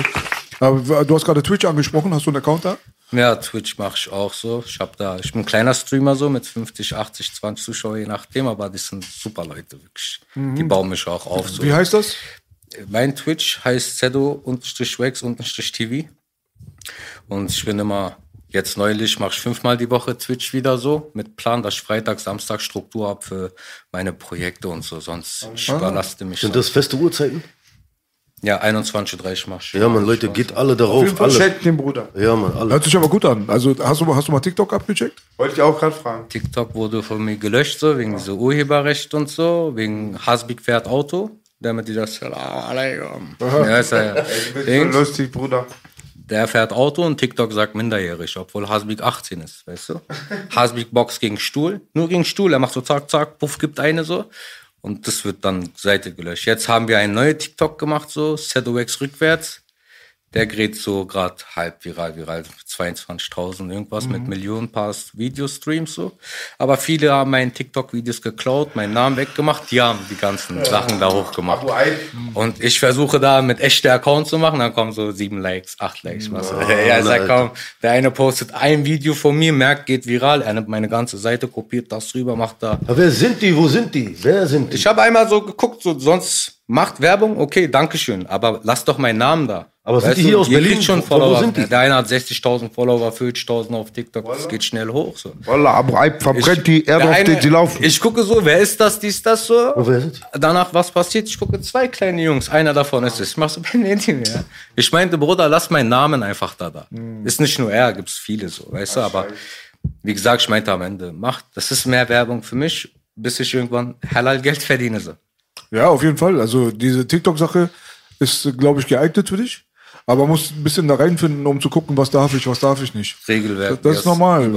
Aber du hast gerade Twitch angesprochen, hast du einen Account da? Ja, Twitch mache ich auch so. Ich hab da, ich bin ein kleiner Streamer so mit 50, 80, 20 Zuschauer, je nachdem, aber die sind super Leute, wirklich. Die bauen mich auch auf. So. Wie heißt das? Mein Twitch heißt Zedo-Wax-TV. Und ich bin immer, jetzt neulich mache ich fünfmal die Woche Twitch wieder so, mit Plan, dass ich Freitag, Samstag Struktur habe für meine Projekte und so. Sonst ich überlaste mich. Sind so. das feste Uhrzeiten? Ja, 21.30 Uhr mach ich. Ja, man, Leute, geht alle Auf jeden darauf. Fall Alle. checkt den Bruder. Ja, man, alle. Hört sich aber gut an. Also hast du, hast du mal TikTok abgecheckt? Wollte ich auch gerade fragen. TikTok wurde von mir gelöscht, so, wegen dieser Urheberrecht und so, wegen Hasbik fährt Auto, damit die das, alaikum. Ja, ist ja, So Dings. lustig, Bruder. Der fährt Auto und TikTok sagt minderjährig, obwohl Hasbik 18 ist, weißt du? Hasbik Box gegen Stuhl, nur gegen Stuhl, er macht so zack, zack, puff, gibt eine so. Und das wird dann Seite gelöscht. Jetzt haben wir ein neues TikTok gemacht, so, Sedowex rückwärts. Der gerät so gerade halb viral, viral, 22.000 irgendwas mit Millionen paar Videostreams so. Aber viele haben meinen TikTok-Videos geklaut, meinen Namen weggemacht, die haben die ganzen Sachen da hochgemacht. Und ich versuche da mit echten Accounts zu machen, dann kommen so sieben Likes, acht Likes. Was. ja, ich sag, komm, der eine postet ein Video von mir, merkt, geht viral, er nimmt meine ganze Seite, kopiert das rüber, macht da. Aber wer sind die? Wo sind die? Wer sind die? Ich habe einmal so geguckt, so sonst macht Werbung, okay, Dankeschön, aber lass doch meinen Namen da. Aber sind Weißt die du, hier aus ihr Berlin? schon Wo- wo Follower. sind die? Der eine hat 60.000 Follower, 40.000 auf TikTok, das geht schnell hoch. So. Wallah, Abu Eid verbrennt die Der Erde, auf sie laufen. Ich gucke so, wer ist das, dies, das so. Oh, wer sind die? Danach, was passiert? Ich gucke zwei kleine Jungs, einer davon ist es. Ich mach so, benennt ihn ja. Ich meinte, Bruder, lass meinen Namen einfach da da. Ist nicht nur er, gibt's viele so, weißt du, aber wie gesagt, ich meinte am Ende, macht, das ist mehr Werbung für mich, bis ich irgendwann halal Geld verdiene so. Ja, auf jeden Fall. Also diese TikTok-Sache ist, glaube ich, geeignet für dich. Aber man muss ein bisschen da reinfinden, um zu gucken, was darf ich, was darf ich nicht. Regelwerk. Das ist normal.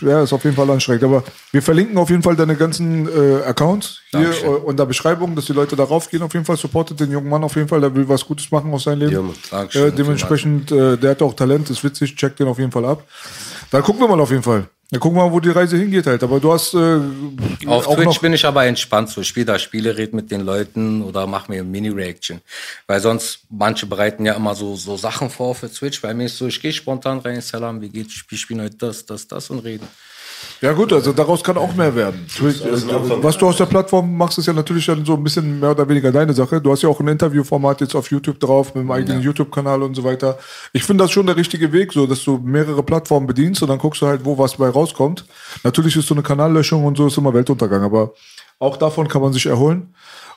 Ja, ist auf jeden Fall anstrengend. Aber wir verlinken auf jeden Fall deine ganzen äh, Accounts hier äh, unter Beschreibung, dass die Leute darauf gehen. Auf jeden Fall supportet den jungen Mann auf jeden Fall. Der will was Gutes machen aus seinem Leben. Ja. Äh, dementsprechend, äh, der hat auch Talent, ist witzig. Checkt den auf jeden Fall ab. Dann gucken wir mal auf jeden Fall. Gucken wir mal, wo die Reise hingeht halt. Aber du hast äh, Auf Twitch bin ich aber entspannt. So, ich spiele da Spiele, red mit den Leuten oder mach mir Mini-Reaction. Weil sonst, manche bereiten ja immer so, so Sachen vor für Twitch. Bei mir ist so, ich gehe spontan rein, Salam, wie geht's? Wir spielen heute das, das, das und reden. Ja gut, also daraus kann auch mehr werden. Äh, was du aus der Plattform machst, ist ja natürlich dann so ein bisschen mehr oder weniger deine Sache. Du hast ja auch ein Interviewformat jetzt auf YouTube drauf, mit dem eigenen YouTube-Kanal und so weiter. Ich finde das schon der richtige Weg, so dass du mehrere Plattformen bedienst und dann guckst du halt, wo was bei rauskommt. Natürlich ist so eine Kanallöschung und so ist immer Weltuntergang, aber auch davon kann man sich erholen.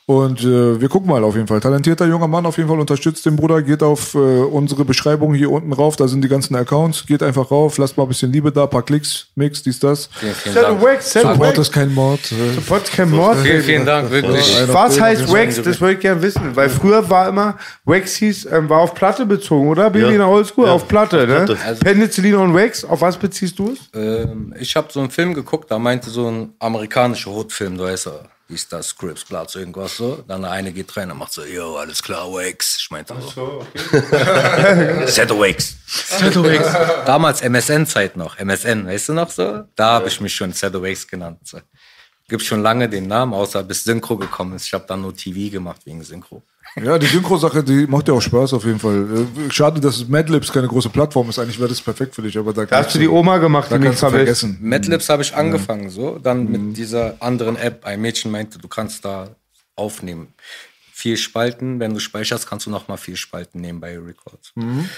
Und äh, wir gucken mal auf jeden Fall. Talentierter junger Mann auf jeden Fall unterstützt den Bruder. Geht auf äh, unsere Beschreibung hier unten rauf. Da sind die ganzen Accounts. Geht einfach rauf. Lasst mal ein bisschen Liebe da, paar Klicks, Mix, dies, das. Vielen, vielen Dank. Wax, Wax. ist kein Mord. Äh, Sofort kein Mord. Vielen, vielen Dank, wirklich. Was heißt Wax? Das wollte ich gerne wissen. Weil früher war immer, Wax hieß, ähm, war auf Platte bezogen, oder? Baby Ja. in der Oldschool? Ja, Auf Platte, ne? Also- Penicillin und Wax, auf was beziehst du es? Ähm, ich habe so einen Film geguckt, da meinte so ein amerikanischer Hotfilm, da ist er, wie ist das, Scripps, Platz, irgendwas so. Dann der eine geht rein und macht so, yo, alles klar, Wakes. Ich meinte so. Set Wakes. Set Wakes. Damals MSN-Zeit noch, MSN, weißt du noch so? Da habe ich mich schon Set Wakes genannt. So. Gibt schon lange den Namen, außer bis Synchro gekommen ist. Ich habe dann nur TV gemacht wegen Synchro. Ja, die Synchro-Sache, die macht ja auch Spaß auf jeden Fall. Äh, Schade, dass Madlibs keine große Plattform ist. Eigentlich wäre das perfekt für dich, aber da Da hast du die Oma gemacht, da die kannst du vergessen. Madlibs habe ich angefangen, so. Dann mit dieser anderen App. Ein Mädchen meinte, du kannst da aufnehmen. Viel Spalten, wenn du speicherst, kannst du noch mal viel Spalten nehmen bei Records.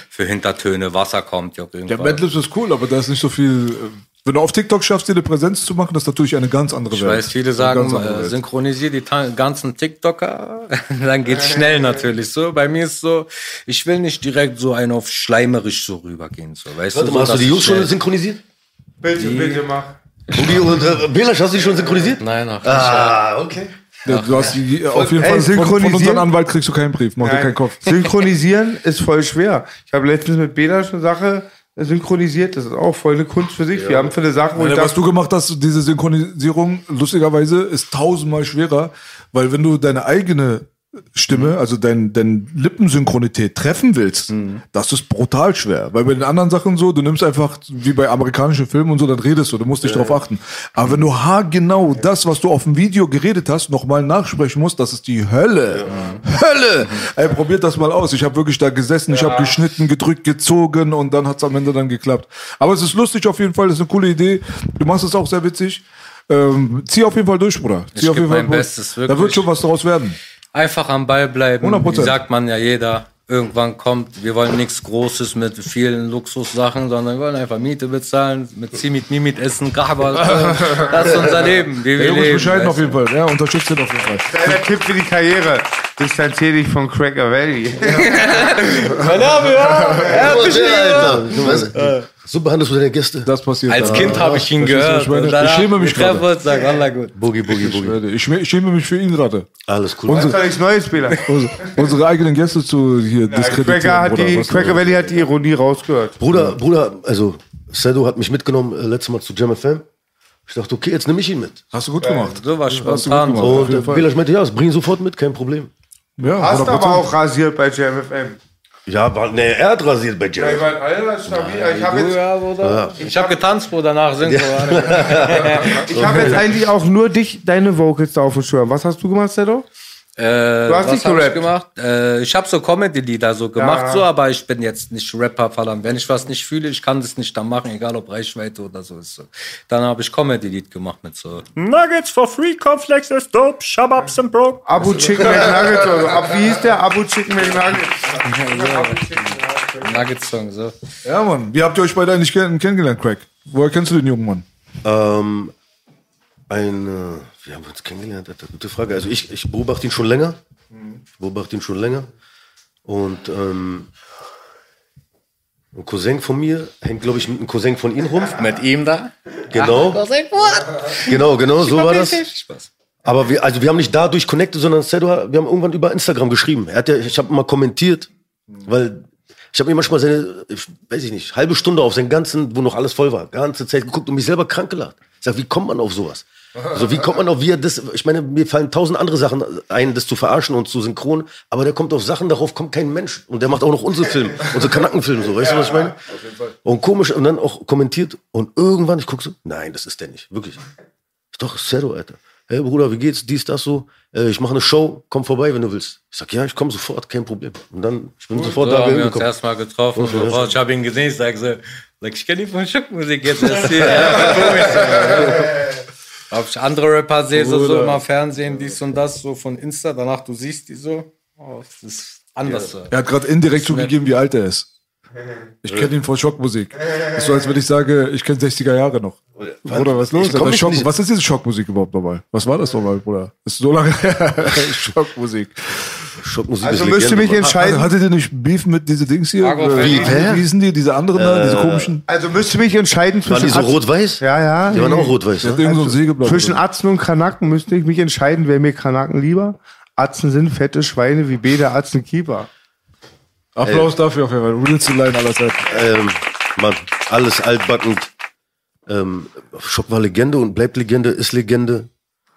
Für Hintertöne, Wasser kommt ja Ja, irgendwann. Madlibs ist cool, aber da ist nicht so viel. Wenn du auf TikTok schaffst, dir eine Präsenz zu machen, das ist natürlich eine ganz andere ich Welt. weiß, viele sagen, äh, synchronisier die ganzen TikToker, dann geht's schnell natürlich so. Bei mir ist so, ich will nicht direkt so einen auf schleimerisch so rübergehen. So, weißt Warte du, mal, so, hast du die Jungs ich schon synchronisiert? Bitte, bitte mach. Boogie und äh, Belasch, hast du die schon synchronisiert? Nein, noch nicht. Ah, okay. Ja, du hast die, auf jeden Ey, Fall von, von synchronisieren? unserem Anwalt kriegst du keinen Brief, mach dir Nein. keinen Kopf. Synchronisieren ist voll schwer. Ich habe letztens mit Bela schon eine Sache synchronisiert. Das ist auch voll eine Kunst für sich. Wir haben für eine Sache, wo ich Alter, was du gemacht hast, diese Synchronisierung, lustigerweise, ist tausendmal schwerer, weil wenn du deine eigene Stimme, also dein, dein Lippensynchronität treffen willst, das ist brutal schwer. Weil bei den anderen Sachen so, du nimmst einfach, wie bei amerikanischen Filmen und so, dann redest du, du musst nicht drauf achten. Aber wenn du haargenau das, was du auf dem Video geredet hast, nochmal nachsprechen musst, das ist die Hölle. Hölle! Ey, probiert das mal aus. Ich habe wirklich da gesessen, ich habe geschnitten, gedrückt, gezogen und dann hat's am Ende dann geklappt. Aber es ist lustig auf jeden Fall, das ist eine coole Idee. Du machst es auch sehr witzig. Ähm, zieh auf jeden Fall durch, Bruder. Zieh Ich auf jeden Fall mein durch. Bestes, Da wirklich. wird schon was draus werden. Einfach am Ball bleiben. 100%. Wie sagt man ja jeder. Irgendwann kommt, wir wollen nichts Großes mit vielen Luxussachen, sondern wir wollen einfach Miete bezahlen, mit Zimit, Mimit essen, Kaba. Das ist unser Leben, wie wir ist leben. bescheiden weißt auf jeden Fall. Ja, unterstützt ihn auf jeden Fall. kleiner Tipp für die Karriere. Distanzier dich von Cracker Valley. Oh, der, Alter. Du weißt, so behandelst du deine Gäste. Das passiert. Als Ja. Kind habe ich ihn gehört. Ich, meine, ich schäme mich gerade. uns, sag, Allah gut. Boogie, Boogie, Boogie. ich, schäme- ich schäme mich für ihn gerade. Alles cool. Das ist nichts Neues, Bela. Unsere, unsere eigenen Gäste zu hier diskreditieren. Cracker, hat Bruder. die, Was- Cracker Valley hat die Ironie rausgehört. Bruder, Bruder, also Sedo hat mich mitgenommen äh, letztes Mal zu Jam FM. Ich dachte, okay, jetzt nehme ich ihn mit. Hast du gut gemacht. So war Hast du gut spontan. Und Fall. Belasch meinte, ja, bring ihn sofort mit, kein Problem. Ja, Hast 100%. aber auch rasiert bei JamFM. Ja, war, nee, er hat rasiert bei Jam. Ich meine, Alter, stabil. Ich habe jetzt, Ja, Bruder. Ich habe getanzt, Bruder, nach Synchro. ich hab jetzt eigentlich auch nur dich, deine Vocals da auf dem Schirm. Was hast du gemacht, Sedo? Äh, Du hast was nicht hab ich gerappt. gemacht? Äh, ich habe so Comedy-Lieder so gemacht, Ja. so, aber ich bin jetzt nicht Rapper verdammt. Wenn ich was nicht fühle, ich kann das nicht dann machen, egal ob Reichweite oder so ist. So. Dann habe ich Comedy-Lied gemacht mit so. Nuggets for free, Cornflakes is dope, Shababs and broke. Abu Chicken McNuggets oder so. Ab, wie hieß der? Abu Chicken McNuggets. Nuggets-Song, so. Ja, Mann. Wie habt ihr euch beide eigentlich kenn kennengelernt, Craig? Woher kennst du den jungen Mann? Ähm, ein, äh, wir haben uns kennengelernt, Alter, gute Frage. Also ich, ich beobachte ihn schon länger. Ich beobachte ihn schon länger. Und ähm, ein Cousin von mir hängt, glaube ich, mit einem Cousin von ihm rum. Mit ihm da? Genau. Genau, genau, so war das. Spaß. Aber wir, also wir haben nicht dadurch connected, sondern Sedo, wir haben irgendwann über Instagram geschrieben. Er hat ja, ich habe mal kommentiert, weil Ich habe mir manchmal seine, ich weiß ich nicht, halbe Stunde auf seinen ganzen, wo noch alles voll war, ganze Zeit geguckt und mich selber krank gelacht. Ich sag, wie kommt man auf sowas? Also wie kommt man auf, wie er das, ich meine, mir fallen tausend andere Sachen ein, das zu verarschen und zu synchron, aber der kommt auf Sachen, darauf kommt kein Mensch. Und der macht auch noch unsere Film, unsere Kanackenfilme, so, weißt du, was ich meine? Und komisch, und dann auch kommentiert und irgendwann, ich guck so, nein, das ist der nicht, wirklich. Doch, Zero, Alter. Hey Bruder, wie geht's? Dies, das so. Äh, ich mache eine Show, komm vorbei, wenn du willst. Ich sag, ja, ich komme sofort, kein Problem. Und dann, ich bin sofort So da haben wir uns hingekommen. erstmal getroffen. Und so, ja. ich habe ihn gesehen, ich sage so, like, ich kenne die von Schockmusik jetzt erst hier. Ob ich andere Rapper sehe, so, so immer Fernsehen, dies und das, so von Insta, danach du siehst die so, oh, das ist anders. so. Er hat gerade indirekt zugegeben, wie alt er ist. Ich kenne ihn von Schockmusik. Das ist so, als wenn ich sage, ich kenne 60er Jahre noch. Bruder, was ist los? Alter? Schock, nicht- was ist diese Schockmusik überhaupt nochmal? Was war das nochmal, Bruder? Das ist so lange. Schockmusik. Schockmusik Also ist müsste Legende, mich Mann. entscheiden. Also, hattet ihr nicht Beef mit diese Dings hier? Argo Äh, wie, wie hießen die? Diese anderen da, diese komischen? Also müsste mich entscheiden Waren zwischen, die so Atzen- rot-weiß? Ja, ja. Die waren auch rot-weiß, ne? irgend so zwischen Atzen und Kanaken müsste ich mich entscheiden, wer mir Kanaken lieber. Atzen sind fette Schweine wie B, der Atzenkeeper. Applaus dafür auf jeden Fall. Realste Line aller Zeiten. Ähm, Mann, alles altbackend. Ähm, Schock war Legende und bleibt Legende, ist Legende.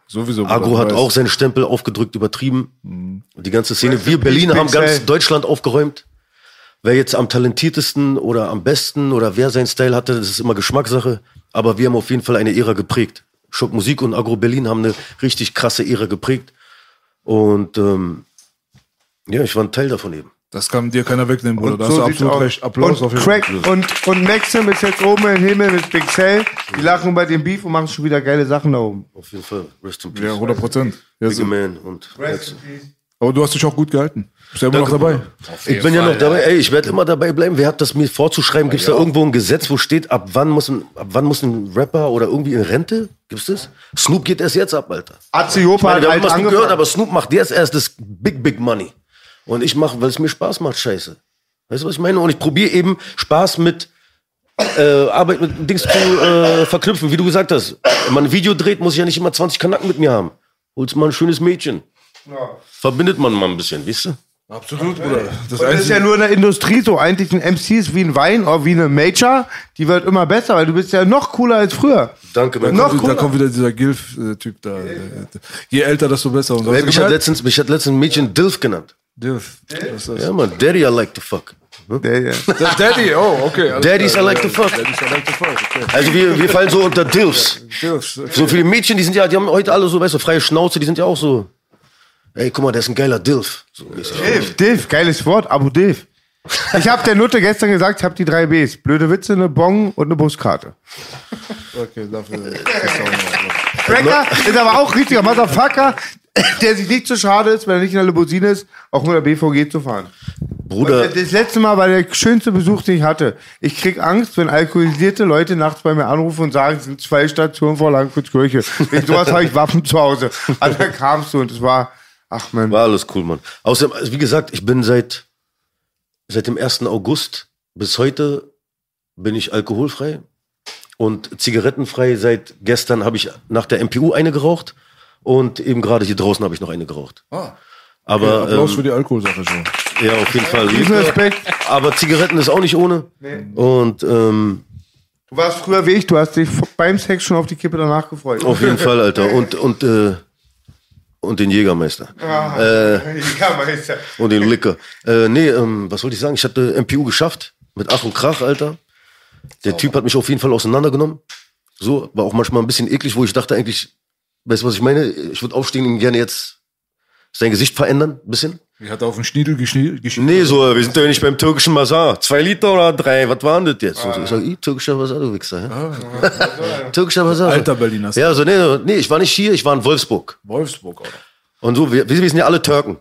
Sowieso. Agro hat weißt. auch seinen Stempel aufgedrückt, übertrieben. Mhm. Die ganze Szene. Wir Berliner haben ganz Sal. Deutschland aufgeräumt. Wer jetzt am talentiertesten oder am besten oder wer seinen Style hatte, das ist immer Geschmackssache. Aber wir haben auf jeden Fall eine Ära geprägt. Schock Musik und Agro Berlin haben eine richtig krasse Ära geprägt. Und ähm, ja, ich war ein Teil davon eben. Das kann dir keiner wegnehmen, Bruder. Da hast du absolut recht. Applaus und auf jeden Fall. und, und Maxim ist jetzt oben im Himmel mit Big Cell. Die lachen über den Beef und machen schon wieder geile Sachen da oben. Auf jeden Fall. Rest in peace. Ja, 100 Prozent. Ja, Bigger so. Man und Aber du hast dich auch gut gehalten. Bist ja immer noch dabei. Ich bin ja noch dabei, ey, ich werde immer dabei bleiben. Wer hat das mir vorzuschreiben? Gibt es da irgendwo ein Gesetz, wo steht, ab wann muss ein, ab wann muss ein Rapper oder irgendwie in Rente? Gibt's das? Snoop geht erst jetzt ab, Alter. Atze Ich meine, hat wir haben halt gehört, aber Snoop macht jetzt erst das Big, Big Money. Und ich mache, weil es mir Spaß macht, scheiße. Weißt du, was ich meine? Und ich probiere eben Spaß mit äh, Arbeit mit Dings zu äh, verknüpfen, wie du gesagt hast. Wenn man ein Video dreht, muss ich ja nicht immer 20 Kanacken mit mir haben. Holst mal ein schönes Mädchen. Verbindet man mal ein bisschen, weißt du? Absolut, Bruder. Das Das ist ja nur in der Industrie so. Eigentlich ein MC ist wie ein Wein oder wie eine Major. Die wird immer besser, weil du bist ja noch cooler als früher. Danke, mein Noch da cooler. kommt wieder dieser Gilf-Typ da. Je älter, desto besser. Und mich, hat letztens, mich hat letztens ein Mädchen Dilf genannt. Dilf. Was ist das? Ja, man, Daddy, I like to fuck. Der. Das Daddy, oh, okay. alles Daddies, I like to fuck. Daddies, I like to fuck, okay. Also wir, wir fallen so unter Dilfs. Dilfs, okay. So viele Mädchen, die sind ja, die haben heute alle so, weißt du, freie Schnauze, die sind ja auch so. Ey, guck mal, der ist ein geiler Dilf. So mäßig. Div, Div, geiles Wort, Abu Div. Ich habe der Nutte gestern gesagt, ich habe die drei Bs. Blöde Witze, eine Bon und eine Buskarte. Okay, dafür. das ist auch noch- Cracker ist aber auch richtiger Motherfucker, der sich nicht so schade ist, wenn er nicht in der Limousine ist, auch mit der BVG zu fahren. Bruder, Das letzte Mal war der schönste Besuch, den ich hatte. Ich krieg Angst, wenn alkoholisierte Leute nachts bei mir anrufen und sagen, es sind zwei Stationen vor Langfriedskirche. Wegen sowas habe ich Waffen zu Hause. Also da kamst du und es war, ach man. war alles cool, Mann. Außerdem, also wie gesagt, ich bin seit, seit dem 1. August bis heute bin ich alkoholfrei und zigarettenfrei. Seit gestern habe ich nach der MPU eine geraucht und eben gerade hier draußen habe ich noch eine geraucht. Ah. Aber Applaus ähm, für die Alkoholsache schon. Ja, auf jeden Fall. Riesen Respekt. Aber Zigaretten ist auch nicht ohne. Und ähm, Du warst früher wie ich, du hast dich beim Sex schon auf die Kippe danach gefreut. auf jeden Fall, Alter. Und, und, äh, und den Jägermeister. Äh, Ja, Meister. und den Licker. Äh, nee, ähm, was wollte ich sagen? Ich hatte MPU geschafft. Mit Ach und Krach, Alter. Der Typ hat mich auf jeden Fall auseinandergenommen. So, war auch manchmal ein bisschen eklig, wo ich dachte eigentlich, weißt du, was ich meine? Ich würde aufstehen und gerne jetzt sein Gesicht verändern, ein bisschen. Ich hatte auf den Schniedel geschniedelt. Nee, so, wir sind ja nicht beim türkischen Basar. Zwei Liter oder drei, was waren das jetzt? Und so, ich sag, "Ih, türkischer Basar, du Wichser. Ja? türkischer Basar. so. Alter Berliner. Ja, so, nee, nee, ich war nicht hier, ich war in Wolfsburg. Wolfsburg, oder? Und so, wir, wir sind ja alle Türken.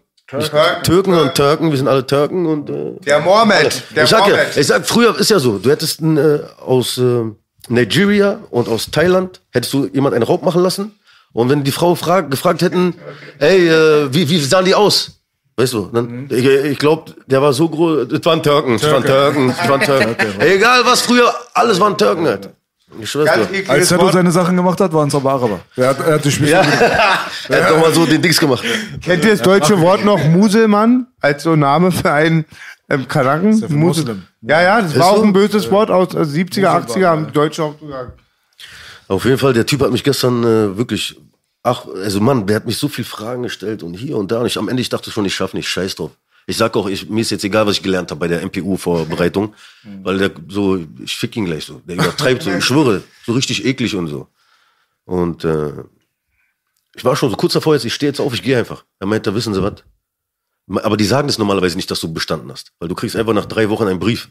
Türken und Türken, wir sind alle Türken und äh, Der Mohammed. Der ich sag ja, Mohammed. ich sag, früher ist ja so, du hättest einen, äh, aus äh, Nigeria und aus Thailand, hättest du jemand einen Raub machen lassen und wenn die Frau frag, gefragt hätten, ey, äh, wie, wie sahen die aus? Weißt du, dann, ich, ich glaube, der war so groß, das waren Türken, das waren Türken, das waren Türken. Ey, egal was früher, alles waren Türken halt. Ich Als Wort. seine Sachen gemacht hat, waren es aber Araber. Er hat, er hat die Spiel Er hat doch mal so den Dings gemacht. Kennt ihr das deutsche Wort noch Muselmann als so Name für einen ähm, Kanaken? ja Muslim. Ja, ja, das Ist war auch so? ein böses Wort aus äh, 70er, Muselmann, 80er, haben ja. Deutsche auch gesagt. Auf jeden Fall, der Typ hat mich gestern äh, wirklich, ach, also Mann, der hat mich so viel Fragen gestellt und hier und da. Und ich, am Ende, ich dachte schon, ich schaffe nicht, scheiß drauf. Ich sag auch, ich, mir ist jetzt egal, was ich gelernt habe bei der MPU-Vorbereitung, weil der so, ich fick ihn gleich so. Der übertreibt so, ich schwöre, so richtig eklig und so. Und äh, ich war schon so kurz davor jetzt, ich stehe jetzt auf, ich gehe einfach. Er meinte, wissen Sie was? Aber die sagen das normalerweise nicht, dass du bestanden hast. Weil du kriegst einfach nach drei Wochen einen Brief.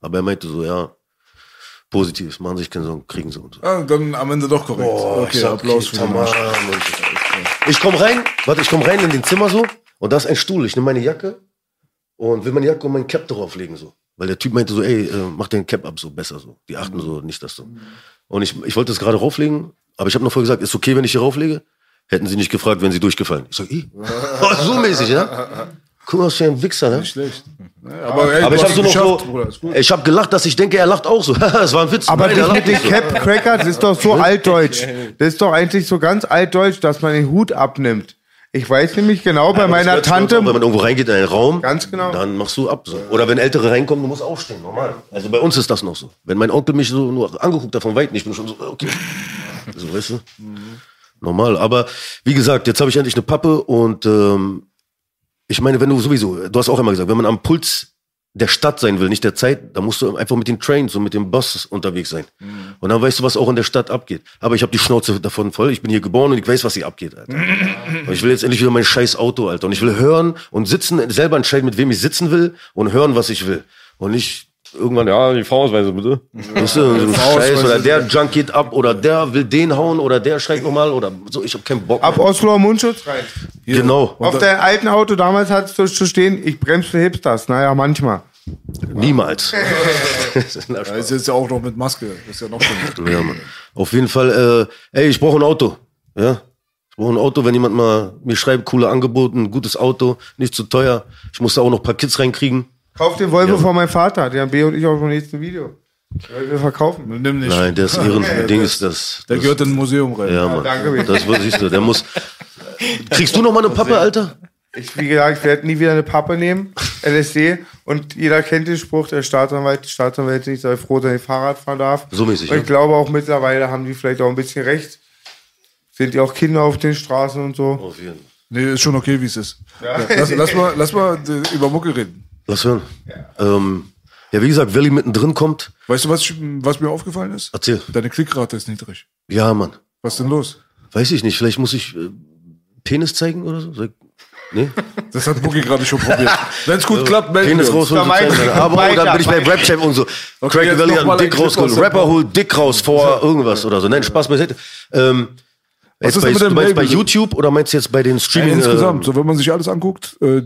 Aber er meinte so, ja, positives, machen sich keine Sorgen, kriegen sie und so. Ah, dann am Ende doch korrekt. okay, ich sag, Applaus für den tamam. Ich komme rein, warte, ich komme rein in den Zimmer so und da ist ein Stuhl. Ich nehme meine Jacke und will meine Jacke und meinen Cap drauflegen so. Weil der Typ meinte so, ey, äh, mach den Cap ab, so besser so. Die achten so nicht das so. Und ich, ich wollte das gerade rauflegen, aber ich habe noch vorher gesagt, ist okay, wenn ich hier rauflege? Hätten sie nicht gefragt, wenn sie durchgefallen. Ich sag, ih, so mäßig, ja? Guck mal, was für ein Wichser, ne? Nicht schlecht. Aber, ey, Aber ich habe so noch so, ich habe gelacht, dass ich denke, er lacht auch so. das war ein Witz. Aber Nein, das mit den. Cap Cracker, das ist doch so altdeutsch. Das ist doch eigentlich so ganz altdeutsch, dass man den Hut abnimmt. Ich weiß nämlich genau, bei Aber meiner Tante, auch, Wenn man irgendwo reingeht in einen Raum, Ganz genau. dann machst du ab. So. Oder wenn Ältere reinkommen, du musst aufstehen, normal. Also bei uns ist das noch so. Wenn mein Onkel mich so nur angeguckt hat von weitem, ich bin schon so, okay. So, weißt du? Normal. Aber wie gesagt, jetzt habe ich endlich eine Pappe und ähm, ich meine, wenn du sowieso, du hast auch immer gesagt, wenn man am Puls der Stadt sein will, nicht der Zeit, dann musst du einfach mit den Trains und mit dem Bus unterwegs sein. Und dann weißt du, was auch in der Stadt abgeht. Aber ich habe die Schnauze davon voll. Ich bin hier geboren und ich weiß, was hier abgeht, Alter. Und ich will jetzt endlich wieder mein scheiß Auto, Alter. Und ich will hören und sitzen, selber entscheiden, mit wem ich sitzen will und hören, was ich will. Und nicht irgendwann, ja, die Vorausweise bitte. Weißt du, so ein Scheiß, oder der Junk geht ab oder der will den hauen oder der schreit nochmal oder so. Ich habe keinen Bock. ab. Oslo Mundschutz rein. Genau. Auf deinem alten Auto damals hattest du zu stehen, ich bremse für Hipsters. Naja, manchmal. Niemals. Da ist jetzt ja auch noch mit Maske. Das ist ja noch schlimmer. Ja, Mann. Auf jeden Fall, äh, ey, ich brauche ein Auto. Ja. Ich brauche ein Auto, wenn jemand mal mir schreibt, coole Angebote, ein gutes Auto, nicht zu teuer. Ich muss da auch noch ein paar Kids reinkriegen. Kauf den Volvo von meinem Vater, haben B und ich auch im nächsten Video. Wir verkaufen. Nimm nicht. Nein, der ist ihren Ding ist das. Der das gehört in ein Museum rein. ja, Mann. danke. Das siehst du, der muss. Kriegst du noch mal eine Pappe, Alter? Ich, wie gesagt, ich werde nie wieder eine Pappe nehmen, LSD. Und jeder kennt den Spruch, der Staatsanwalt, die Staatsanwältin, ich sei froh, dass ich Fahrrad fahren darf. So mäßig, Und ich ja. glaube auch mittlerweile haben die vielleicht auch ein bisschen recht. Sind ja auch Kinder auf den Straßen und so. Auf jeden Fall. Nee, ist schon okay, wie es ist. Ja. Lass, lass mal, lass mal äh, über Mucke reden. Lass hören. Ja, ähm, ja wie gesagt, Valley mittendrin kommt. Weißt du, was, ich, was mir aufgefallen ist? Erzähl. Deine Klickrate ist niedrig. Ja, Mann. Was ist denn los? Weiß ich nicht. Vielleicht muss ich äh, Penis zeigen oder so? Nee? Das hat Boogie gerade schon probiert. Wenn es gut klappt, melden Penis wir uns. zeigen. Aber oh, dann bin ich bei Rap-Champ und so. Crack jetzt Valley hat Dick rausgeholt. Rapper holt Dick raus vor irgendwas oder so. Nein, Spaß beiseite. Ähm, jetzt ist bei, denn mit dem du meinst bei? YouTube oder meinst du jetzt bei den Ja, Streaming? insgesamt, äh, so wenn man sich alles anguckt, äh,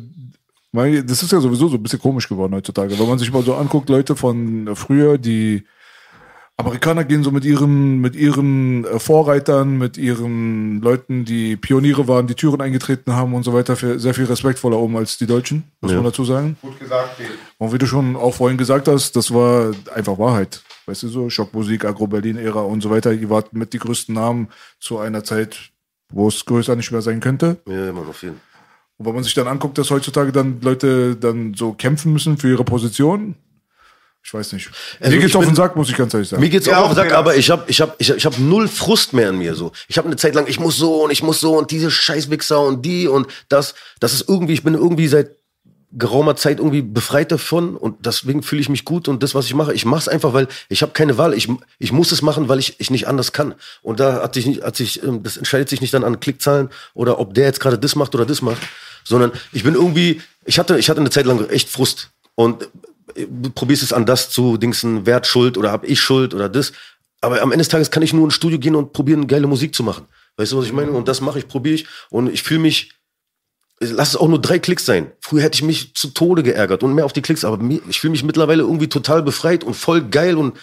mein- das ist ja sowieso so ein bisschen komisch geworden heutzutage. Wenn man sich mal so anguckt, Leute von früher, die Amerikaner gehen so mit ihren, mit ihren äh, Vorreitern, mit ihren Leuten, die Pioniere waren, die Türen eingetreten haben und so weiter, für sehr viel respektvoller um als die Deutschen, muss man dazu sagen. Gut gesagt, Felix. Und wie du schon auch vorhin gesagt hast, das war einfach Wahrheit. Weißt du so, Schockmusik, Agro-Berlin-Ära und so weiter. Ihr wart mit die größten Namen zu einer Zeit, wo es größer nicht mehr sein könnte. ja, Mann, auf jeden Fall. Und wenn man sich dann anguckt, dass heutzutage dann Leute dann so kämpfen müssen für ihre Position, ich weiß nicht. Also Mir geht's ich auf den Sack, muss ich ganz ehrlich sagen. Mir geht's Ja, auch auf den Sack, aber ich hab, ich hab, ich hab, ich hab null Frust mehr in mir so. Ich habe eine Zeit lang, ich muss so und ich muss so und diese Scheißwichser und die und das. Das ist irgendwie, ich bin irgendwie seit geraumer Zeit irgendwie befreit davon und deswegen fühle ich mich gut und das, was ich mache, ich mache es einfach, weil ich habe keine Wahl. Ich, ich muss es machen, weil ich, ich nicht anders kann. Und da hat sich hat sich, ähm, das entscheidet sich nicht dann an Klickzahlen oder ob der jetzt gerade das macht oder das macht, sondern ich bin irgendwie, ich hatte, ich hatte eine Zeit lang echt Frust und äh, probierst es an das zu dingsen, wer hat Schuld oder hab ich Schuld oder das. Aber am Ende des Tages kann ich nur ins Studio gehen und probieren, geile Musik zu machen. Weißt du, was ich meine? Und das mache ich, probiere ich. Und ich fühle mich, lass es auch nur drei Klicks sein. Früher hätte ich mich zu Tode geärgert und mehr auf die Klicks, aber ich fühle mich mittlerweile irgendwie total befreit und voll geil und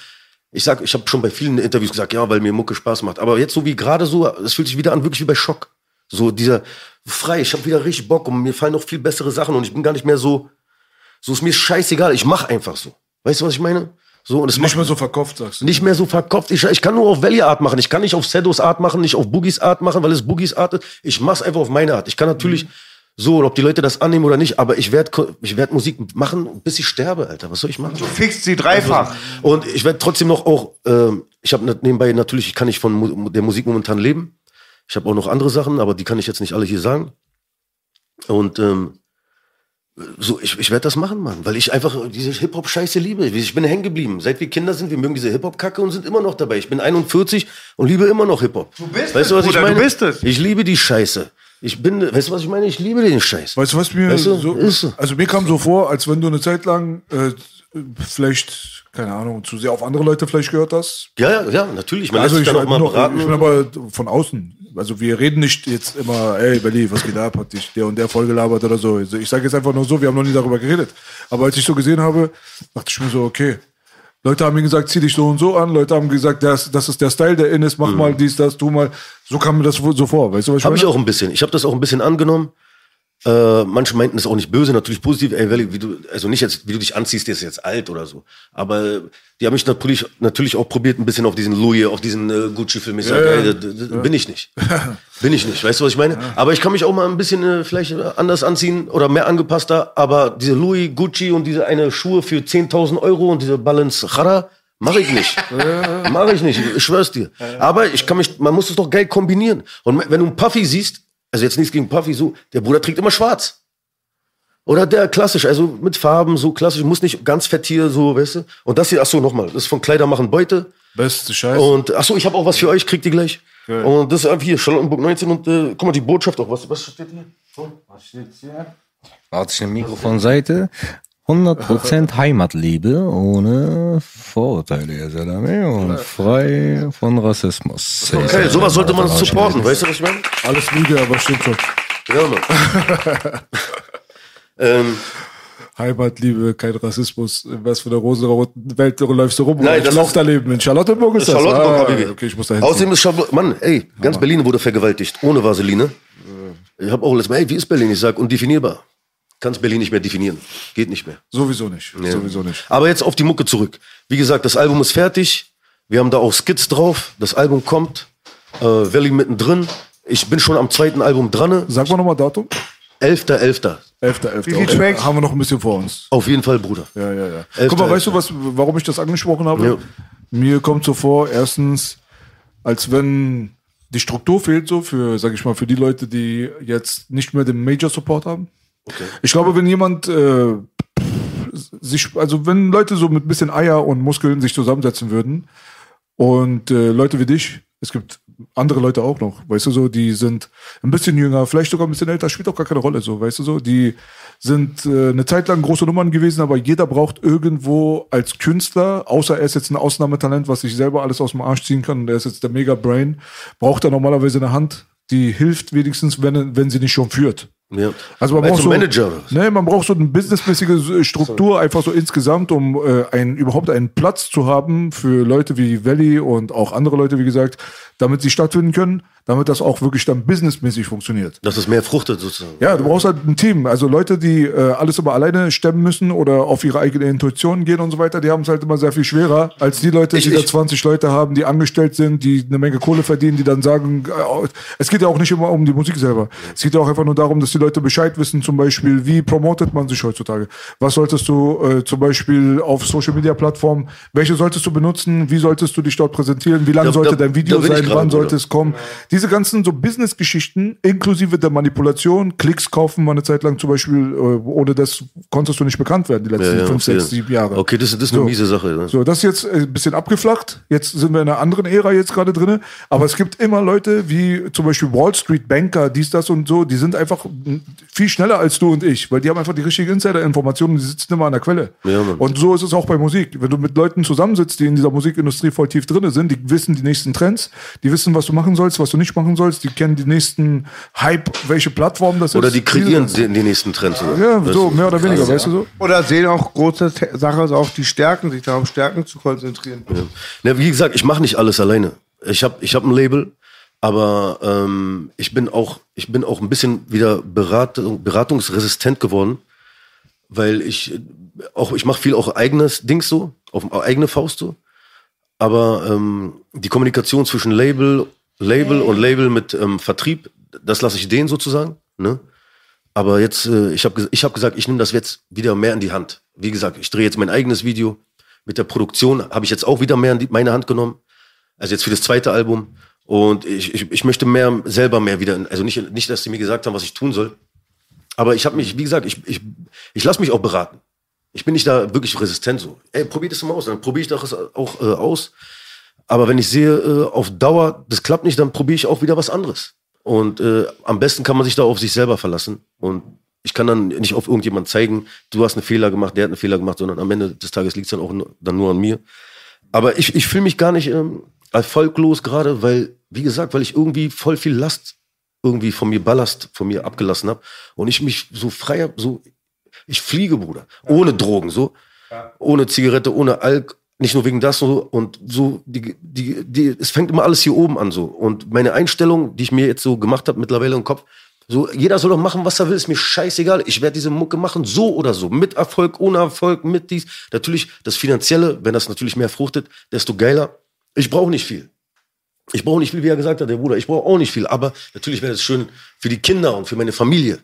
ich sag, ich habe schon bei vielen Interviews gesagt, ja, weil mir Mucke Spaß macht. Aber jetzt so wie gerade so, es fühlt sich wieder an, wirklich wie bei Schock. So dieser frei, ich habe wieder richtig Bock und mir fallen noch viel bessere Sachen und ich bin gar nicht mehr so, so ist mir scheißegal, ich mache einfach so. Weißt du, was ich meine? So, und es Nicht macht mehr so verkauft, sagst du. nicht mehr so verkopft. Ich, ich kann nur auf Valley Art machen. Ich kann nicht auf Sedos Art machen, nicht auf Boogies Art machen, weil es Boogies Art ist. Ich mach's einfach auf meine Art. Ich kann natürlich so, ob die Leute das annehmen oder nicht, aber ich werde ich werd Musik machen, bis ich sterbe, Alter. Was soll ich machen? Fixt sie dreifach. Und ich werde trotzdem noch auch, ähm, ich habe nebenbei natürlich, ich kann nicht von der Musik momentan leben. Ich habe auch noch andere Sachen, aber die kann ich jetzt nicht alle hier sagen. Und ähm, so, ich, ich werde das machen, Mann, weil ich einfach diese Hip-Hop-Scheiße liebe. Ich bin hängen geblieben. Seit wir Kinder sind, wir mögen diese Hip-Hop-Kacke und sind immer noch dabei. Ich bin 41 und liebe immer noch Hip-Hop. Du bist weißt es, du, was ich Bruder, du meine? bist es. Ich liebe die Scheiße. Ich bin, weißt du, was ich meine? Ich liebe den Scheiß. Weißt du, was mir Weißt du, so, ist so. also mir kam so vor, als wenn du eine Zeit lang äh, vielleicht, keine Ahnung, zu sehr auf andere Leute vielleicht gehört hast. Ja, ja, ja, natürlich. Man also lässt ich, dann auch mal noch, beraten. ich bin aber von außen. Also wir reden nicht jetzt immer, ey Berlin, was geht ab, hat dich der und der vollgelabert oder so. Also ich sage jetzt einfach nur so, wir haben noch nie darüber geredet. Aber als ich so gesehen habe, dachte ich mir so, okay. Leute haben mir gesagt, zieh dich so und so an. Leute haben gesagt, das, das ist der Style, der in ist, mach mal dies, das, tu mal. So kam mir das so vor. Weißt du, was ich Habe ich auch ein bisschen. Ich habe das auch ein bisschen angenommen. Äh, manche meinten es auch nicht böse, natürlich positiv. Ey, wie du, also nicht jetzt, wie du dich anziehst, der ist jetzt alt oder so. Aber die haben mich natürlich, natürlich auch probiert, ein bisschen auf diesen Louis, auf diesen äh, Gucci-Film. Ich sage, ey, das, das bin ich nicht. bin ich nicht. Weißt du, was ich meine? Aber ich kann mich auch mal ein bisschen äh, vielleicht anders anziehen oder mehr angepasster. Aber diese Louis, Gucci und diese eine Schuhe für 10.000 Euro und diese Balance Chara, Mach ich nicht. Mach ich nicht, ich schwör's dir. Aber ich kann mich, man muss es doch geil kombinieren. Und wenn du einen Puffy siehst, also jetzt nichts gegen Puffy, so, der Bruder trägt immer schwarz. Oder der klassisch, also mit Farben, so klassisch, muss nicht ganz fett hier, so, weißt du. Und das hier, ach so, nochmal, das ist von Kleider machen Beute. Beste Scheiße. Und, ach so, ich habe auch was für euch, kriegt ihr gleich. Und das ist einfach hier, Charlottenburg 19 und, äh, guck mal, die Botschaft auch, was, was steht hier? So, was steht hier? Warte ich ein Mikrofonseite. 100% Heimatliebe ohne Vorurteile, Herr Salame, und frei von Rassismus. Okay, sowas sollte man supporten, weißt du, was ich meine? Alles Lüge, aber stimmt schon. Ja, Mann. ähm, Heimatliebe, kein Rassismus. In was für einer rosenroten Welt läufst du rum? Nein, das ist- da leben. In Charlottenburg ist das. Charlottenburg, ah. Okay, ich muss da hin. Außerdem ist Charlotte, Mann, ey, ganz Berlin wurde vergewaltigt, ohne Vaseline. Ich habe auch letztes Mal, ey, wie ist Berlin? Ich sag, undefinierbar. Kannst Berlin nicht mehr definieren. Geht nicht mehr. Sowieso nicht. Ja. Sowieso nicht. Aber jetzt auf die Mucke zurück. Wie gesagt, das Album ist fertig. Wir haben da auch Skits drauf. Das Album kommt. Äh, Valley mittendrin. Ich bin schon am zweiten Album dran. Sag mal nochmal Datum. 11.11. 11.11. Wie viele. Tracks? Haben wir noch ein bisschen vor uns. Auf jeden Fall, Bruder. Ja, ja, ja. Elfter, Guck mal, weißt du, was, warum ich das angesprochen habe? Ja. Mir kommt so vor, erstens, als wenn die Struktur fehlt so für, sag ich mal, für die Leute, die jetzt nicht mehr den Major Support haben. Ich glaube, wenn jemand äh, sich, also wenn Leute so mit ein bisschen Eier und Muskeln sich zusammensetzen würden und äh, Leute wie dich, es gibt andere Leute auch noch, weißt du so, die sind ein bisschen jünger, vielleicht sogar ein bisschen älter, spielt auch gar keine Rolle, so, weißt du so, die sind äh, eine Zeit lang große Nummern gewesen, aber jeder braucht irgendwo als Künstler, außer er ist jetzt ein Ausnahmetalent, was sich selber alles aus dem Arsch ziehen kann und er ist jetzt der Mega Brain, braucht er normalerweise eine Hand, die hilft wenigstens, wenn, wenn sie nicht schon führt. Ja. Also man braucht so, Manager. Nee, man braucht so eine businessmäßige Struktur, einfach so insgesamt, um äh, ein, überhaupt einen Platz zu haben für Leute wie Valley und auch andere Leute, wie gesagt, damit sie stattfinden können, damit das auch wirklich dann businessmäßig funktioniert. Dass es mehr fruchtet sozusagen. Ja, du brauchst halt ein Team. Also Leute, die äh, alles immer alleine stemmen müssen oder auf ihre eigene Intuition gehen und so weiter, die haben es halt immer sehr viel schwerer als die Leute, Ich- die da ich- 20 Leute haben, die angestellt sind, die eine Menge Kohle verdienen, die dann sagen, äh, es geht ja auch nicht immer um die Musik selber. Es geht ja auch einfach nur darum, dass die Leute Bescheid wissen, zum Beispiel, wie promotet man sich heutzutage? Was solltest du äh, zum Beispiel auf Social Media Plattformen, welche solltest du benutzen? Wie solltest du dich dort präsentieren? Wie lang Da- sollte da- dein Video da sein? Wann sollte es kommen? Diese ganzen so Business-Geschichten, inklusive der Manipulation, Klicks kaufen, mal eine Zeit lang zum Beispiel, äh, ohne das konntest du nicht bekannt werden, die letzten Ja, ja, fünf, okay. sechs, sieben Jahre. Okay, das, das ist eine So. miese Sache. Ne? So, das ist jetzt äh, ein bisschen abgeflacht. Jetzt sind wir in einer anderen Ära jetzt gerade drin. Aber es gibt immer Leute wie zum Beispiel Wall Street Banker, dies, das und so, die sind einfach viel schneller als du und ich, weil die haben einfach die richtigen Insider-Informationen, die sitzen immer an der Quelle. Ja, und so ist es auch bei Musik. Wenn du mit Leuten zusammensitzt, die in dieser Musikindustrie voll tief drin sind, die wissen die nächsten Trends, die wissen, was du machen sollst, was du nicht machen sollst, die kennen die nächsten Hype, welche Plattform das Oder ist. die kreieren Diese- die, die nächsten Trends. Oder? Ja, Weißt so, mehr oder weniger, weißt du so? Oder sehen auch große Sache ist auch die Stärken, sich darauf Stärken zu konzentrieren. Ja, wie gesagt, ich mache nicht alles alleine. Ich habe ich hab ein Label, aber ähm, ich bin auch ich bin auch ein bisschen wieder Beratung, beratungsresistent geworden, weil ich auch, ich mache viel auch eigenes Dings so, auf eigene Faust so. Aber ähm, die Kommunikation zwischen Label, Label und Label mit ähm, Vertrieb, das lasse ich denen sozusagen. Ne? Aber jetzt, äh, ich habe ich hab gesagt, ich nehme das jetzt wieder mehr in die Hand. Wie gesagt, ich drehe jetzt mein eigenes Video. Mit der Produktion habe ich jetzt auch wieder mehr in die, meine Hand genommen. Also jetzt für das zweite Album. Und ich, ich, ich möchte mehr selber mehr wieder, also nicht, nicht, dass sie mir gesagt haben, was ich tun soll. Aber ich habe mich, wie gesagt, ich, ich, ich lasse mich auch beraten. Ich bin nicht da wirklich resistent so. Ey, probier das mal aus. Dann probiere ich das auch äh, aus. Aber wenn ich sehe, äh, auf Dauer, das klappt nicht, dann probiere ich auch wieder was anderes. Und äh, am besten kann man sich da auf sich selber verlassen. Und ich kann dann nicht auf irgendjemand zeigen, du hast einen Fehler gemacht, der hat einen Fehler gemacht, sondern am Ende des Tages liegt es dann auch nur, dann nur an mir. Aber ich, ich fühle mich gar nicht ähm, erfolglos gerade, weil, wie gesagt, weil ich irgendwie voll viel Last irgendwie von mir Ballast von mir abgelassen habe und ich mich so frei hab, so ich fliege, Bruder, ohne Drogen, so, ohne Zigarette, ohne Alk, nicht nur wegen das so und so die die die es fängt immer alles hier oben an so und meine Einstellung, die ich mir jetzt so gemacht habe mittlerweile im Kopf, so jeder soll doch machen, was er will, ist mir scheißegal. Ich werde diese Mucke machen, so oder so, mit Erfolg, ohne Erfolg, mit dies. Natürlich das finanzielle, wenn das natürlich mehr fruchtet, desto geiler. Ich brauche nicht viel. Ich brauche nicht viel, wie er gesagt hat, der Bruder. Ich brauche auch nicht viel. Aber natürlich wäre es schön für die Kinder und für meine Familie.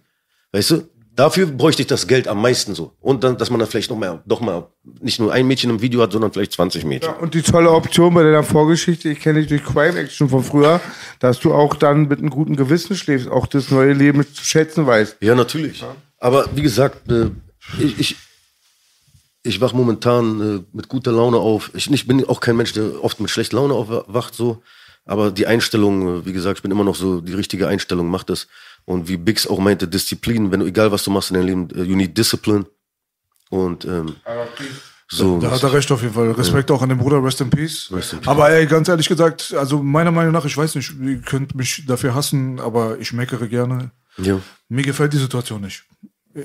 Weißt du? Dafür bräuchte ich das Geld am meisten so. Und dann, dass man dann vielleicht noch mal, doch mal nicht nur ein Mädchen im Video hat, sondern vielleicht 20 Mädchen. Und die tolle Option bei deiner Vorgeschichte, ich kenne dich durch Crime Action von früher, dass du auch dann mit einem guten Gewissen schläfst, auch das neue Leben zu schätzen weißt. Ja, natürlich. Aber wie gesagt, äh, ich, ich, ich wach momentan äh, mit guter Laune auf. Ich nicht, bin auch kein Mensch, der oft mit schlechter Laune aufwacht, so. Aber die Einstellung, äh, wie gesagt, ich bin immer noch so, die richtige Einstellung macht das. Und wie Biggs auch meinte, Disziplin, wenn du, egal was du machst in deinem Leben, äh, you need discipline. Und ähm, so. Da hat er recht auf jeden Fall. Respekt auch an den Bruder, rest in peace. Rest in peace. Aber ey, ganz ehrlich gesagt, also meiner Meinung nach, ich weiß nicht, ihr könnt mich dafür hassen, aber ich meckere gerne. Ja. Mir gefällt die Situation nicht.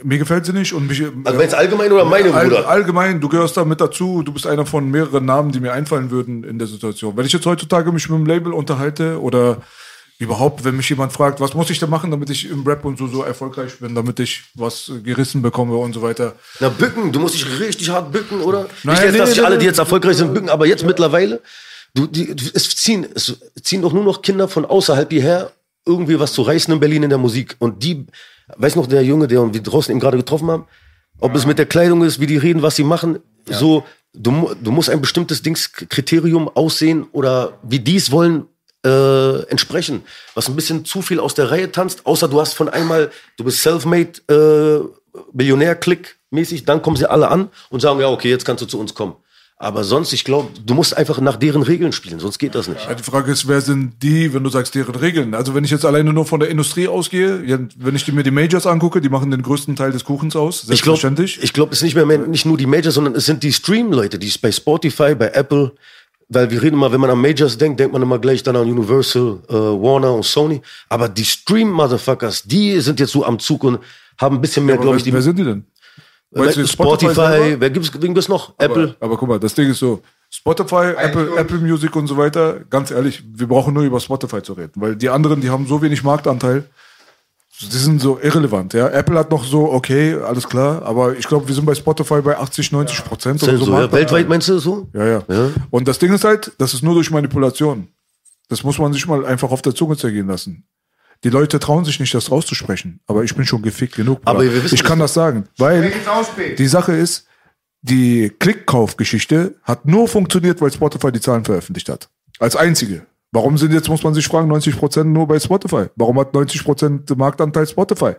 Mir gefällt sie nicht und mich. Also meinst du allgemein oder meine All, Bruder? allgemein, du gehörst da mit dazu. Du bist einer von mehreren Namen, die mir einfallen würden in der Situation. Wenn ich jetzt heutzutage mich mit dem Label unterhalte oder überhaupt, wenn mich jemand fragt, was muss ich da machen, damit ich im Rap und so so erfolgreich bin, damit ich was gerissen bekomme und so weiter. Na, bücken, du musst dich richtig hart bücken, oder? Nein, nicht jetzt, nee, dass nee, sich alle, nee. die jetzt erfolgreich sind, bücken, aber jetzt mittlerweile, du, die, es ziehen, es ziehen doch nur noch Kinder von außerhalb hierher, irgendwie was zu reißen in Berlin in der Musik. Und die, weiß noch der Junge, der wir draußen eben gerade getroffen haben, ob es mit der Kleidung ist, wie die reden, was sie machen, so, du, du musst ein bestimmtes Dingskriterium aussehen oder wie die es wollen, äh, entsprechen, was ein bisschen zu viel aus der Reihe tanzt, außer du hast von einmal, du bist self-made, äh, Millionär-Klick mäßig, dann kommen sie alle an und sagen, ja, okay, jetzt kannst du zu uns kommen. Aber sonst, ich glaube, du musst einfach nach deren Regeln spielen, sonst geht das nicht. Die Frage ist, wer sind die, wenn du sagst, deren Regeln? Also wenn ich jetzt alleine nur von der Industrie ausgehe, wenn ich mir die Majors angucke, die machen den größten Teil des Kuchens aus, Ich glaube, selbstverständlich. ich glaub, es ist nicht mehr, mehr nicht nur die Majors, sondern es sind die Stream-Leute, die bei Spotify, bei Apple, weil wir reden immer, wenn man an Majors denkt, denkt man immer gleich dann an Universal, äh, Warner und Sony. Aber die Stream-Motherfuckers, die sind jetzt so am Zug und haben ein bisschen mehr, aber glaube ich, die wer sind die denn? Weißt du, Spotify, selber? wer gibt's, wen gibt's noch? Apple. Aber, aber guck mal, das Ding ist so, Spotify, Apple, Apple Music und so weiter, ganz ehrlich, wir brauchen nur über Spotify zu reden, weil die anderen, die haben so wenig Marktanteil, die sind so irrelevant, ja. Apple hat noch so, okay, alles klar, aber ich glaube, wir sind bei Spotify bei 80, 90 Prozent oder so. so, ja, Marktanteil. weltweit meinst du so? Ja, ja, Ja. Und das Ding ist halt, das ist nur durch Manipulation. Das muss man sich mal einfach auf der Zunge zergehen lassen. Die Leute trauen sich nicht, das rauszusprechen. Aber ich bin schon gefickt genug. Aber wir wissen, ich kann das sagen. Weil die Sache ist, die Klickkaufgeschichte hat nur funktioniert, weil Spotify die Zahlen veröffentlicht hat. Als einzige. Warum sind jetzt, muss man sich fragen, 90% nur bei Spotify? Warum hat 90% Marktanteil Spotify?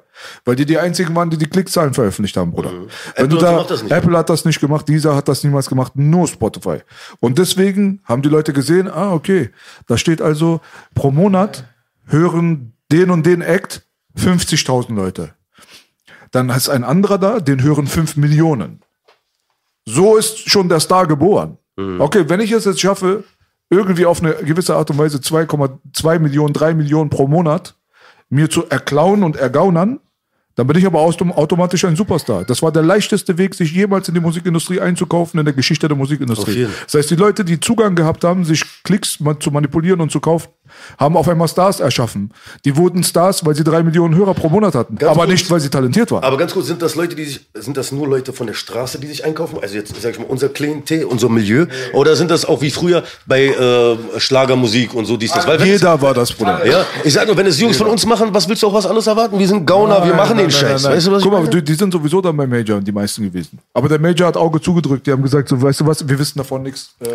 Weil die die einzigen waren, die die Klickzahlen veröffentlicht haben, Bruder. Wenn Mhm. Apple und so da, macht das nicht. Apple hat das nicht gemacht, dieser hat das niemals gemacht, nur Spotify. Und deswegen haben die Leute gesehen, ah, okay, da steht also, pro Monat hören den und den Act 50.000 Leute. Dann ist ein anderer da, den hören 5 Millionen. So ist schon der Star geboren. Okay, wenn ich es jetzt schaffe, irgendwie auf eine gewisse Art und Weise 2,2 Millionen, 3 Millionen pro Monat mir zu erklauen und ergaunern, dann bin ich aber autom- automatisch ein Superstar. Das war der leichteste Weg, sich jemals in die Musikindustrie einzukaufen in der Geschichte der Musikindustrie. Das heißt, die Leute, die Zugang gehabt haben, sich Klicks zu manipulieren und zu kaufen, haben auf einmal Stars erschaffen. Die wurden Stars, weil sie drei Millionen Hörer pro Monat hatten. Ganz aber kurz. nicht, weil sie talentiert waren. Aber ganz kurz, sind das Leute, die sich, sind das nur Leute von der Straße, die sich einkaufen? Also jetzt, sag ich mal, unser Klientel, unser Milieu? Oder sind das auch wie früher bei äh, Schlagermusik und so dies, das? Weil Jeder war das, Bruder. ja, ich sag nur, wenn es Jungs von uns machen, was willst du auch was anderes erwarten? Wir sind Gauner, wir machen den Scheiß. Weißt du, was Guck mal, die, die sind sowieso dann beim Major, die meisten gewesen. Aber der Major hat Auge zugedrückt. Die haben gesagt, so, weißt du was, wir wissen davon nichts. Äh,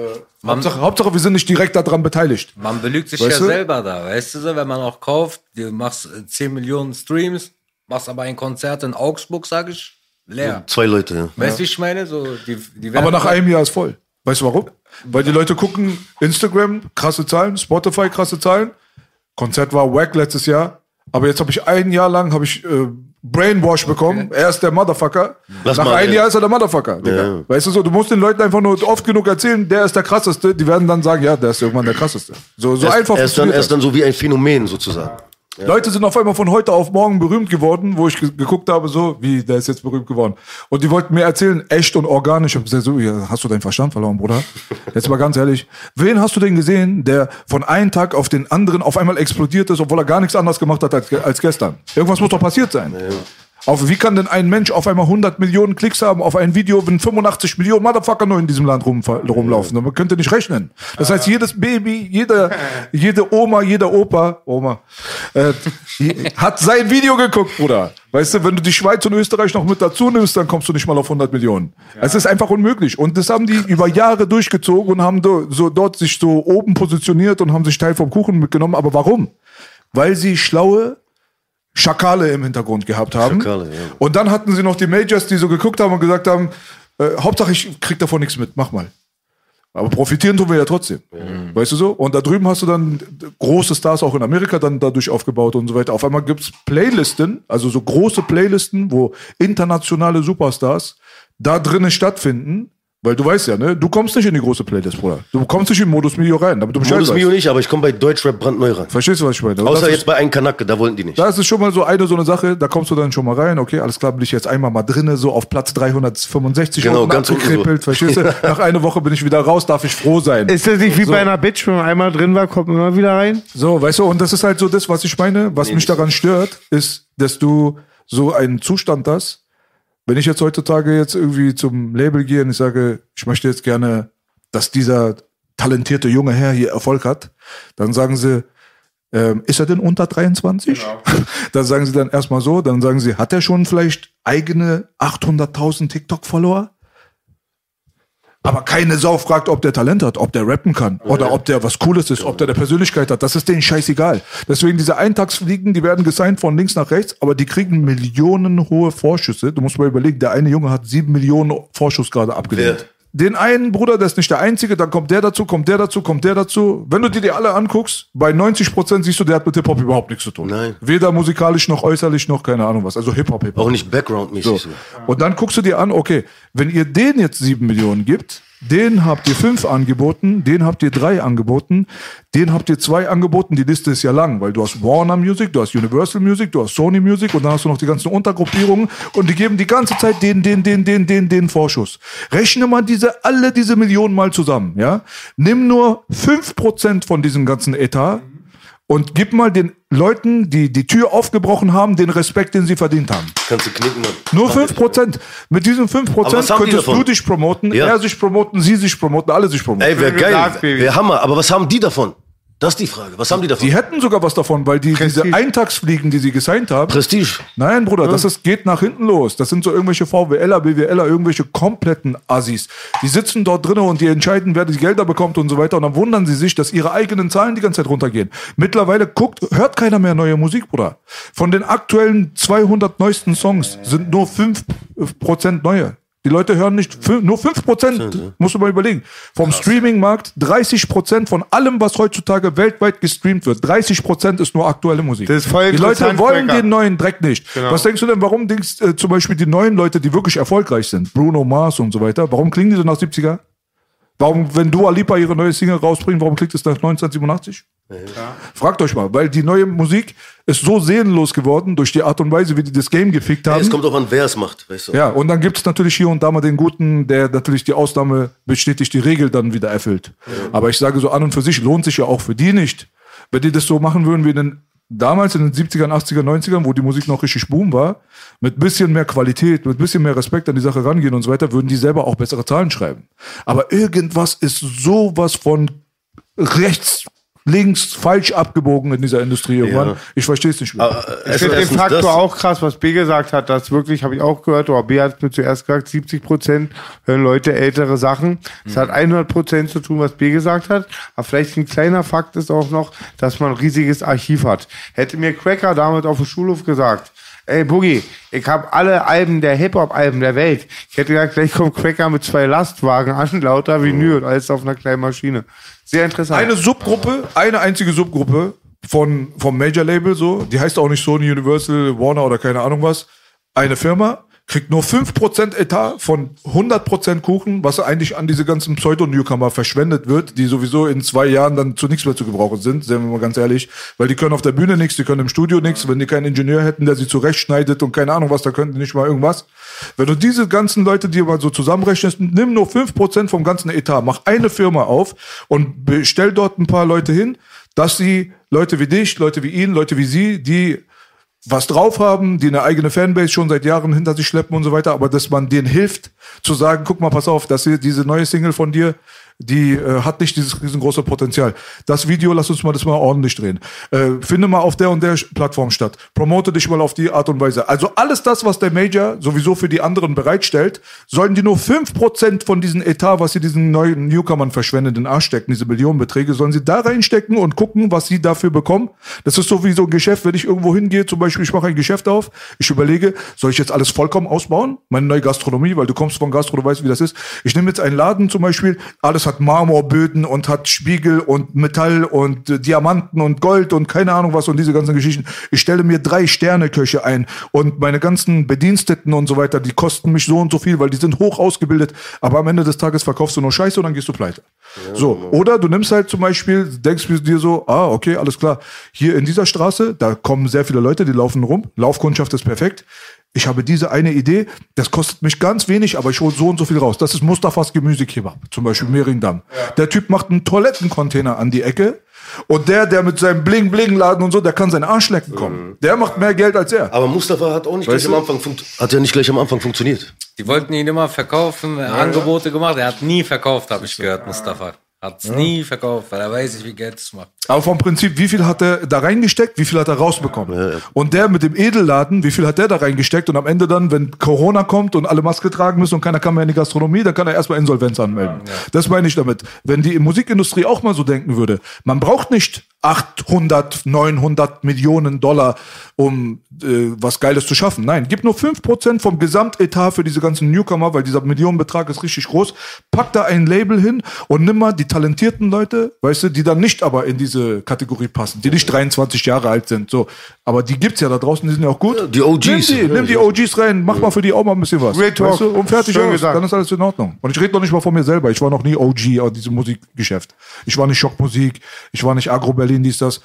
Hauptsache, Hauptsache, wir sind nicht direkt daran beteiligt. Man belügt sich Weißt ja du? Selber da, weißt du so, wenn man auch kauft, du machst äh, 10 Millionen Streams, machst aber ein Konzert in Augsburg, sag ich, leer. Zwei Leute, ja. Weißt du, wie ich meine? So, die, die Aber nach einem Jahr ist voll. Weißt du warum? Weil die Leute gucken, Instagram, krasse Zahlen, Spotify, krasse Zahlen. Konzert war wack letztes Jahr. Aber jetzt habe ich ein Jahr lang habe ich äh, Brainwash bekommen. Er ist der Motherfucker. Lass Nach einem ja. Jahr ist er der Motherfucker. Digga. Ja. Weißt du so, du musst den Leuten einfach nur oft genug erzählen, der ist der krasseste. Die werden dann sagen, ja, der ist irgendwann der krasseste. So, so Er ist, einfach er, ist dann, er ist dann so wie ein Phänomen sozusagen. Leute sind auf einmal von heute auf morgen berühmt geworden, wo ich ge geguckt habe, so, wie, der ist jetzt berühmt geworden. Und die wollten mir erzählen, echt und organisch. Ich hab gesagt, so, ja, hast du deinen Verstand verloren, Bruder? Jetzt mal ganz ehrlich. Wen hast du denn gesehen, der von einem Tag auf den anderen auf einmal explodiert ist, obwohl er gar nichts anderes gemacht hat als, als gestern? Irgendwas muss doch passiert sein. Auf, wie kann denn ein Mensch auf einmal 100 Millionen Klicks haben auf ein Video, wenn 85 Millionen Motherfucker nur in diesem Land rum, rumlaufen? Man könnte nicht rechnen. Das heißt, jedes Baby, jede, jede Oma, jeder Opa, Oma, äh, hat sein Video geguckt, Bruder. Weißt du, wenn du die Schweiz und Österreich noch mit dazu nimmst, dann kommst du nicht mal auf 100 Millionen. Es ist einfach unmöglich. Und das haben die über Jahre durchgezogen und haben do, so dort sich so oben positioniert und haben sich Teil vom Kuchen mitgenommen. Aber warum? Weil sie schlaue Schakale im Hintergrund gehabt haben. Schakale, ja. Und dann hatten sie noch die Majors, die so geguckt haben und gesagt haben, äh, Hauptsache ich krieg davon nichts mit, mach mal. Aber profitieren tun wir ja trotzdem. Weißt du so? Und da drüben hast du dann große Stars auch in Amerika dann dadurch aufgebaut und so weiter. Auf einmal gibt's Playlisten, also so große Playlisten, wo internationale Superstars da drinnen stattfinden. Weil du weißt ja, ne? Du kommst nicht in die große Playlist, Bruder. Du kommst nicht in Modus Mio rein, damit du Bescheid Modus weißt. Mio nicht, aber ich komme bei Deutschrap brandneu rein. Verstehst du, was ich meine? Und Außer jetzt bei einem Kanake, da wollten die nicht. das ist schon mal so eine so eine Sache, da kommst du dann schon mal rein, okay, alles klar, bin ich jetzt einmal mal drinne, so auf Platz 365 Genau, unten ganz unten so. abgekrippelt, verstehst du? Nach einer Woche bin ich wieder raus, darf ich froh sein. Ist das nicht wie bei einer Bitch, wenn man einmal drin war, kommt man immer wieder rein? So, weißt du, und das ist halt so das, was ich meine, was mich daran stört, ist, dass du so einen Zustand hast, wenn ich jetzt heutzutage jetzt irgendwie zum Label gehe und ich sage, ich möchte jetzt gerne, dass dieser talentierte junge Herr hier Erfolg hat, dann sagen sie, ähm, ist er denn unter 23? Dann sagen sie dann erstmal so, dann sagen sie, hat er schon vielleicht eigene 800.000 TikTok-Follower? Aber keine Sau fragt, ob der Talent hat, ob der rappen kann oder ob der was Cooles ist, ob der eine Persönlichkeit hat. Das ist denen scheißegal. Deswegen diese Eintagsfliegen, die werden gesigned von links nach rechts, aber die kriegen millionenhohe Vorschüsse. Du musst mal überlegen, der eine Junge hat sieben Millionen Vorschuss gerade abgelehnt. Den einen Bruder, der ist nicht der einzige, dann kommt der dazu, kommt der dazu, kommt der dazu. Wenn du dir die alle anguckst, bei 90 Prozent siehst du, der hat mit Hip-Hop überhaupt nichts zu tun. Nein. Weder musikalisch noch äußerlich noch keine Ahnung was. Also Hip-Hop, Hip-Hop. Auch nicht background-mäßig so. Und dann guckst du dir an, okay, wenn ihr den jetzt sieben Millionen gibt, den habt ihr fünf angeboten, den habt ihr drei angeboten, den habt ihr zwei angeboten, die Liste ist ja lang, weil du hast Warner Music, du hast Universal Music, du hast Sony Music und dann hast du noch die ganzen Untergruppierungen und die geben die ganze Zeit den, den, den, den, den, den Vorschuss. Rechne mal diese, alle diese Millionen mal zusammen, ja? Nimm nur fünf Prozent von diesem ganzen Etat und gib mal den Leuten, die die Tür aufgebrochen haben, den Respekt, den sie verdient haben. Kannst du knicken, Mann. Nur 5%. Mit diesen 5% Aber was haben die könntest du dich promoten, Ja. er sich promoten, sie sich promoten, alle sich promoten. Ey, wäre geil. Wäre Hammer. Aber was haben die davon? Das ist die Frage. Was haben die davon? die hätten sogar was davon, weil die diese Prestige. Eintagsfliegen, die sie gesigned haben, Prestige. Nein, Bruder, das ist, geht nach hinten los. Das sind so irgendwelche VWLer, BWLer, irgendwelche kompletten Assis. Die sitzen dort drinnen und die entscheiden, wer die Gelder bekommt und so weiter. Und dann wundern sie sich, dass ihre eigenen Zahlen die ganze Zeit runtergehen. Mittlerweile guckt, hört keiner mehr neue Musik, Bruder. Von den aktuellen 200 neuesten Songs sind nur 5% neue. Die Leute hören nicht, nur 5%, musst du mal überlegen. Vom Streaming-Markt 30% von allem, was heutzutage weltweit gestreamt wird. 30% ist nur aktuelle Musik. Das ist voll die Leute wollen den neuen Dreck nicht. Was denkst du denn, warum denkst äh, zum Beispiel die neuen Leute, die wirklich erfolgreich sind, Bruno Mars und so weiter, warum klingen die so nach 70er? Warum, wenn Dua Lipa ihre neue Single rausbringt, warum klingt es nach 1987? Fragt euch mal, weil die neue Musik ist so seelenlos geworden durch die Art und Weise, wie die das Game gefickt haben. es kommt auch an, wer es macht. Weißt du? Ja, und dann gibt es natürlich hier und da mal den Guten, der natürlich die Ausnahme bestätigt, die Regel dann wieder erfüllt. Aber ich sage so an und für sich lohnt sich ja auch für die nicht. wenn die das so machen würden wie in den, damals in den 70ern, 80ern, 90ern, wo die Musik noch richtig boom war, mit bisschen mehr Qualität, mit bisschen mehr Respekt an die Sache rangehen und so weiter, würden die selber auch bessere Zahlen schreiben. Aber irgendwas ist sowas von rechts, links, falsch abgebogen in dieser Industrie irgendwann. Ja. Ich verstehe es nicht mehr. Aber, äh, Ich finde den Faktor das- auch krass, was B gesagt hat, dass wirklich, habe ich auch gehört, oder B hat mir zuerst gesagt, 70 Prozent hören Leute ältere Sachen. Das Mhm. hat 100 Prozent zu tun, was B gesagt hat. Aber vielleicht ein kleiner Fakt ist auch noch, dass man ein riesiges Archiv hat. Hätte mir Cracker damals auf dem Schulhof gesagt, ey Boogie, ich habe alle Alben der Hip-Hop-Alben der Welt. Ich hätte gesagt, gleich kommt Cracker mit zwei Lastwagen an, lauter Vinyl und alles auf einer kleinen Maschine. Sehr interessant. eine Subgruppe, eine einzige Subgruppe von, vom Major Label so, die heißt auch nicht Sony, Universal, Warner oder keine Ahnung was. Eine Firma kriegt nur 5% Etat von 100% Kuchen, was eigentlich an diese ganzen Pseudo-Newcomer verschwendet wird, die sowieso in zwei Jahren dann zu nichts mehr zu gebrauchen sind, sagen wir mal ganz ehrlich. Weil die können auf der Bühne nichts, die können im Studio nichts. Wenn die keinen Ingenieur hätten, der sie zurechtschneidet und keine Ahnung was, da könnten die nicht mal irgendwas. Wenn du diese ganzen Leute dir mal so zusammenrechnest, nimm nur 5% vom ganzen Etat, mach eine Firma auf und bestell dort ein paar Leute hin, dass sie Leute wie dich, Leute wie ihn, Leute wie sie, die was drauf haben, die eine eigene Fanbase schon seit Jahren hinter sich schleppen und so weiter, aber dass man denen hilft, zu sagen, guck mal, pass auf, dass diese neue Single von dir, die äh, hat nicht dieses riesengroße Potenzial. Das Video, lass uns mal das mal ordentlich drehen. Äh, finde mal auf der und der Plattform statt. Promote dich mal auf die Art und Weise. Also alles das, was der Major sowieso für die anderen bereitstellt, sollen die nur 5% von diesem Etat, was sie diesen neuen Newcomern verschwenden, den Arsch stecken, diese Millionenbeträge, sollen sie da reinstecken und gucken, was sie dafür bekommen. Das ist so wie so ein Geschäft, wenn ich irgendwo hingehe, zum Beispiel, ich mache ein Geschäft auf, ich überlege, soll ich jetzt alles vollkommen ausbauen? Meine neue Gastronomie, weil du kommst von Gastro, du weißt, wie das ist. Ich nehme jetzt einen Laden zum Beispiel, alles hat Marmorböden und hat Spiegel und Metall und äh, Diamanten und Gold und keine Ahnung was und diese ganzen Geschichten. Ich stelle mir drei Sterne-Köche ein und meine ganzen Bediensteten und so weiter, die kosten mich so und so viel, weil die sind hoch ausgebildet, aber am Ende des Tages verkaufst du nur Scheiße und dann gehst du pleite. So, oder du nimmst halt zum Beispiel, denkst dir so, ah, okay, alles klar, hier in dieser Straße, da kommen sehr viele Leute, die laufen rum, Laufkundschaft ist perfekt. Ich habe diese eine Idee, das kostet mich ganz wenig, aber ich hole so und so viel raus. Das ist Mustafas Gemüsekebab, zum Beispiel Mehringdamm. Der Typ macht einen Toilettencontainer an die Ecke und der, der mit seinem Bling-Bling-Laden und so, der kann seinen Arsch lecken kommen. Der macht mehr Geld als er. Aber Mustafa hat auch nicht Weißt gleich am Anfang hat ja nicht gleich am Anfang funktioniert. Die wollten ihn immer verkaufen, Angebote gemacht. Er hat nie verkauft, habe ich gehört, Mustafa. Hat's nie verkauft, weil er weiß nicht, wie Geld es macht. Aber vom Prinzip, wie viel hat er da reingesteckt, wie viel hat er rausbekommen? Und der mit dem Edelladen, wie viel hat der da reingesteckt? Und am Ende dann, wenn Corona kommt und alle Maske tragen müssen und keiner kann mehr in die Gastronomie, dann kann er erstmal Insolvenz anmelden. Das meine ich damit. Wenn die Musikindustrie auch mal so denken würde, man braucht nicht 800, 900 Millionen Dollar, um äh, was Geiles zu schaffen. Nein, gib nur 5% vom Gesamtetat für diese ganzen Newcomer, weil dieser Millionenbetrag ist richtig groß. Pack da ein Label hin und nimm mal die talentierten Leute, weißt du, die dann nicht aber in diese Kategorie passen, die nicht 23 Jahre alt sind. So, aber die gibt's ja da draußen, die sind ja auch gut. die OGs. Nimm die, nimm die OGs rein, mach mal für die auch mal ein bisschen was. Real Talk. Weißt du, und fertig aus. Dann ist alles in Ordnung. Und ich rede noch nicht mal von mir selber. Ich war noch nie OG aus diesem Musikgeschäft. Ich war nicht Schockmusik, ich war nicht Agro Berlin, dies, das.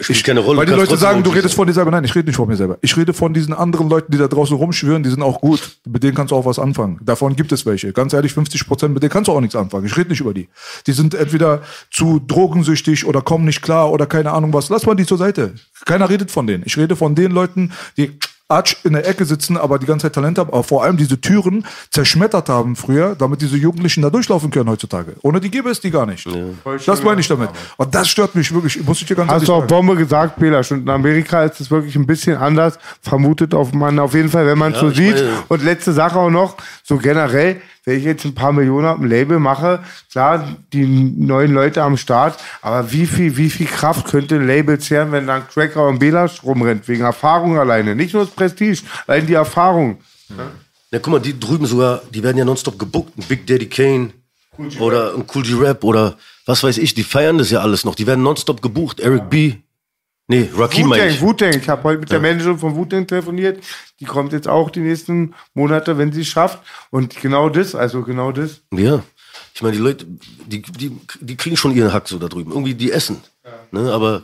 Spielt keine Rolle, Weil die Leute sagen, du redest sein. von dir selber. Nein, ich rede nicht von mir selber. Ich rede von diesen anderen Leuten, die da draußen rumschwören, die sind auch gut. Mit denen kannst du auch was anfangen. Davon gibt es welche. Ganz ehrlich, 50 Prozent, mit denen kannst du auch nichts anfangen. Ich rede nicht über die. Die sind entweder zu drogensüchtig oder kommen nicht klar oder keine Ahnung was. Lass mal die zur Seite. Keiner redet von denen. Ich rede von den Leuten, die Arsch in der Ecke sitzen, aber die ganze Zeit Talent haben, aber vor allem diese Türen zerschmettert haben früher, damit diese Jugendlichen da durchlaufen können heutzutage. Ohne die gäbe es die gar nicht. Das meine ich damit. Und das stört mich wirklich, muss ich dir ganz Hast du auch sagen. Bombe gesagt, Belasch. Und in Amerika ist es wirklich ein bisschen anders. Vermutet auf man auf jeden Fall, wenn man es so sieht. meine- Und letzte Sache auch noch, so generell, wenn ich jetzt ein paar Millionen auf dem Label mache, klar, die neuen Leute am Start, aber wie viel, wie viel Kraft könnte ein Label zehren, wenn dann Cracker und Belasch rumrennt, wegen Erfahrung alleine. Nicht nur das Prestige, allein die Erfahrung. Ja, guck mal, die drüben sogar, die werden ja nonstop gebuckt. Ein Big Daddy Kane oder ein Cool G Rap oder was weiß ich, die feiern das ja alles noch. Die werden nonstop gebucht. Eric B. Nee, Rakim meine Wu-Tang, ich. Wu-Tang. Ich habe heute mit der Managerin von Wu-Tang telefoniert. Die kommt jetzt auch die nächsten Monate, wenn sie es schafft. Und genau das, also genau das. Ja. Ich meine, die Leute, die, die, die kriegen schon ihren Hack so da drüben. Irgendwie, die essen. Ne, aber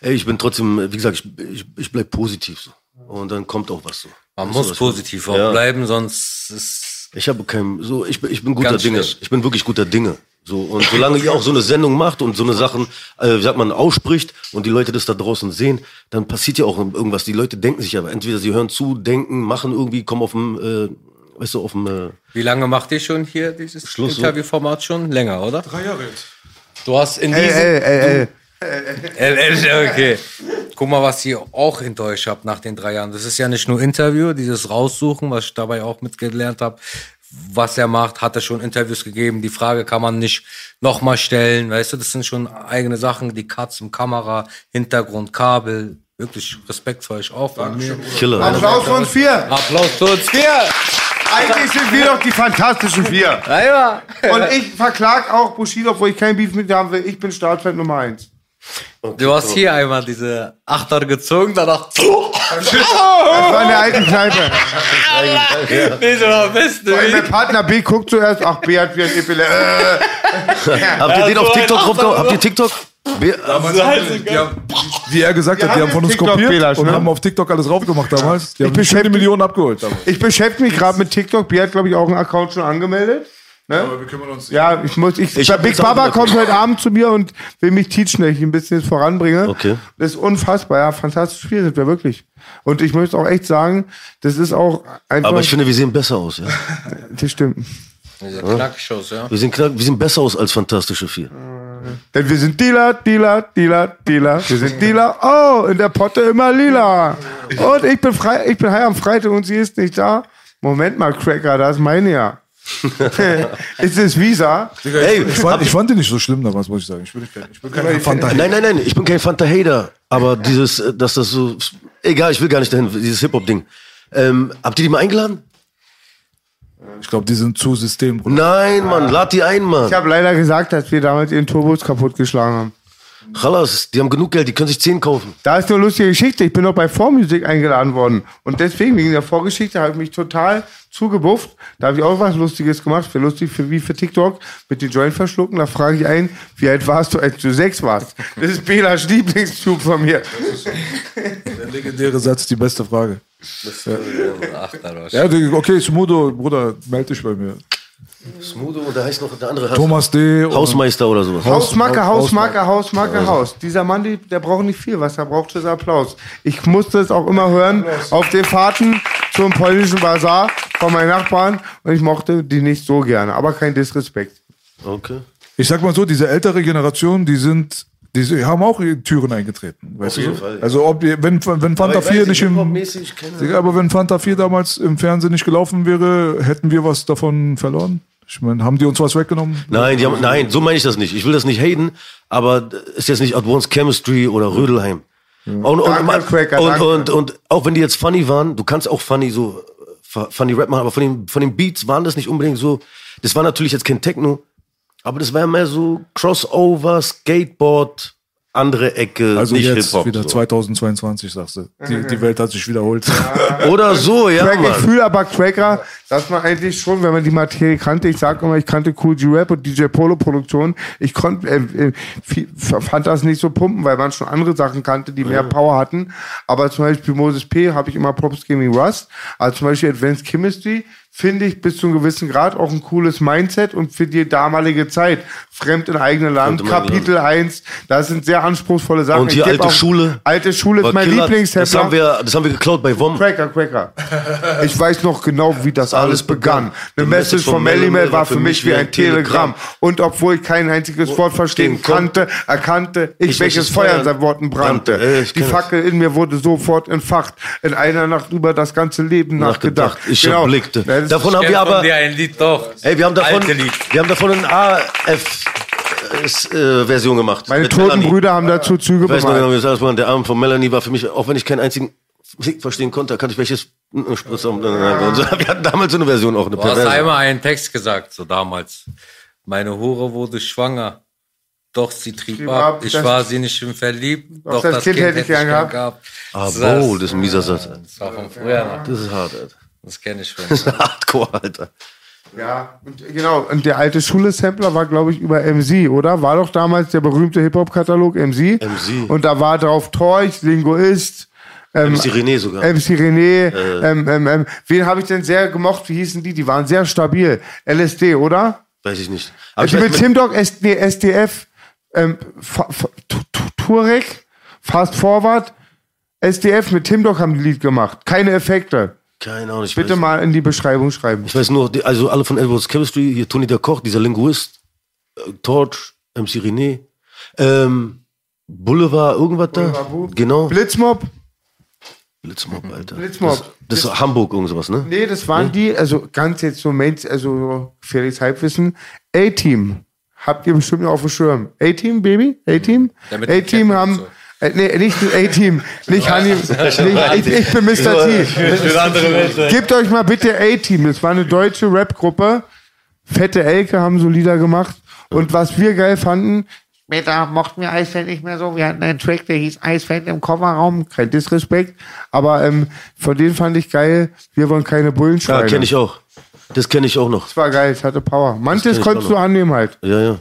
ey, ich bin trotzdem, wie gesagt, ich, ich, ich bleib positiv so. Und dann kommt auch was so. Man du, muss positiv auch Ja. bleiben, sonst ist Ich habe kein, so, ich, bin- ich bin guter Ganz Dinge. schlecht. Ich bin wirklich guter Dinge. So, und solange ihr auch so eine Sendung macht und so eine Sachen, äh, wie sagt man, ausspricht und die Leute das da draußen sehen, dann passiert ja auch irgendwas. Die Leute denken sich aber, entweder sie hören zu, denken, machen irgendwie, kommen auf dem, äh, weißt du, auf dem, äh, Wie lange macht ihr schon hier dieses Schluss, so. Interviewformat schon? Länger, oder? Drei Jahre jetzt. Du hast in diesem... ey, ey, ey. LL, okay. Guck mal, was ihr auch enttäuscht habt nach den drei Jahren. Das ist ja nicht nur Interview, dieses Raussuchen, was ich dabei auch mitgelernt habe. Was er macht, hat er schon Interviews gegeben. Die Frage kann man nicht nochmal stellen. Weißt du, das sind schon eigene Sachen. Die Cuts im Kamera, Hintergrund, Kabel. Wirklich Respekt für euch auch. Von mir. Killer. Applaus von vier. Applaus für uns vier. Eigentlich sind wir doch die fantastischen vier. Ja, Und ich verklag auch Bushido, obwohl ich kein Beef mit ihm haben will. Ich bin Startfan Nummer eins. Du hast hier einmal diese Achter gezogen, danach. Das war in der alten Kneipe. Nee, so war bist du. Weil mein Partner B guckt zuerst, ach, B hat wie ein Epile. Äh. Habt ihr den so auf ein TikTok drauf Habt ihr TikTok? Be- Die haben, wie er gesagt Wir hat, die haben von uns TikTok, kopiert und ne? haben auf TikTok alles drauf gemacht damals. Die haben bestimmt beschäftige- eine Million abgeholt damals. Ich beschäftige mich gerade mit TikTok. B hat, glaube ich, auch einen Account schon angemeldet. Ne? Aber wir kümmern uns. Ja, ich muss, ich, Ich hab Big Baba kommt heute Abend zu mir und will mich teachen, dass ich ihn ein bisschen jetzt voranbringe. Okay. Das ist unfassbar, ja, fantastisches Spiel sind wir wirklich. Und ich möchte auch echt sagen, das ist auch einfach, Aber ich finde, wir sehen besser aus, ja. das stimmt. Diese Knackshows, ja. Wir sehen, knack, wir sehen besser aus als Fantastische Vier. Denn wir sind Dealer, Dealer, Dealer, Dealer. Wir sind Dealer. Oh, in der Potte immer lila. Und ich bin frei, ich bin heim am Freitag und sie ist nicht da. Moment mal, Cracker, das ist meine ja. ist es Visa? Ey, Ich fand, ich fand den nicht so schlimm damals, muss ich sagen. Ich bin, kein, ich bin kein Fanta. Nein, nein, nein, ich bin kein Fanta-Hater, aber dieses, äh, dass das so, egal, ich will gar nicht dahin, dieses Hip-Hop-Ding. Ähm, habt ihr die mal eingeladen? Ich glaube, die sind zu System. Nein, Mann, lad die ein, Mann. Ich habe leider gesagt, dass wir damals ihren Turbos kaputtgeschlagen haben. Chalas, die haben genug Geld, die können sich 10 kaufen. Da ist eine lustige Geschichte. Ich bin noch bei Vormusik eingeladen worden. Und deswegen, wegen der Vorgeschichte, habe ich mich total zugebufft. Da habe ich auch was Lustiges gemacht. Für lustig, für, wie für TikTok. Mit den Joint verschlucken. Da frage ich ein, wie alt warst du, als du sechs warst? Das ist Belas Lieblingstube von mir. Der legendäre Satz, die beste Frage. Achter, Ja, die- okay, Smudo, Bruder, melde dich bei mir. Smudo und da heißt noch der andere Thomas D. Hausmeister oder sowas. Hausmarke, Haus- Hausmarke, Hausmarke, Haus. Dieser Mann, der braucht nicht viel. Was er braucht, ist Applaus. Ich musste es auch immer hören auf den Fahrten zum polnischen Bazar von meinen Nachbarn. Und ich mochte die nicht so gerne. Aber kein Disrespekt. Okay. Ich sag mal so, diese ältere Generation, die sind, die haben auch Türen eingetreten. Weißt Auf du? Fall, ja. Also ob, wenn, wenn Fanta 4 nicht im, aber wenn Fanta 4 damals im Fernsehen nicht gelaufen wäre, hätten wir was davon verloren? Ich meine, haben die uns was weggenommen? Nein, die haben, nein, so meine ich das nicht. Ich will das nicht haten, aber ist jetzt nicht Advanced Chemistry oder Rödelheim. Und, und, Danke, und, Cracker, und, und, und auch wenn die jetzt funny waren, du kannst auch funny so äh, funny Rap machen, aber von den, von den Beats waren das nicht unbedingt so. Das war natürlich jetzt kein Techno, aber das war mehr so Crossover, Skateboard, andere Ecke, Also nicht jetzt Hip-Hop. wieder so. 2022, sagst du. Die, die Welt hat sich wiederholt. Oder so, ja, ich fühle aber Cracker, dass man eigentlich schon, wenn man die Materie kannte, ich sag immer, ich kannte Cool G-Rap und DJ Polo Produktion, ich konnte, äh, äh, fand das nicht so pumpen, weil man schon andere Sachen kannte, die mehr Power hatten. Aber zum Beispiel Moses P. habe ich immer Props Gaming Rust. Also zum Beispiel Advanced Chemistry finde ich bis zu einem gewissen Grad auch ein cooles Mindset und für die damalige Zeit. Fremd in eigenem Land, Kapitel 1, das sind sehr anspruchsvolle Sachen. Und geb alte auch- Schule. Alte Schule ist mein Killer. das haben wir, das haben wir geklaut bei WOM. Cracker, Cracker. Ich weiß noch genau, wie das alles begann. Eine Message von Melly Mel war für mich wie ein Telegramm. Und obwohl ich kein einziges Wort verstehen Stehen konnte, erkannte ich, ich, welches Feuer in seinen Worten brannte. Äh, Die Fackel in mir wurde sofort entfacht. In einer Nacht über das ganze Leben nachgedacht. Ich Genau. erblickte. Ja, das- Davon haben wir von aber. dir ein Lied doch. Ey, wir haben davon, wir haben davon eine AF-Version gemacht. Meine Mit toten Melanie. Brüder haben dazu Züge Ich weiß noch genau, wie das war. Der Arm von Melanie war für mich, auch wenn ich keinen einzigen Musik verstehen konnte, kannte ich welches äh, Spritz und so. Wir hatten damals so eine Version auch, eine Du hast perverse. einmal einen Text gesagt, so damals. Meine Hure wurde schwanger. Doch sie trieb Trieb ab. ab, Ich das- war sie nicht im Verliebt. Doch das Kind hätte ich gern gehabt. Ah, Das- boah, das ist ein mieser Satz. Das war von früher noch. Das ist hart, Alter. Das kenne ich schon. Das ist Hardcore, Alter. Ja, und genau. Und der alte Schule-Sampler war, glaube ich, über MC, oder? War doch damals der berühmte Hip-Hop-Katalog MC. MC. Und da war drauf Torch, Linguist, ähm, MC René sogar. MC René. Ähm, ähm, ähm, wen habe ich denn sehr gemocht? Wie hießen die? Die waren sehr stabil. LSD, oder? Weiß ich nicht. Aber ich mit Tim Dog, nee, SDF, ähm, Turek, Fast Forward, SDF mit Tim Dog haben die Lied gemacht. Keine Effekte. Keine Ahnung. Ich Bitte weiß, mal in die Beschreibung schreiben. Ich weiß nur, also alle von Edwards Chemistry, hier Tony der Koch, dieser Linguist, äh, Torch, MC René, ähm, Boulevard, irgendwas da. Boulevard Wu. Genau. Blitzmob? Blitzmob, Alter. Blitzmob. Das, das ist Hamburg, irgend sowas, ne? Nee, das waren die, also ganz jetzt so Main, also so gefährliches Halbwissen. A-Team. Habt ihr bestimmt noch auf dem Schirm. A-Team, Baby? A-Team? A-Team haben. so. Äh, nee, nicht das A-Team. Nicht Honey. nicht, ich, ich bin Mr. T. Gebt euch mal bitte A-Team. Das war eine deutsche Rap-Gruppe. Fette Elke haben so Lieder gemacht. Und was wir geil fanden, später mochten wir Eisfeld nicht mehr so. Wir hatten einen Track, der hieß Eisfeld im Kofferraum. Kein Disrespekt. Aber ähm, von denen fand ich geil. Wir wollen keine Bullenschweine. Ja, kenne ich auch. Das kenne ich auch noch. Das war geil, es hatte Power. Manches konntest du annehmen halt. Ja, ja.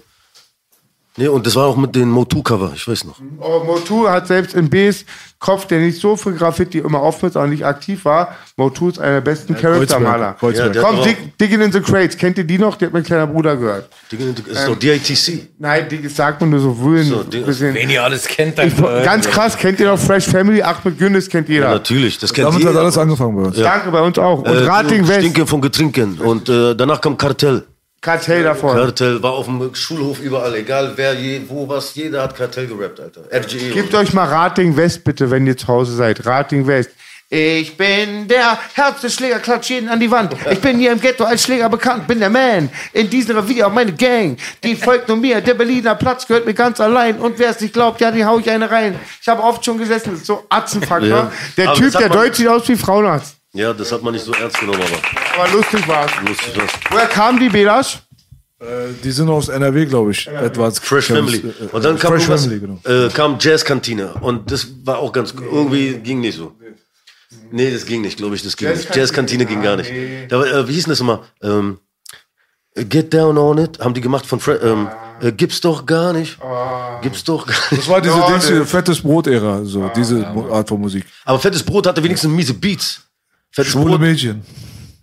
Nee, und das war auch mit den Motu-Cover, ich weiß noch. Oh, Motu hat selbst in Bs Kopf, der nicht so für Graffiti immer auftritt, auch nicht aktiv war. Motu ist einer der besten Charaktermaler. Ja, der hat Komm, Dig, Digging in the Crates. Kennt ihr die noch? Die hat mein kleiner Bruder gehört. Das ist doch DITC. Nein, die sagt man nur so wühlen. So, bisschen. Wen ihr alles kennt, dann. Ich, ganz krass, kennt ihr noch Fresh Family? Ahmed Günnis kennt jeder. Natürlich, das kennt Damit hat jeder. alles angefangen bei uns. Danke, bei uns auch. Und Äh, Rating West, Stinke von Getrinken. Und äh, danach kam Kartell. Kartell davor. Kartell war auf dem Schulhof überall, egal wer, je, wo, was, jeder hat Kartell gerappt, Alter. FGE. Gebt euch mal Rating West bitte, wenn ihr zu Hause seid. Rating West. Ich bin der härteste Schläger, klatsch jeden an die Wand. Ich bin hier im Ghetto als Schläger bekannt, bin der Man. In diesem Revier meine Gang. Die folgt nur mir. Der Berliner Platz gehört mir ganz allein. Und wer es nicht glaubt, ja, die hau ich eine rein. Ich habe oft schon gesessen, so Atzenfaktor. Ja. Der Aber Typ, der Deutsch sieht aus wie Frauenarzt. Ja, das hat man nicht so ernst genommen, aber Aber lustig war's. lustig was. Woher kamen die Belasch? Äh, Die sind aus NRW, glaube ich. Etwas Fresh Family. Äh, Und dann kam, Fresh Family, genau. äh, kam Jazzkantine. Und das war auch ganz, irgendwie ging nicht so. Nee, das ging nicht, glaube ich, das ging nicht. Jazzkantine ging gar nicht. Da, war, äh, wie hieß denn das immer? Ähm, Get Down On It, haben die gemacht von Fre ähm, äh, Gibt's doch gar nicht. Gibt's doch gar nicht. Das war diese Ja, Dings, hier, fettes Brot-Ära, so, diese Mo- Art von Musik. Aber Fettes Brot hatte wenigstens miese Beats. Fettes Schwule Brot. Mädchen.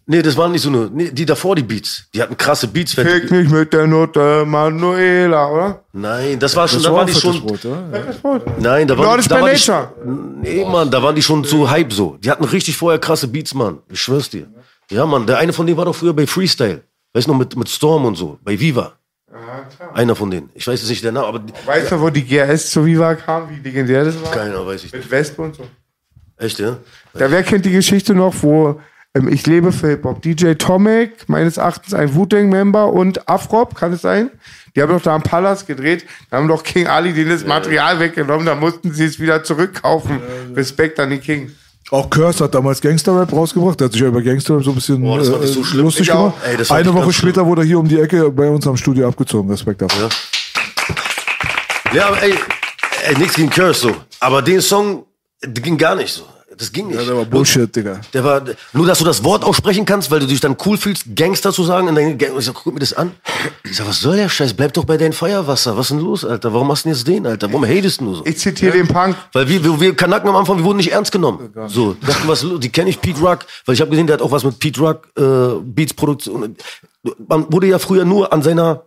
Nee, das waren nicht so nur. Nee, die davor, die Beats. Die hatten krasse Beats. Fick mich mit der Note Manuela, oder? nein, das war schon, Das da war waren die schon. Brot, Wort. Nein, da waren, da waren die. Nee, Mann, da waren die schon zu Hype so. Die hatten richtig vorher krasse Beats, Mann. Ich schwör's dir. Ja, Mann, der eine von denen war doch früher bei Freestyle. Weißt du noch, mit, mit Storm und so. Bei Viva. Einer von denen. Ich weiß jetzt nicht der Name, aber Weißt du, wo die GRS zu Viva kam, wie legendär das war? keiner weiß ich nicht. Mit Wespe und so. Echt, ja? Ja, wer kennt die Geschichte noch, wo ähm, ich lebe für Hip-Hop? DJ Tomek, meines Erachtens ein Wu-Tang-Member und Afrop, kann es sein? Die haben doch da am Palast gedreht. Da haben doch King Ali denen das Material weggenommen, da mussten sie es wieder zurückkaufen. Respekt an den King. Auch Curse hat damals Gangster-Rap rausgebracht. Der hat sich ja über Gangster-Rap so ein bisschen Boah, das fand ich so äh, schlimm. lustig gemacht. Ey, Eine Woche später schlimm. wurde er hier um die Ecke bei uns am Studio abgezogen. Respekt dafür. Ja, ja aber ey, ey nichts gegen Curse so. Aber den Song, der ging gar nicht so. Das ging nicht. Ja, der war Bullshit, Digga. Der war, nur dass du das Wort aussprechen kannst, weil du dich dann cool fühlst, Gangster zu sagen. In deinen Gang ich sag, guck mir das an. Ich sag, was soll der Scheiß? Bleib doch bei deinem Feuerwasser. Was ist denn los, Alter? Warum machst du denn jetzt den, Alter? Warum hatest du so? Ich zitiere den Punk. Weil wir, wir, wir Kanaken am Anfang, wir wurden nicht ernst genommen. So, dachten, was, die kenne ich, Pete Rock, weil ich habe gesehen, der hat auch was mit Pete Rock, äh, Beats Produktion. Man wurde ja früher nur an seiner,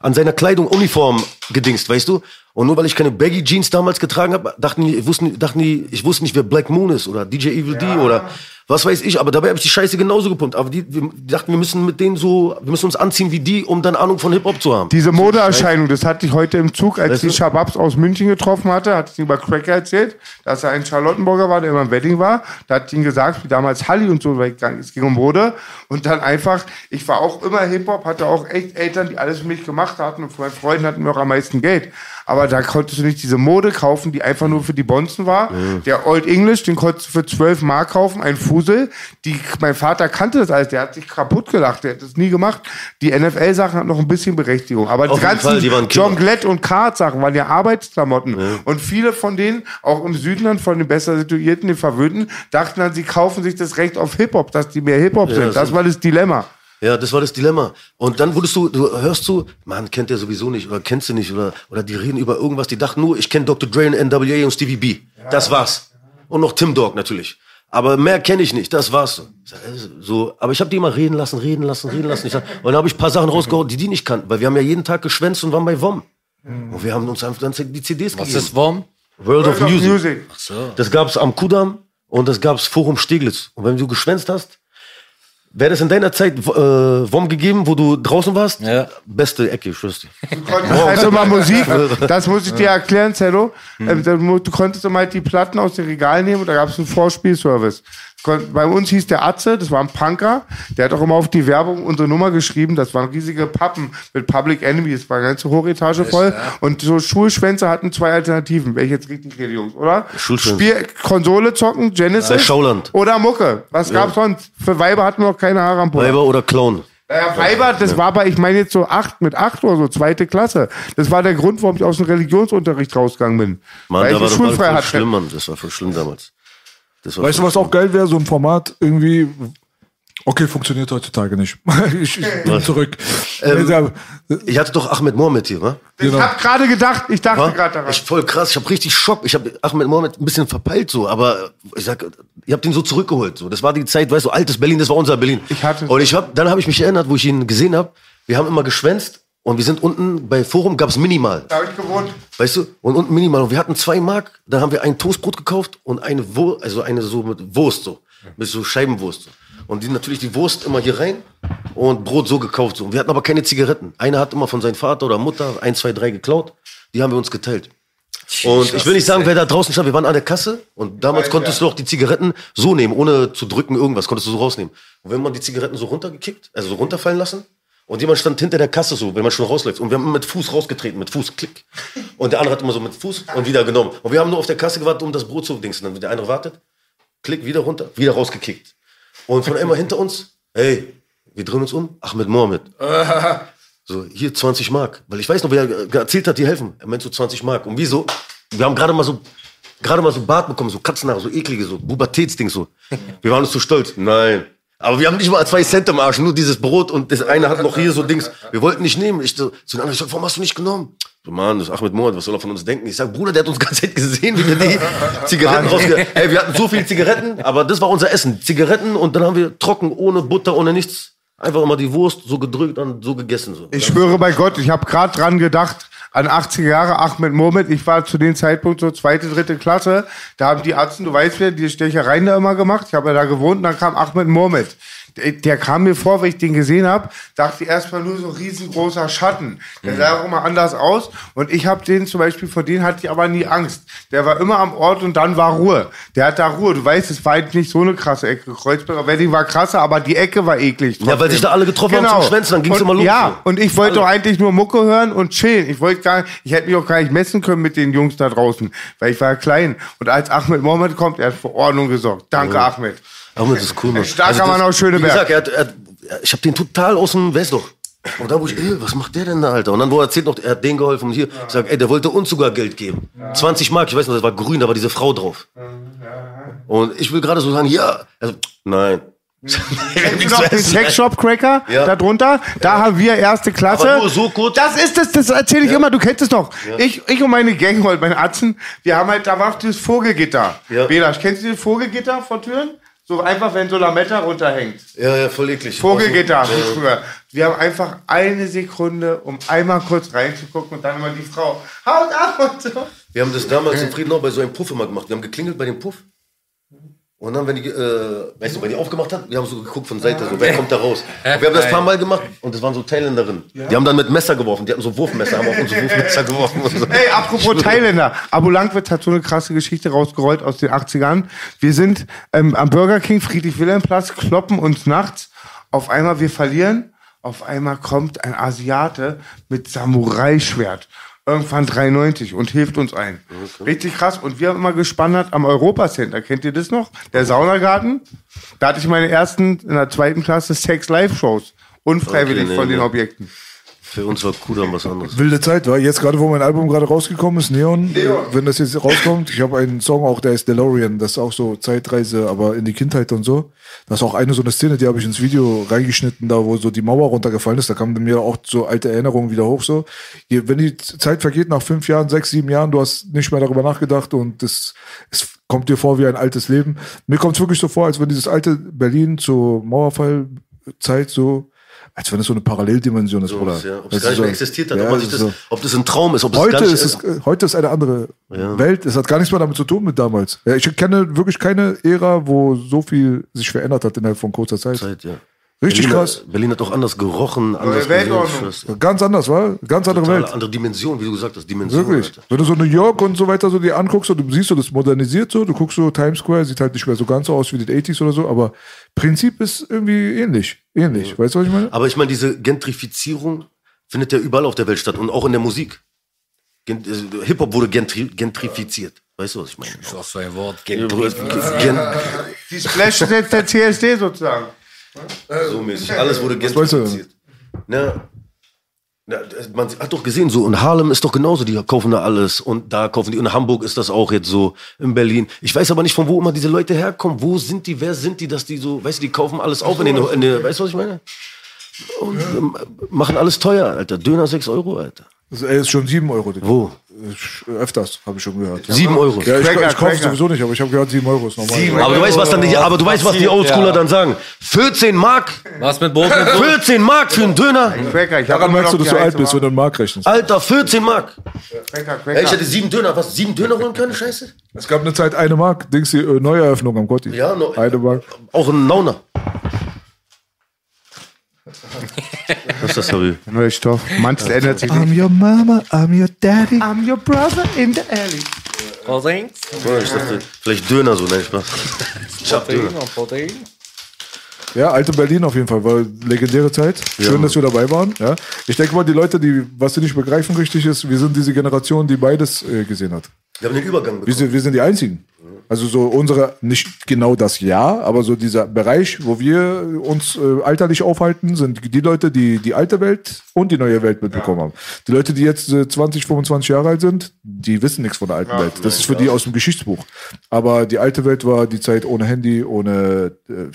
an seiner Kleidung, Uniform gedingst, weißt du? Und nur weil ich keine Baggy Jeans damals getragen habe, dachten die, wussten, dachten die, ich wusste nicht, wer Black Moon ist oder DJ Evil D oder was weiß ich. Aber dabei habe ich die Scheiße genauso gepumpt. Aber die, die dachten, wir müssen mit denen so, wir müssen uns anziehen wie die, um dann Ahnung von Hip Hop zu haben. Diese Modeerscheinung, das hatte ich heute im Zug, als Weißt die du? Shababs aus München getroffen hatte, hatte ich über Cracker erzählt, dass er ein Charlottenburger war, der immer im Wedding war. Da hat ich ihm gesagt, wie damals Halli und so, weil es ging um Mode. Und dann einfach, ich war auch immer Hip-Hop, hatte auch echt Eltern, die alles für mich gemacht hatten und von meinen Freunden hatten wir auch am meisten Geld. Aber da konntest du nicht diese Mode kaufen, die einfach nur für die Bonzen war. Der Old English, den konntest du für 12 Mark kaufen, ein Fusel. Die, mein Vater kannte das alles, der hat sich kaputt gelacht, der hat das nie gemacht. Die NFL-Sachen hatten noch ein bisschen Berechtigung. Aber Auf die ganzen Fall, die und Kart-Sachen waren ja Arbeitsklamotten. Und viele von denen, auch im Süden dann von den besser situierten, den Verwöhnten, dachten dann, sie kaufen sich das Recht auf Hip-Hop, dass die mehr Hip-Hop sind. Das war das Dilemma. Ja, das war das Dilemma. Und dann wurdest du, du hörst du, man kennt der sowieso nicht oder kennst du nicht oder, oder die reden über irgendwas, die dachten nur, ich kenne Dr. Dre und NWA und Stevie B. Das war's. Und noch Tim Dog natürlich. Aber mehr kenne ich nicht, das war's so. Aber ich habe die immer reden lassen, reden lassen, reden lassen. Und dann habe ich ein paar Sachen rausgehauen, die die nicht kannten, weil wir haben ja jeden Tag geschwänzt und waren bei WOM. Und wir haben uns einfach dann die CDs Was gegeben. ist WOM? World, of, World of Music. Music. Ach so. Das gab's am Kudamm und das gab's Forum Steglitz. Und wenn du geschwänzt hast, wäre das in deiner Zeit äh, WOM gegeben, wo du draußen warst? Ja. Beste Ecke, ich schwör's dir. Du konntest halt immer Musik, das muss ich dir erklären, Zello. Ähm, da mu- Du konntest immer halt die Platten aus dem Regal nehmen und da gab es einen Vorspielservice. Bei uns hieß der Atze, das war ein Punker, der hat auch immer auf die Werbung unsere Nummer geschrieben. Das waren riesige Pappen mit Public Enemy, das war eine ganze Hochetage voll. Und so Schulschwänze hatten zwei Alternativen, ich jetzt richtig rede, Jungs, oder? Schulschwänze. Spiel, Konsole zocken, Genesis. Äh, Schauland. Oder Mucke. Was gab's sonst? Für Weiber hatten wir noch keine Haare am Pullover. Weiber oder Clown. Naja, Weiber, das war bei, ich meine jetzt so acht, mit acht oder so, zweite Klasse. Das war der Grund, warum ich aus dem Religionsunterricht rausgegangen bin. Mann, weil da ich war mal schulfrei voll schlimm, Mann. Das war voll schlimm damals. Weißt du, was auch geil wäre? So ein Format irgendwie. Okay, funktioniert heutzutage nicht. ich, ich bin zurück. Ähm, Ich hatte doch Ahmed Mohamed hier, wa? Ich hab gerade gedacht, ich dachte gerade daran. Ich voll krass, ich habe richtig Schock. Ich habe Ahmed Mohamed ein bisschen verpeilt so, aber ich sag, ihr habt ihn so zurückgeholt. So, das war die Zeit, weißt du, altes Berlin, das war unser Berlin. Ich hatte- und ich hab, dann habe ich mich erinnert, wo ich ihn gesehen habe. Wir haben immer geschwänzt und wir sind unten bei Forum gab's Minimal. Da hab ich gewohnt. Weißt du? Und unten Minimal. Und wir hatten zwei Mark, da haben wir ein Toastbrot gekauft und eine Wurst, also eine so mit Wurst so. Mit so Scheibenwurst. So. Und die natürlich die Wurst immer hier rein und Brot so gekauft. So. Und wir hatten aber keine Zigaretten. Einer hat immer von seinem Vater oder Mutter ein, zwei, drei geklaut. Die haben wir uns geteilt. Und ich will nicht sagen, wer da draußen stand, wir waren an der Kasse und damals konntest du auch die Zigaretten so nehmen, ohne zu drücken irgendwas, konntest du so rausnehmen. Und wenn man die Zigaretten so runtergekickt, also so runterfallen lassen, und jemand stand hinter der Kasse so, wenn man schon rausläuft. Und wir haben immer mit Fuß rausgetreten, mit Fuß, klick. Und der andere hat immer so mit Fuß und wieder genommen. Und wir haben nur auf der Kasse gewartet, um das Brot zu dingsen. Dann der eine wartet, klick, wieder runter, wieder rausgekickt. Und von einmal hinter uns, hey, wir drehen uns um, Ahmed Mohammed. So, hier 20 Mark. Weil ich weiß noch, wer erzählt hat, die helfen. Er meint so 20 Mark. Und wieso? Wir haben gerade mal so, gerade mal so Bart bekommen, so Katzenhaare, so eklige, so Pubertätsding so. Wir waren uns zu stolz. Nein. Aber wir haben nicht mal zwei Cent im Arsch, nur dieses Brot und das eine hat noch hier so Dings. Wir wollten nicht nehmen. Ich so, zu anderen, ich sag, warum hast du nicht genommen? So, Mann, das ist Ahmed Mohammed, was soll er von uns denken? Ich sag, Bruder, der hat uns ganze Zeit gesehen, wie wir die Zigaretten rausge... Ey, wir hatten so viele Zigaretten, aber das war unser Essen. Zigaretten und dann haben wir trocken, ohne Butter, ohne nichts. Einfach immer die Wurst so gedrückt und so gegessen. So. Ich schwöre bei Gott, ich habe gerade dran gedacht, an 80er Jahre, Ahmed Mohamed, ich war zu dem Zeitpunkt so zweite, dritte Klasse, da haben die Ärzte, du weißt wer, die Stechereien da immer gemacht, ich habe ja da gewohnt, und dann kam Ahmed Mohamed. Der, der kam mir vor, wenn ich den gesehen habe, dachte ich erstmal nur so riesengroßer Schatten. Der sah auch immer anders aus und ich habe den zum Beispiel, vor denen hatte ich aber nie Angst. Der war immer am Ort und dann war Ruhe. Der hat da Ruhe, du weißt, es war halt nicht so eine krasse Ecke. Kreuzberger Wedding war krasser, aber die Ecke war eklig. Ja, weil sich da alle getroffen haben zum Schwänzen, dann ging's Und- immer los. Ja, und ich wollte Alle. doch eigentlich nur Mucke hören und chillen. Ich wollte gar, ich hätte mich auch gar nicht messen können mit den Jungs da draußen, weil ich war ja klein. Und als Ahmed Mohammed kommt, er hat für Ordnung gesorgt. Danke, Ahmed. Ahmed ist cool, Mann. Also starker Mann aus Schöneberg. Wie gesagt, er hat, er hat, ich habe den total aus dem, weißt doch. Und da wo ich, ey, was macht der denn da, Alter? Und dann, wo er erzählt noch, er hat den geholfen und hier. Ich sag, ey, der wollte uns sogar Geld geben. 20 Mark, ich weiß noch, das war grün, da war diese Frau drauf. Und ich will gerade so sagen, ja. Also, nein. Kennst du noch den Sexshop Cracker Ja. da drunter? Da haben wir erste Klasse. Aber nur so kurz. Das ist es, das erzähle ich immer, du kennst es doch. Ich, ich und meine Gang, halt, meine Atzen, wir haben halt, da war dieses Vogelgitter. Ja. Bela, kennst du dieses Vogelgitter vor Türen? So einfach, wenn so Lametta runterhängt. Ja, ja, voll eklig. Vogelgitter, wie früher. Wir haben einfach eine Sekunde, um einmal kurz reinzugucken und dann immer die Frau. Haut ab und so. Wir haben das damals in Friedenau bei so einem Puff immer gemacht. Wir haben geklingelt bei dem Puff. Und dann, wenn die, äh, weißt du, wenn die aufgemacht hat, wir haben so geguckt von Seite, so, wer kommt da raus? Und wir haben das ein paar Mal gemacht und das waren so Thailänderinnen. Die haben dann mit Messer geworfen, die hatten so Wurfmesser, haben auf uns so Wurfmesser geworfen. Und so. Ey, apropos Thailänder. Abu Langwitz hat so eine krasse Geschichte rausgerollt aus den 80ern. Wir sind ähm, am Burger King, Friedrich-Wilhelm-Platz, kloppen uns nachts. Auf einmal, wir verlieren. Auf einmal kommt ein Asiate mit Samurai-Schwert. Irgendwann 93 und hilft uns ein. Richtig krass. Und wir haben immer gespannert am Europacenter. Kennt ihr das noch? Der Saunagarten. Da hatte ich meine ersten in der zweiten Klasse Sex-Live-Shows. Unfreiwillig Okay, nee, von den nee. Für uns war Kudamm was anderes. Wilde Zeit, war jetzt gerade, wo mein Album gerade rausgekommen ist, Neon. Wenn das jetzt rauskommt, ich habe einen Song auch, der ist DeLorean, das ist auch so Zeitreise, aber in die Kindheit und so. Das ist auch eine so eine Szene, die habe ich ins Video reingeschnitten, da wo so die Mauer runtergefallen ist, da kamen mir auch so alte Erinnerungen wieder hoch so. Wenn die Zeit vergeht nach fünf Jahren, sechs, sieben Jahren, du hast nicht mehr darüber nachgedacht und das ist kommt dir vor wie ein altes Leben. Mir kommt es wirklich so vor, als wenn dieses alte Berlin zur Mauerfallzeit so, als wenn es so eine Paralleldimension ist, So, Bruder. ja, ob Das es gar nicht mehr so- existiert hat, Ja, ob, man das das, so. ob das ein Traum ist, ob es Heute gar nicht ist, es, heute ist eine andere Welt. Es hat gar nichts mehr damit zu tun mit damals. Ja, ich kenne wirklich keine Ära, wo so viel sich verändert hat innerhalb von kurzer Zeit. Zeit, ja. Richtig Berlin, krass. Hat, Berlin hat auch anders gerochen, anders Weltordnung. gesehen. Ganz anders, war? Ganz andere Totale Welt. andere Dimension, wie du gesagt hast, Dimension. Wirklich. Alter. Wenn du so New York und so weiter so dir anguckst, und du siehst so, das modernisiert so, du guckst so Times Square, sieht halt nicht mehr so ganz so aus wie die 80s oder so, aber Prinzip ist irgendwie ähnlich. Ähnlich. Weißt du, was ich meine? Aber ich meine, diese Gentrifizierung findet ja überall auf der Welt statt und auch in der Musik. Gen äh, Hip-Hop wurde gentri gentrifiziert. Weißt du, was ich meine? Das ist auch so ein Wort. Gen Die Splash ist jetzt der CSD sozusagen. So mäßig. Alles wurde gentrifiziert. Na, man hat doch gesehen, so in Harlem ist doch genauso, die kaufen da alles und da kaufen die. Und in Hamburg ist das auch jetzt so, in Berlin. Ich weiß aber nicht, von wo immer diese Leute herkommen. Wo sind die, wer sind die, dass die so, weißt du, die kaufen alles auf in den, in den weißt du, was ich meine? Und ähm, machen alles teuer, Alter. Döner 6 Euro, Alter. Das ist schon 7 Euro. Digga. Wo? Ich- Öfters, habe ich schon gehört. 7 Euro. Ja, ich, Cracker, ich kaufe Cracker. sowieso nicht, aber ich habe gehört, 7 Euro ist normal. Aber du weißt, was dann die, aber du weißt, was die Oldschooler dann sagen. 14 Mark? Was mit Brot und Brot? 14 Mark für einen Döner? Cracker, ich hab Daran merkst du, dass du alt bist, wenn du einen Mark rechnest. Alter, 14 Mark. Cracker, Ey, ich Cracker. hätte 7 Döner. Was? 7 Döner holen können? Scheiße? Es gab eine Zeit eine Mark, Dings, die äh, Neueröffnung am Gotti. Ja, no, Eine Mark. Auch ein Nauner. Was ist das, Harry? Neuer Stoff. Manches ändert sich nicht. I'm your mama, I'm your daddy. I'm your brother in the alley. Protein? Ja, ich dachte, vielleicht Döner so, nein, Spaß. Ich hab Döner. Protein. Ja, alte Berlin auf jeden Fall, war legendäre Zeit. Schön, dass wir dabei waren. Ja. Ich denke mal, die Leute, die, was sie nicht begreifen richtig ist, wir sind diese Generation, die beides äh, gesehen hat. Wir haben den Übergang Wir bekommen. sind, wir sind die Einzigen. Also so unsere, nicht genau das Jahr, aber so dieser Bereich, wo wir uns äh, alterlich aufhalten, sind die Leute, die die alte Welt und die neue Welt mitbekommen haben. Die Leute, die jetzt äh, 20, 25 Jahre alt sind, die wissen nichts von der alten Welt. Das ist für die aus dem Geschichtsbuch. Aber die alte Welt war die Zeit ohne Handy, ohne äh,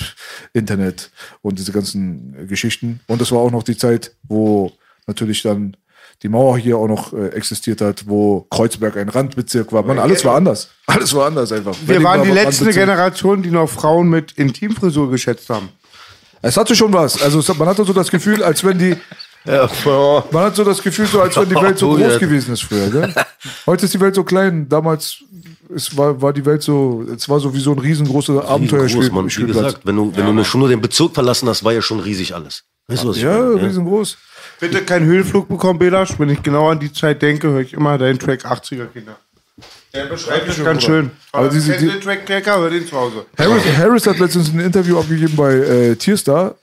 Internet und diese ganzen Geschichten. Und das war auch noch die Zeit, wo natürlich dann die Mauer hier auch noch äh, existiert hat, wo Kreuzberg ein Randbezirk war. Man, alles war anders. Alles war anders einfach. Wir Berlin waren war die letzte Randbezirk. Generation, die noch Frauen mit Intimfrisur geschätzt haben. Es hatte schon was. Also es hat- man hatte so das Gefühl, als wenn die, Ja, man hat so das Gefühl, so als wenn die Welt so Oh, groß ja. gewesen ist früher. Gell? Heute ist die Welt so klein. Damals es war, war die Welt so, es war so wie so ein riesengroßes Groß, Mann. Abenteuerspielplatz. Wie gesagt, wenn du, wenn du ne- schon nur den Bezirk verlassen hast, war ja schon riesig alles. Weißt du, was ich Ja, meine? riesengroß. Bitte keinen Höhenflug bekommen, Belasch. Wenn ich genau an die Zeit denke, höre ich immer deinen Track 80er Kinder. Der beschreibt es ganz schön. Aber Aber diese- diese, die- den Track Cracker, hör den zu Hause. Harris, Harris hat letztens ein Interview abgegeben bei äh, Tierstar.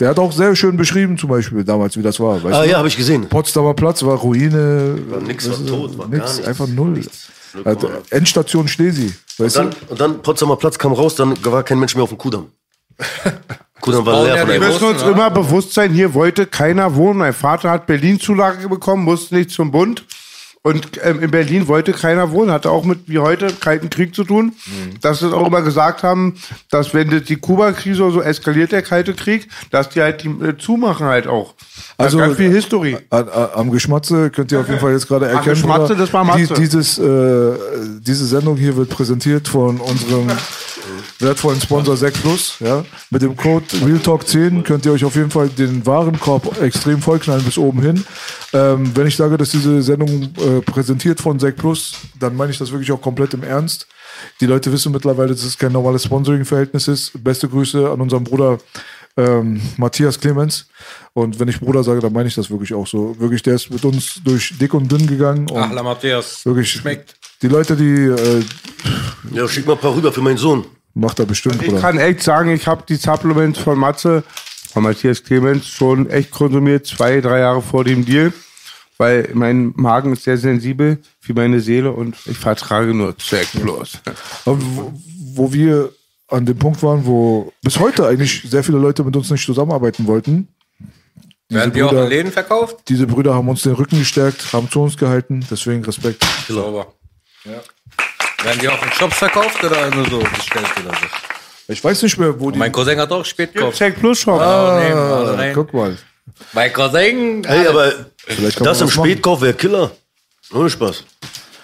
Der hat auch sehr schön beschrieben, zum Beispiel damals, wie das war. Weißt Ah du? ja, habe ich gesehen. Potsdamer Platz war Ruine. War nix, war tot, war nix, gar nichts. einfach null. Nichts. Hat, Endstation Schlesi. Weißt Dann, du? und dann Potsdamer Platz kam raus, dann war kein Mensch mehr auf dem Kudamm. Bauen leer ja die. Wir müssen uns Russen, immer bewusst sein, hier wollte keiner wohnen. Mein Vater hat Berlin-Zulage bekommen, musste nicht zum Bund. Und ähm, in Berlin wollte keiner wohnen, hatte auch mit, wie heute, Kalten Krieg zu tun. Dass sie auch immer gesagt haben, dass wenn die Kuba-Krise oder so eskaliert, der Kalte Krieg, dass die halt die äh, zumachen halt auch. Also Also, ganz viel History. An- an- Am Geschmatze könnt ihr auf jeden Fall jetzt gerade erkennen. Geschmatze, Bruder, das war Matze. dieses, äh, diese Sendung hier wird präsentiert von unserem wertvollen Sponsor Sec Plus. Ja? Mit dem Code RealTalk10 könnt ihr euch auf jeden Fall den Warenkorb extrem vollknallen bis oben hin. Ähm, wenn ich sage, dass diese Sendung äh, präsentiert von Sec Plus, dann meine ich das wirklich auch komplett im Ernst. Die Leute wissen mittlerweile, dass es kein normales Sponsoring-Verhältnis ist. Beste Grüße an unseren Bruder ähm, Matthias Clemens. Und wenn ich Bruder sage, dann meine ich das wirklich auch so. Wirklich, der ist mit uns durch dick und dünn gegangen. Und Ach, la Matthias. wirklich, Schmeckt. die Leute, die äh, Ja, schick mal ein paar rüber für meinen Sohn. Macht er bestimmt, Ich Bruder. kann echt sagen, ich habe die Supplements von Matze, von Matthias Clemens, schon echt konsumiert, zwei, drei Jahre vor dem Deal. Weil mein Magen ist sehr sensibel, wie meine Seele, und ich vertrage nur Zack bloß. Aber wo, wo wir an dem Punkt waren, wo bis heute eigentlich sehr viele Leute mit uns nicht zusammenarbeiten wollten. Werden die auch Brüder- in Läden verkauft? Diese Brüder haben uns den Rücken gestärkt, haben zu uns gehalten, deswegen Respekt. Sauber. Werden die auch in Shops verkauft oder nur so bestellt oder so? Ich weiß nicht mehr, wo die. Mein Cousin hat auch spät gekauft. Zack Plus Shop. Oh, nee, alle rein. Guck mal. Mein Cousin. Hey, aber das im. Spätkauf wäre Killer. Ohne Spaß.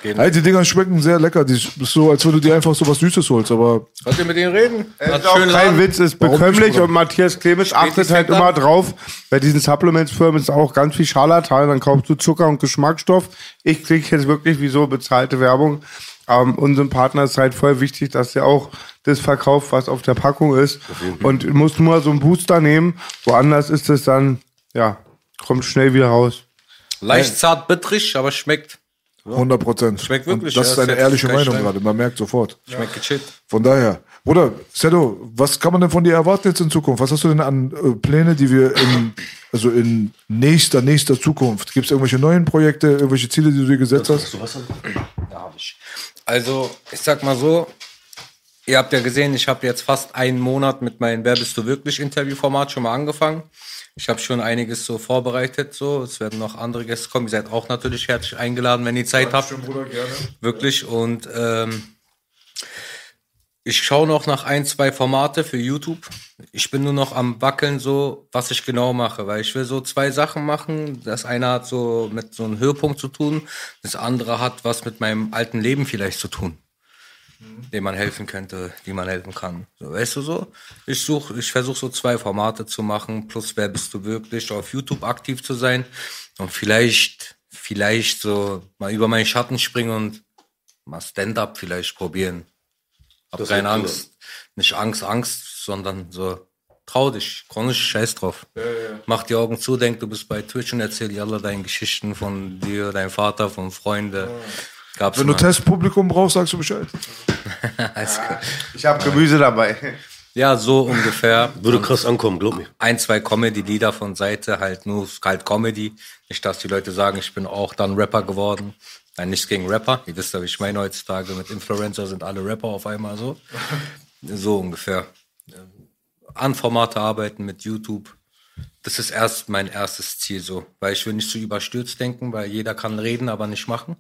gehen. Ey, die Dinger schmecken sehr lecker. Die ist so, als wenn du dir einfach so was Süßes holst, aber Könnt ihr mit denen reden? Ist auch kein Laden. Witz, ist bekömmlich und Matthias Clemens achtet halt immer drauf. Bei diesen Supplements-Firmen ist auch ganz viel Scharlatan, dann kaufst du Zucker und Geschmacksstoff. Ich kriege jetzt wirklich wie so bezahlte Werbung. Ähm, unserem Partner ist halt voll wichtig, dass er auch das verkauft, was auf der Packung ist. Und muss nur so einen Booster nehmen. Woanders ist es dann, ja, kommt schnell wieder raus. Leicht zart bittrig, aber schmeckt. 100 Prozent. Schmeckt wirklich, Das ja, ist eine ehrliche Meinung Stein. gerade. Man merkt sofort. Schmeckt gechillt. Von daher. Bruder, Sedo, was kann man denn von dir erwarten jetzt in Zukunft? Was hast du denn an äh, Pläne, die wir in, also in nächster, nächster Zukunft? Gibt es irgendwelche neuen Projekte, irgendwelche Ziele, die du dir gesetzt hast? Ja, hab ich. Also, ich sag mal so, ihr habt ja gesehen, ich habe jetzt fast einen Monat mit meinem Wer bist du wirklich Interviewformat schon mal angefangen. Ich habe schon einiges so vorbereitet, so. Es werden noch andere Gäste kommen. Ihr seid auch natürlich herzlich eingeladen, wenn ihr Zeit habt. Wirklich. Und ähm, ich schaue noch nach ein, zwei Formate für YouTube. Ich bin nur noch am Wackeln, so was ich genau mache, weil ich will so zwei Sachen machen. Das eine hat so mit so einem Höhepunkt zu tun, das andere hat was mit meinem alten Leben vielleicht zu tun, dem man helfen könnte, die man helfen kann. So, weißt du so? Ich suche, ich versuche so zwei Formate zu machen, plus wer bist du wirklich, auf YouTube aktiv zu sein und vielleicht, vielleicht so mal über meinen Schatten springen und mal Stand-up vielleicht probieren. Hab Das keine wär cool. Angst. Nicht Angst, Angst, sondern so, trau dich, chronisch scheiß drauf. Mach die Augen zu, denk, du bist bei Twitch und erzähl dir alle deine Geschichten von dir, deinem Vater, von Freunden. Gab's Wenn du immer. Testpublikum brauchst, sagst du Bescheid. Alles klar. Ich habe Gemüse dabei. Ja, so ungefähr. Würde krass ankommen, glaub mir. ein, zwei Comedy-Lieder von Seite, halt nur halt Comedy. Nicht, dass die Leute sagen, ich bin auch dann Rapper geworden. Nein, nichts gegen Rapper. Ihr wisst ja, wie ich meine heutzutage. Mit Influencer sind alle Rapper auf einmal so. So ungefähr. An Formate arbeiten mit YouTube. Das ist erst mein erstes Ziel so. Weil ich will nicht zu überstürzt denken, weil jeder kann reden, aber nicht machen.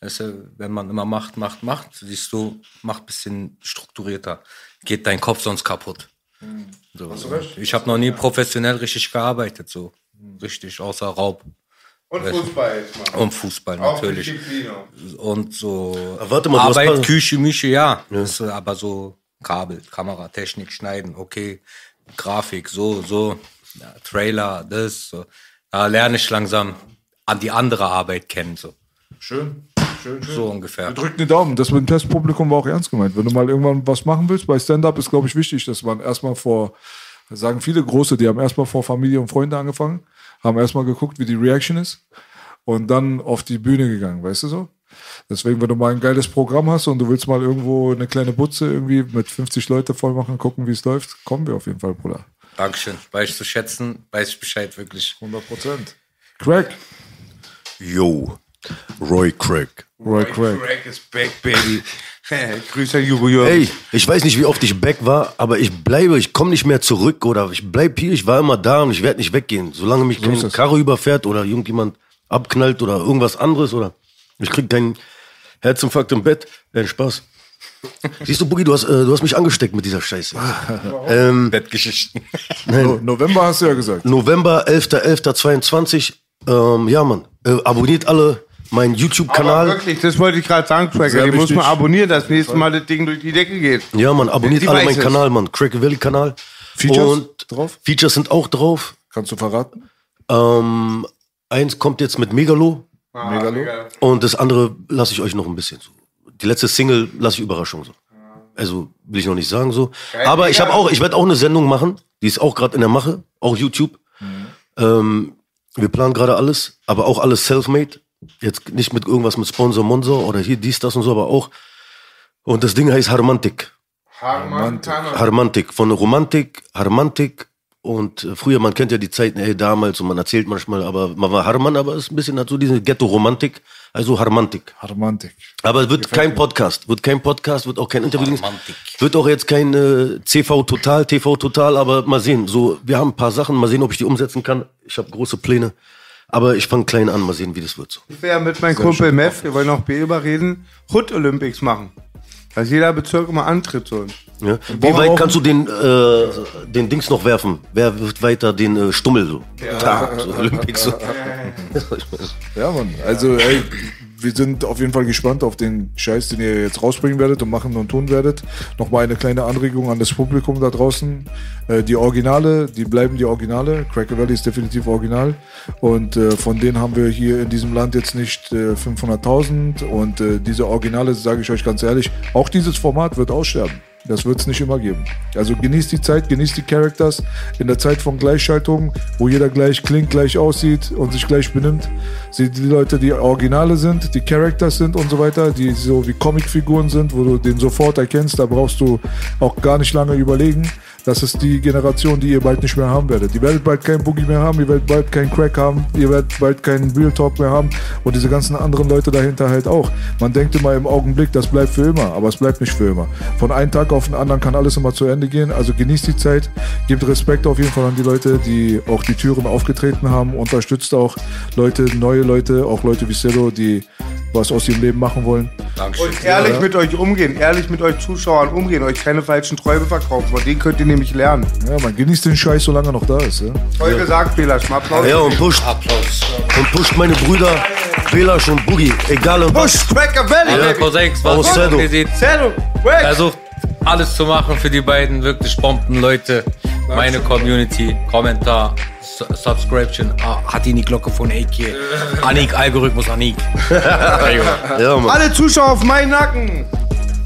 Du, wenn man immer macht, macht, macht, siehst du, macht bisschen strukturierter. Geht dein Kopf sonst kaputt. So. Ich habe noch nie professionell richtig gearbeitet, so. Richtig, außer Raub. Und Fußball jetzt mal. Und Fußball Auch natürlich. Und so Aber warte mal, du Arbeit, paar- Küche, Mische, ja. Das ist aber so Kabel, Kamera, Technik, Schneiden, okay. Grafik, so, so. Ja, Trailer, das, so. Da lerne ich langsam an die andere Arbeit kennen, so. Schön. Schön, schön. So ungefähr. Drück die Daumen. Das mit dem Testpublikum war auch ernst gemeint. Wenn du mal irgendwann was machen willst, bei Stand-Up ist, glaube ich, wichtig, dass man erstmal vor, das sagen viele Große, die haben erstmal vor Familie und Freunde angefangen, haben erstmal geguckt, wie die Reaction ist und dann auf die Bühne gegangen, weißt du so? Deswegen, wenn du mal ein geiles Programm hast und du willst mal irgendwo eine kleine Butze irgendwie mit 50 Leute voll machen, gucken, wie es läuft, kommen wir auf jeden Fall, Bruder. Dankeschön. Weiß ich zu schätzen, weiß ich Bescheid, wirklich. 100 Prozent. Craig. Yo, Roy Craig. Roy Craig. Craig is back, baby. Grüße. Ey, ich weiß nicht, wie oft ich back war, aber ich bleibe, ich komme nicht mehr zurück oder ich bleib hier, ich war immer da und ich werde nicht weggehen. Solange mich ist kein es. Karre überfährt oder irgendjemand abknallt oder irgendwas anderes oder ich krieg keinen Herzinfarkt im Bett. Äh, Spaß. Siehst du, Boogie, du hast, äh, du hast mich angesteckt mit dieser Scheiße. ähm, Bettgeschichten. No, November hast du ja gesagt. November 11.11.22. Ähm, ja, Mann. Äh, abonniert alle meinen Aber YouTube-Kanal. wirklich, das wollte ich gerade sagen, Cracker. Muss wichtig. man abonnieren, dass nächstes Mal das Ding durch die Decke geht. Ja, Mann, abonniert Die alle meinen. Kanal, Mann. Crack Valley Kanal. Features Und drauf? Features sind auch drauf. Kannst du verraten? Ähm, eins kommt jetzt mit Megalo Megalo. und das andere lasse ich euch noch ein bisschen so. Die letzte Single lasse ich Überraschung so. Also will ich noch nicht sagen so. Aber ich habe auch, ich werde auch eine Sendung machen. Die ist auch gerade in der Mache, auch YouTube. Ähm, wir planen gerade alles, aber auch alles self-made. Jetzt nicht mit irgendwas mit Sponsor Monzo oder hier dies, das und so, aber auch. Und das Ding heißt Harmantik. Harmantik. Von Romantik, Harmantik. Und äh, früher, man kennt ja die Zeiten, ey, damals, und man erzählt manchmal, aber man war Harman, aber es ist ein bisschen so diese Ghetto-Romantik, also Harmantik. Harmantik. Aber es wird kein Podcast, wird kein Podcast, wird auch kein Interview. Harmantik. Wird auch jetzt kein äh, CV Total, TV Total, aber mal sehen. So, wir haben ein paar Sachen, mal sehen, ob ich die umsetzen kann. Ich habe große Pläne. Aber ich fange klein an, mal sehen, wie das wird. So. Ich will ja mit meinem Kumpel Mev, wir wollen auch B überreden, Hood Olympics machen. Dass jeder Bezirk immer antritt so. Ja? Wie weit kannst du den, äh, den Dings noch werfen? Wer wirft weiter den äh, Stummel so? Ja. so Olympics so. Ja, Mann. Also, ey, wir sind auf jeden Fall gespannt auf den Scheiß, den ihr jetzt rausbringen werdet und machen und tun werdet. Nochmal eine kleine Anregung an das Publikum da draußen. Äh, die Originale, die bleiben die Originale. Cracker Valley ist definitiv original. Und äh, von denen haben wir hier in diesem Land jetzt nicht äh, 500.000. Und äh, diese Originale, sage ich euch ganz ehrlich, auch dieses Format wird aussterben. Das wird es nicht immer geben. Also genießt die Zeit, genießt die Characters. In der Zeit von Gleichschaltung, wo jeder gleich klingt, gleich aussieht und sich gleich benimmt, sind die Leute, die Originale sind, die Characters sind und so weiter, die so wie Comicfiguren sind, wo du den sofort erkennst, da brauchst du auch gar nicht lange überlegen. Das ist die Generation, die ihr bald nicht mehr haben werdet. Ihr werdet bald kein Boogie mehr haben, ihr werdet bald keinen Crack haben, ihr werdet bald keinen Real Talk mehr haben und diese ganzen anderen Leute dahinter halt auch. Man denkt immer im Augenblick, das bleibt für immer, aber es bleibt nicht für immer. Von einem Tag auf den anderen kann alles immer zu Ende gehen. Also genießt die Zeit, gebt Respekt auf jeden Fall an die Leute, die auch die Türen aufgetreten haben, unterstützt auch Leute, neue Leute, auch Leute wie Cedo, die was aus ihrem Leben machen wollen. Dankeschön. Und ehrlich mit euch umgehen, ehrlich mit euch Zuschauern umgehen, euch keine falschen Träume verkaufen. Von denen könnt ihr nämlich lernen. Ja, man genießt den Scheiß, solange er noch da ist. Ja? Toll gesagt, Belasch. Mal Applaus. Ja, und pusht, Applaus. und pusht meine Brüder, Belasch und Boogie, egal was. Push, Cracker Valley, Alle baby. Aus Zero, Wack. versucht alles zu machen für die beiden wirklich Bomben-Leute. Meine Community, Kommentar, Su- Subscription, ah, hat die die Glocke von AK. Anik, Algorithmus Anik. Ja, Mann. Alle Zuschauer auf meinen Nacken.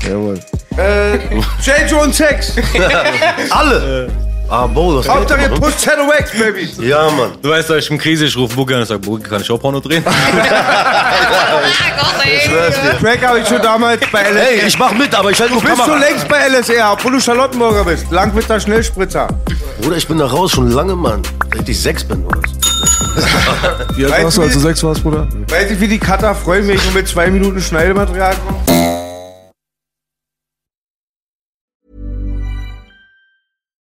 Jawohl. Äh, J. und Sex. Alle. Ah, Bo, das Hauptsache ihr pusht Zero Wax, Baby. Ja, Mann. Du weißt, ich im Krise, ich rufe Boogie an und sag, Boogie, kann ich auch Porno drehen? Crack habe ich schon damals bei LSR. Hey, ich mach mit, aber ich halte nur Bist du Kamera. längst bei LSR, obwohl du Charlottenburger bist. Langwitter Schnellspritzer. Bruder, ich bin da raus schon lange, Mann. Seit ich sechs bin oder. Wie alt Weißt warst du, du, als du sechs warst, Bruder? Weiß ich, wie die Cutter freuen, wenn ich nur mit zwei Minuten Schneidematerial komme?